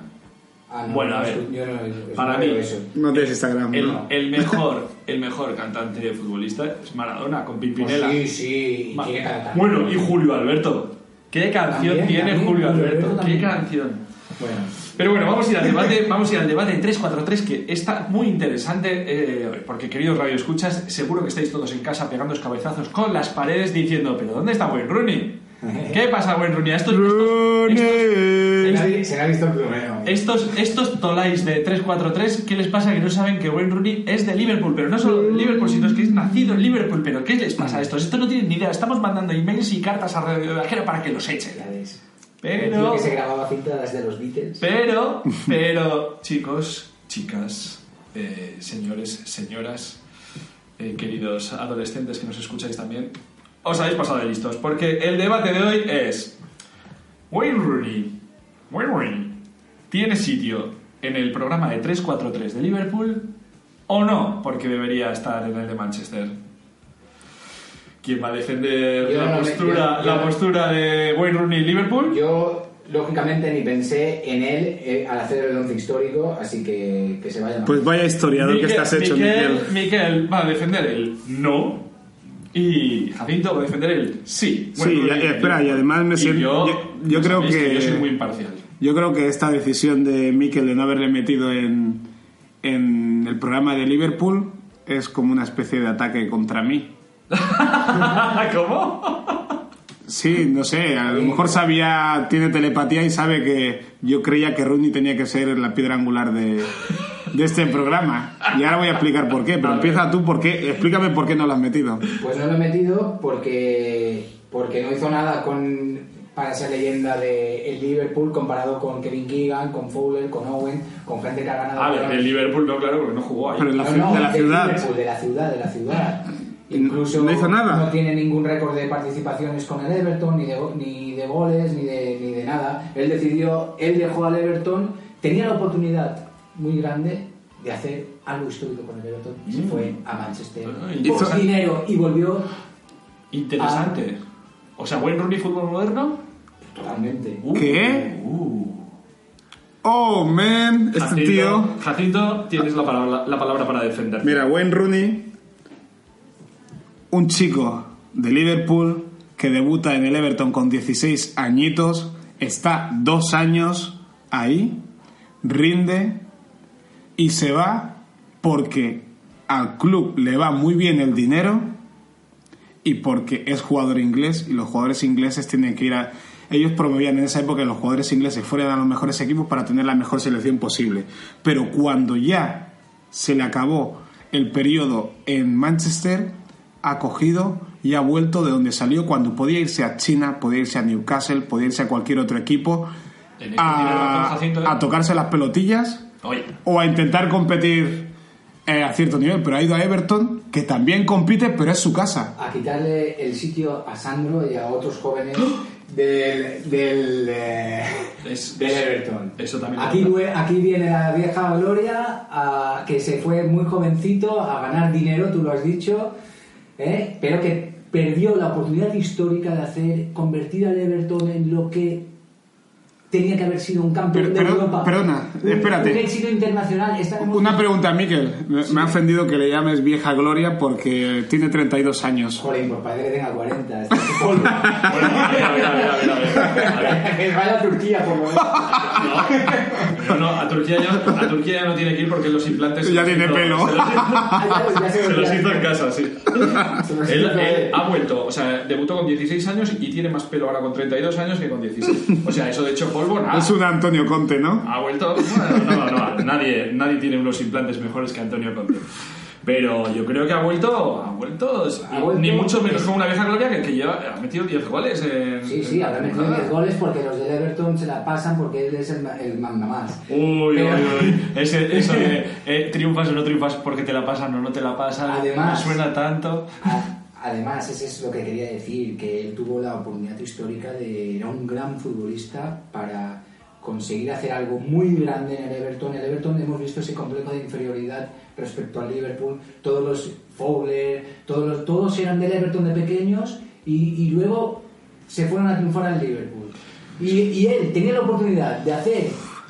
S3: Ah, no,
S2: Bueno, a ver,
S3: yo no- yo
S2: para mí-
S3: eso.
S4: No tienes Instagram.
S2: El,
S4: ¿no?
S2: el mejor el mejor cantante de futbolista es Maradona con Pimpinela.
S3: Sí, sí, y tiene
S2: Bueno, y Julio Alberto. ¿Qué canción
S3: También,
S2: tiene
S3: también,
S2: Julio Alberto? ¿Qué canción?
S3: Bueno,
S2: Pero bueno, vamos a ir al debate, [laughs] vamos a ir al debate 343 que está muy interesante eh, porque queridos radioescuchas, seguro que estáis todos en casa pegando cabezazos con las paredes diciendo, pero ¿dónde está Wayne Rooney? ¿Qué pasa, Wayne Rooney? Estos, estos,
S3: me ha- se me ha visto el
S2: estos, estos tolais de 3-4-3, ¿qué les pasa? Que no saben que Wayne Rooney es de Liverpool, pero no solo de Liverpool, sino es que es nacido en Liverpool. ¿Pero qué les pasa a estos? Estos no tienen ni idea. Estamos mandando emails y cartas a Radio Viajero para que los echen. Pero-
S3: que se grababa cintas de los Beatles.
S2: Pero, [laughs] pero, chicos, chicas, eh, señores, señoras, eh, queridos adolescentes que nos escucháis también, os habéis pasado de listos, porque el debate de hoy es Wayne Rooney, Wayne Rooney, ¿tiene sitio en el programa de 343 de Liverpool o no? Porque debería estar en el de Manchester. ¿Quién va a defender
S3: Yo
S2: la,
S3: no
S2: postura,
S3: yo- yo-
S2: la postura de Wayne Rooney Liverpool?
S3: Yo, lógicamente, ni pensé en él eh, al hacer el once histórico, así que, que se vaya.
S4: Pues vaya historiador que estás hecho,
S2: Miquel,
S4: Miquel.
S2: Miquel va a defender el no y Jacinto va a defender el sí.
S4: Sí, y- y espera, y además me siento-
S2: Yo,
S4: yo- yo
S2: ya
S4: creo que-
S2: Yo soy muy imparcial.
S4: Yo creo que esta decisión de Mikel de no haberle metido en, en el programa de Liverpool es como una especie de ataque contra mí. [laughs]
S2: ¿Cómo?
S4: Sí, no sé, a lo mejor sabía, tiene telepatía y sabe que yo creía que Rooney tenía que ser la piedra angular de, de este programa. Y ahora voy a explicar por qué, pero empieza tú, por qué, explícame por qué no lo has metido.
S3: Pues no lo he metido porque, porque no hizo nada con, para ser leyenda de el Liverpool comparado con Kevin Keegan, con Fowler, con Owen, con gente que ha ganado.
S2: A ver,
S3: balones.
S2: del Liverpool no, claro, porque no jugó ahí.
S4: Pero en la,
S3: No,
S4: de la ciudad.
S3: Liverpool, de la ciudad, de la ciudad. Incluso
S4: ¿No hizo nada?
S3: no tiene ningún récord de participaciones con el Everton, ni de, ni de goles, ni de, ni de nada. Él decidió, él dejó al Everton, tenía la oportunidad muy grande de hacer algo histórico con el Everton y se
S2: Mm.
S3: fue a Manchester
S2: Ah,
S3: por dinero y volvió
S2: Interesante. O sea, Wayne Rooney fútbol moderno.
S3: totalmente.
S2: Uh,
S4: ¿Qué?
S2: uh.
S4: Oh, man, este
S2: Jacinto,
S4: tío...
S2: Jacinto, tienes la palabra, la palabra para defender.
S4: Mira, Wayne Rooney, un chico de Liverpool que debuta en el Everton con 16 añitos, está dos años ahí, rinde y se va porque al club le va muy bien el dinero y porque es jugador inglés y los jugadores ingleses tienen que ir a... Ellos promovían en esa época que los jugadores ingleses fueran a los mejores equipos para tener la mejor selección posible. Pero cuando ya se le acabó el periodo en Manchester, ha cogido y ha vuelto de donde salió cuando podía irse a China, podía irse a Newcastle, podía irse a cualquier otro equipo a, a tocarse las pelotillas
S2: Oye,
S4: o a intentar competir eh, a cierto nivel. Pero ha ido a Everton, que también compite, pero es su casa.
S3: A quitarle el sitio a Sandro y a otros jóvenes del, del, eh,
S2: Es-
S3: del Everton.
S2: eso también
S3: Aquí, aquí viene la vieja Gloria, a- que se fue muy jovencito a ganar dinero, tú lo has dicho, ¿eh? pero que perdió la oportunidad histórica de hacer convertir al Everton en lo que tenía que haber sido un campeón
S4: Pero-
S3: de
S4: pero-
S3: Europa.
S4: perdona, espérate.
S3: Un éxito internacional.
S4: Una pregunta, Miquel. Me, me ha ofendido que le llames vieja gloria porque tiene 32 años.
S3: Joder, por padre que tenga 40. [laughs] está hecho polvo.
S2: bueno, a ver, a ver, a ver, a ver, a ver. A ver. [laughs]
S3: Que vaya a Turquía, por lo menos. [laughs]
S2: No, no, a Turquía ya, a Turquía ya no tiene que ir porque los implantes...
S4: Ya tiene
S2: hizo-
S4: pelo.
S2: Se los,
S3: Ah, ya, ya se
S2: los hizo en casa, sí.
S3: Hizo
S2: él
S3: él.
S2: ha vuelto, o sea, debutó con 16 años y tiene más pelo ahora con 32 años que con 16. O sea, eso de hecho polvo, nada.
S4: Es un Antonio Conte, ¿no?
S2: Ha vuelto. Bueno, no, no, nadie, nadie tiene unos implantes mejores que Antonio Conte. Pero yo creo que ha vuelto, ha vuelto,
S3: Ha vuelto,
S2: ni mucho menos como una vieja gloria que, que lleva, ha metido 10 goles en.
S3: Sí, sí, habrá metido 10 goles porque los del Everton se la pasan porque él es el, el manda más.
S2: Uy,
S3: Pero-
S2: uy, uy. [laughs] Ese, eso de eh, triunfas o no triunfas porque te la pasan o no te la pasan.
S3: Además-
S2: me suena tanto.
S3: A- Además, ese es lo que quería decir, que él tuvo la oportunidad histórica de... Era un gran futbolista para conseguir hacer algo muy grande en el Everton. El Everton hemos visto ese complejo de inferioridad respecto al Liverpool. Todos los Fowler, todos, los- todos eran del Everton de pequeños y, luego se fueron a triunfar al Liverpool. Y, y él tenía la oportunidad de hacer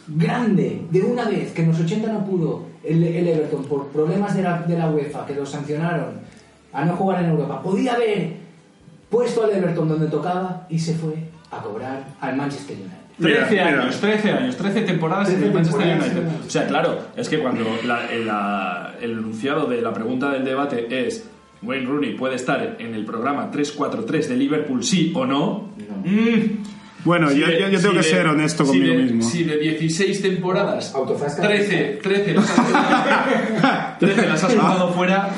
S3: grande de una vez, que en los 80 no pudo el, el Everton por problemas de la, de la UEFA, que lo sancionaron a no jugar en Europa. Podía haber puesto al Everton donde tocaba y se fue a cobrar al Manchester United.
S2: 13
S4: Mira, mira.
S2: años, 13 años, 13 temporadas en
S3: 13
S2: el Manchester United.
S3: sí.
S2: O sea, claro, es que cuando la- el, la- el enunciado de la pregunta del debate es Wayne Rooney puede estar en el programa 343 de Liverpool, sí o no. Mm.
S4: Bueno,
S2: Si
S4: yo,
S2: de-
S4: yo- yo tengo
S2: si
S4: que
S2: de-
S4: ser honesto
S2: si
S4: conmigo
S2: de-
S4: mismo.
S2: Si de 16 temporadas,
S3: Autofasca.
S2: 13, 13 las has, 13 las has jugado [laughs] fuera.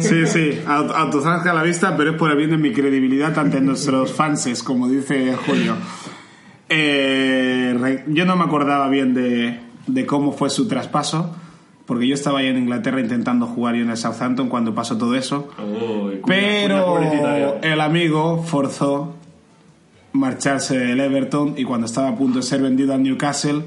S4: Sí, sí, aut- autozasca a la vista, pero es por el bien de mi credibilidad ante nuestros fanses, como dice Julio. Eh, yo no me acordaba bien de, de cómo fue su traspaso, porque yo estaba ahí en Inglaterra intentando jugar yo en el Southampton cuando pasó todo eso.
S2: Oh,
S4: Pero el amigo forzó marcharse del Everton y cuando estaba a punto de ser vendido al Newcastle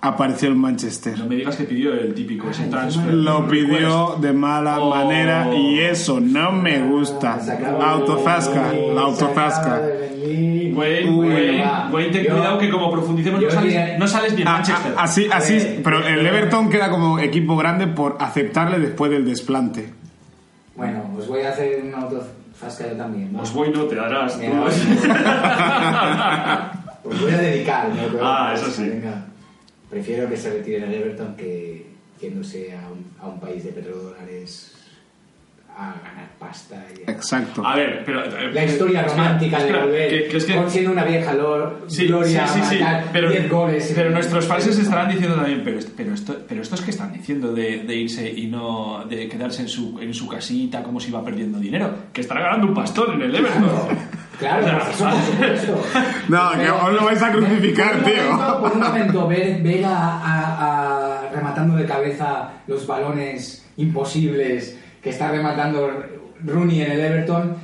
S4: apareció el Manchester.
S2: No me digas que pidió el típico ese
S3: Ay,
S2: transfer.
S4: Lo pidió de mala
S2: Oh.
S4: manera y eso no me gusta.
S3: Venir,
S4: la Uy.
S2: Wayne,
S3: Va.
S2: Wayne, ten cuidado que como profundicemos no sales, no sales bien
S4: A-
S2: Manchester.
S4: a- así,
S3: A
S4: así,
S3: ver,
S4: pero el Everton queda como equipo grande por aceptarle después del desplante.
S3: Bueno, os voy a hacer una autofasca yo también. ¿va?
S2: Pues voy no te harás. [laughs]
S3: Os voy a dedicar. ¿no?
S2: Ah, eso sí.
S3: Venga. Prefiero que se retire el Everton que yéndose a un, a un país de petrodólares a ganar pasta. Y a-
S4: Exacto.
S2: A ver, pero... eh,
S3: La historia romántica
S2: espera,
S3: de volver,
S2: que- que es que-
S3: con siendo una vieja lor,
S2: Sí,
S3: gloria,
S2: sí, sí, pero,
S3: 10 goles.
S2: pero nuestros fans estarán diciendo también, pero, pero, esto, pero estos que están diciendo de, de irse y no de quedarse en su, en su casita como si iba perdiendo dinero, que estará ganando un pastón en el Everton. [laughs]
S3: Claro, eso, por supuesto. [laughs]
S4: No, que os lo vais a crucificar,
S3: por
S4: tío.
S3: momento- por un momento, ver, [laughs] ver a, a- a- rematando de cabeza los balones imposibles que está rematando Rooney en el Everton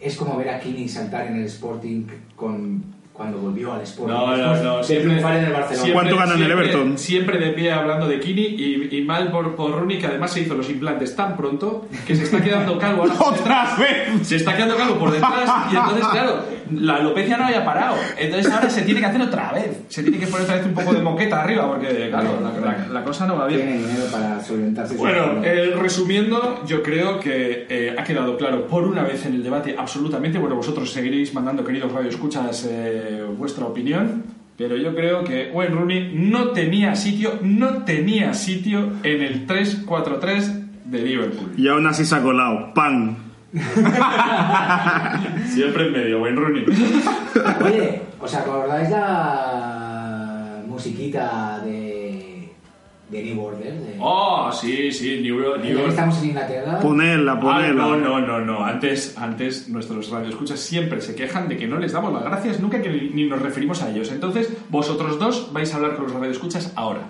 S3: es como ver a Kini saltar en el Sporting con, cuando volvió al Sporting.
S2: No, no, no.
S3: de triunfar en el Barcelona.
S2: siempre-
S4: ¿Cuánto ganan en el Everton?
S2: Siempre de pie hablando de Kini y, y mal por, por Rooney, que además se hizo los implantes tan pronto que se está quedando calvo [laughs]
S4: ¡Otra
S2: detrás.
S4: vez!
S2: Se está quedando calvo por detrás y entonces, claro, la alopecia no había parado. Entonces ahora se tiene que hacer otra vez. Se tiene que poner otra vez un poco de moqueta arriba porque, claro, la, la- la cosa no va bien.
S3: Tiene dinero para solventarse.
S2: Bueno, eh, resumiendo, yo creo que eh, ha quedado claro por una vez en el debate absolutamente. Bueno, vosotros seguiréis mandando, queridos radioescuchas, eh, vuestra opinión. Pero yo creo que Wayne Rooney no tenía sitio, no tenía sitio en el 3-4-3 de Liverpool.
S4: Y aún así se ha colado. ¡Pan! [laughs]
S2: Siempre en medio, Wayne Rooney.
S3: Oye, ¿os acordáis la musiquita de, de New Order? De,
S2: Oh, sí, sí, New
S3: que estamos en Inglaterra.
S4: Ponedla,
S2: Ah,
S4: ponedla.
S2: no, no, no, no. Antes, antes nuestros radioescuchas siempre se quejan de que no les damos las gracias nunca que ni ni nos referimos a ellos. Entonces, vosotros dos vais a hablar con los radioescuchas ahora.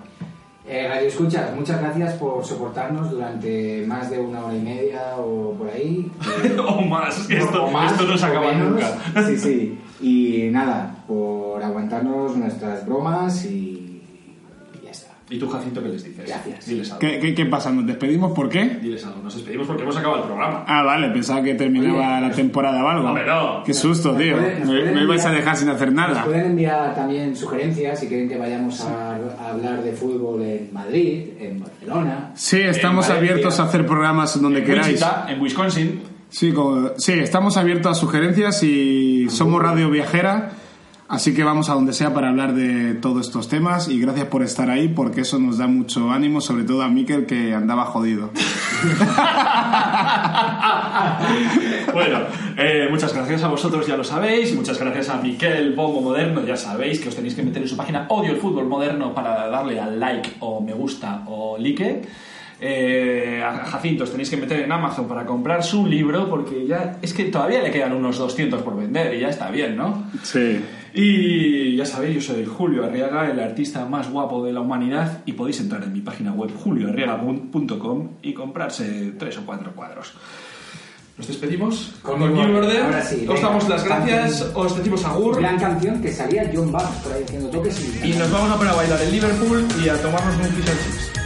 S3: Eh, Radio Escuchas, muchas gracias por soportarnos durante más de una hora y media o por ahí. Eh, [laughs]
S2: o más. Esto,
S3: o más,
S2: esto no se acaba
S3: menos.
S2: nunca.
S3: Sí, sí. Y nada, por aguantarnos nuestras bromas y, y ya está.
S2: ¿Y tú, Jacinto, qué les dices?
S3: Gracias.
S2: Diles algo.
S4: ¿Qué, qué, qué pasa? ¿Nos despedimos? ¿Por qué?
S2: Diles algo. Nos despedimos porque hemos acabado el programa.
S4: Ah, vale, pensaba que terminaba
S3: Oye,
S4: la temporada o algo.
S2: hombre, no.
S4: Qué susto,
S3: Nos
S4: tío.
S3: pueden- nos
S4: Me, me a dejar sin hacer
S3: Nos
S4: nada.
S3: pueden enviar también sugerencias si quieren que vayamos a, a hablar de fútbol en Madrid, en Barcelona.
S4: Sí, estamos abiertos a hacer programas donde
S2: En
S4: queráis.
S2: Wichita, en Wisconsin.
S4: Sí, como- sí, estamos abiertos a sugerencias y somos Radio Viajera, así que vamos a donde sea para hablar de todos estos temas y gracias por estar ahí porque eso nos da mucho ánimo, sobre todo a Miquel que andaba jodido. [laughs]
S2: bueno, eh, muchas gracias a vosotros, ya lo sabéis. Muchas gracias a Miquel Bombo Moderno, ya sabéis que os tenéis que meter en su página Odio el Fútbol Moderno para darle al like o me gusta o like. Eh, a Jacinto os tenéis que meter en Amazon para comprar su libro porque ya es que todavía le quedan unos 200 por vender y ya está bien, ¿no?
S4: Sí.
S2: Y ya sabéis, yo soy Julio Arriaga, el artista más guapo de la humanidad y podéis entrar en mi página web julioarriaga.com y comprarse tres o cuatro cuadros. Nos despedimos
S3: Con
S2: con
S3: New Order. Ahora sí,
S2: Os
S3: venga.
S2: damos las gracias,
S3: Canción.
S2: os decimos agur
S3: Gran canción que salía John Barnes por ahí haciendo toques y...
S2: y nos vamos a poner a bailar en Liverpool y a tomarnos un fish and chips.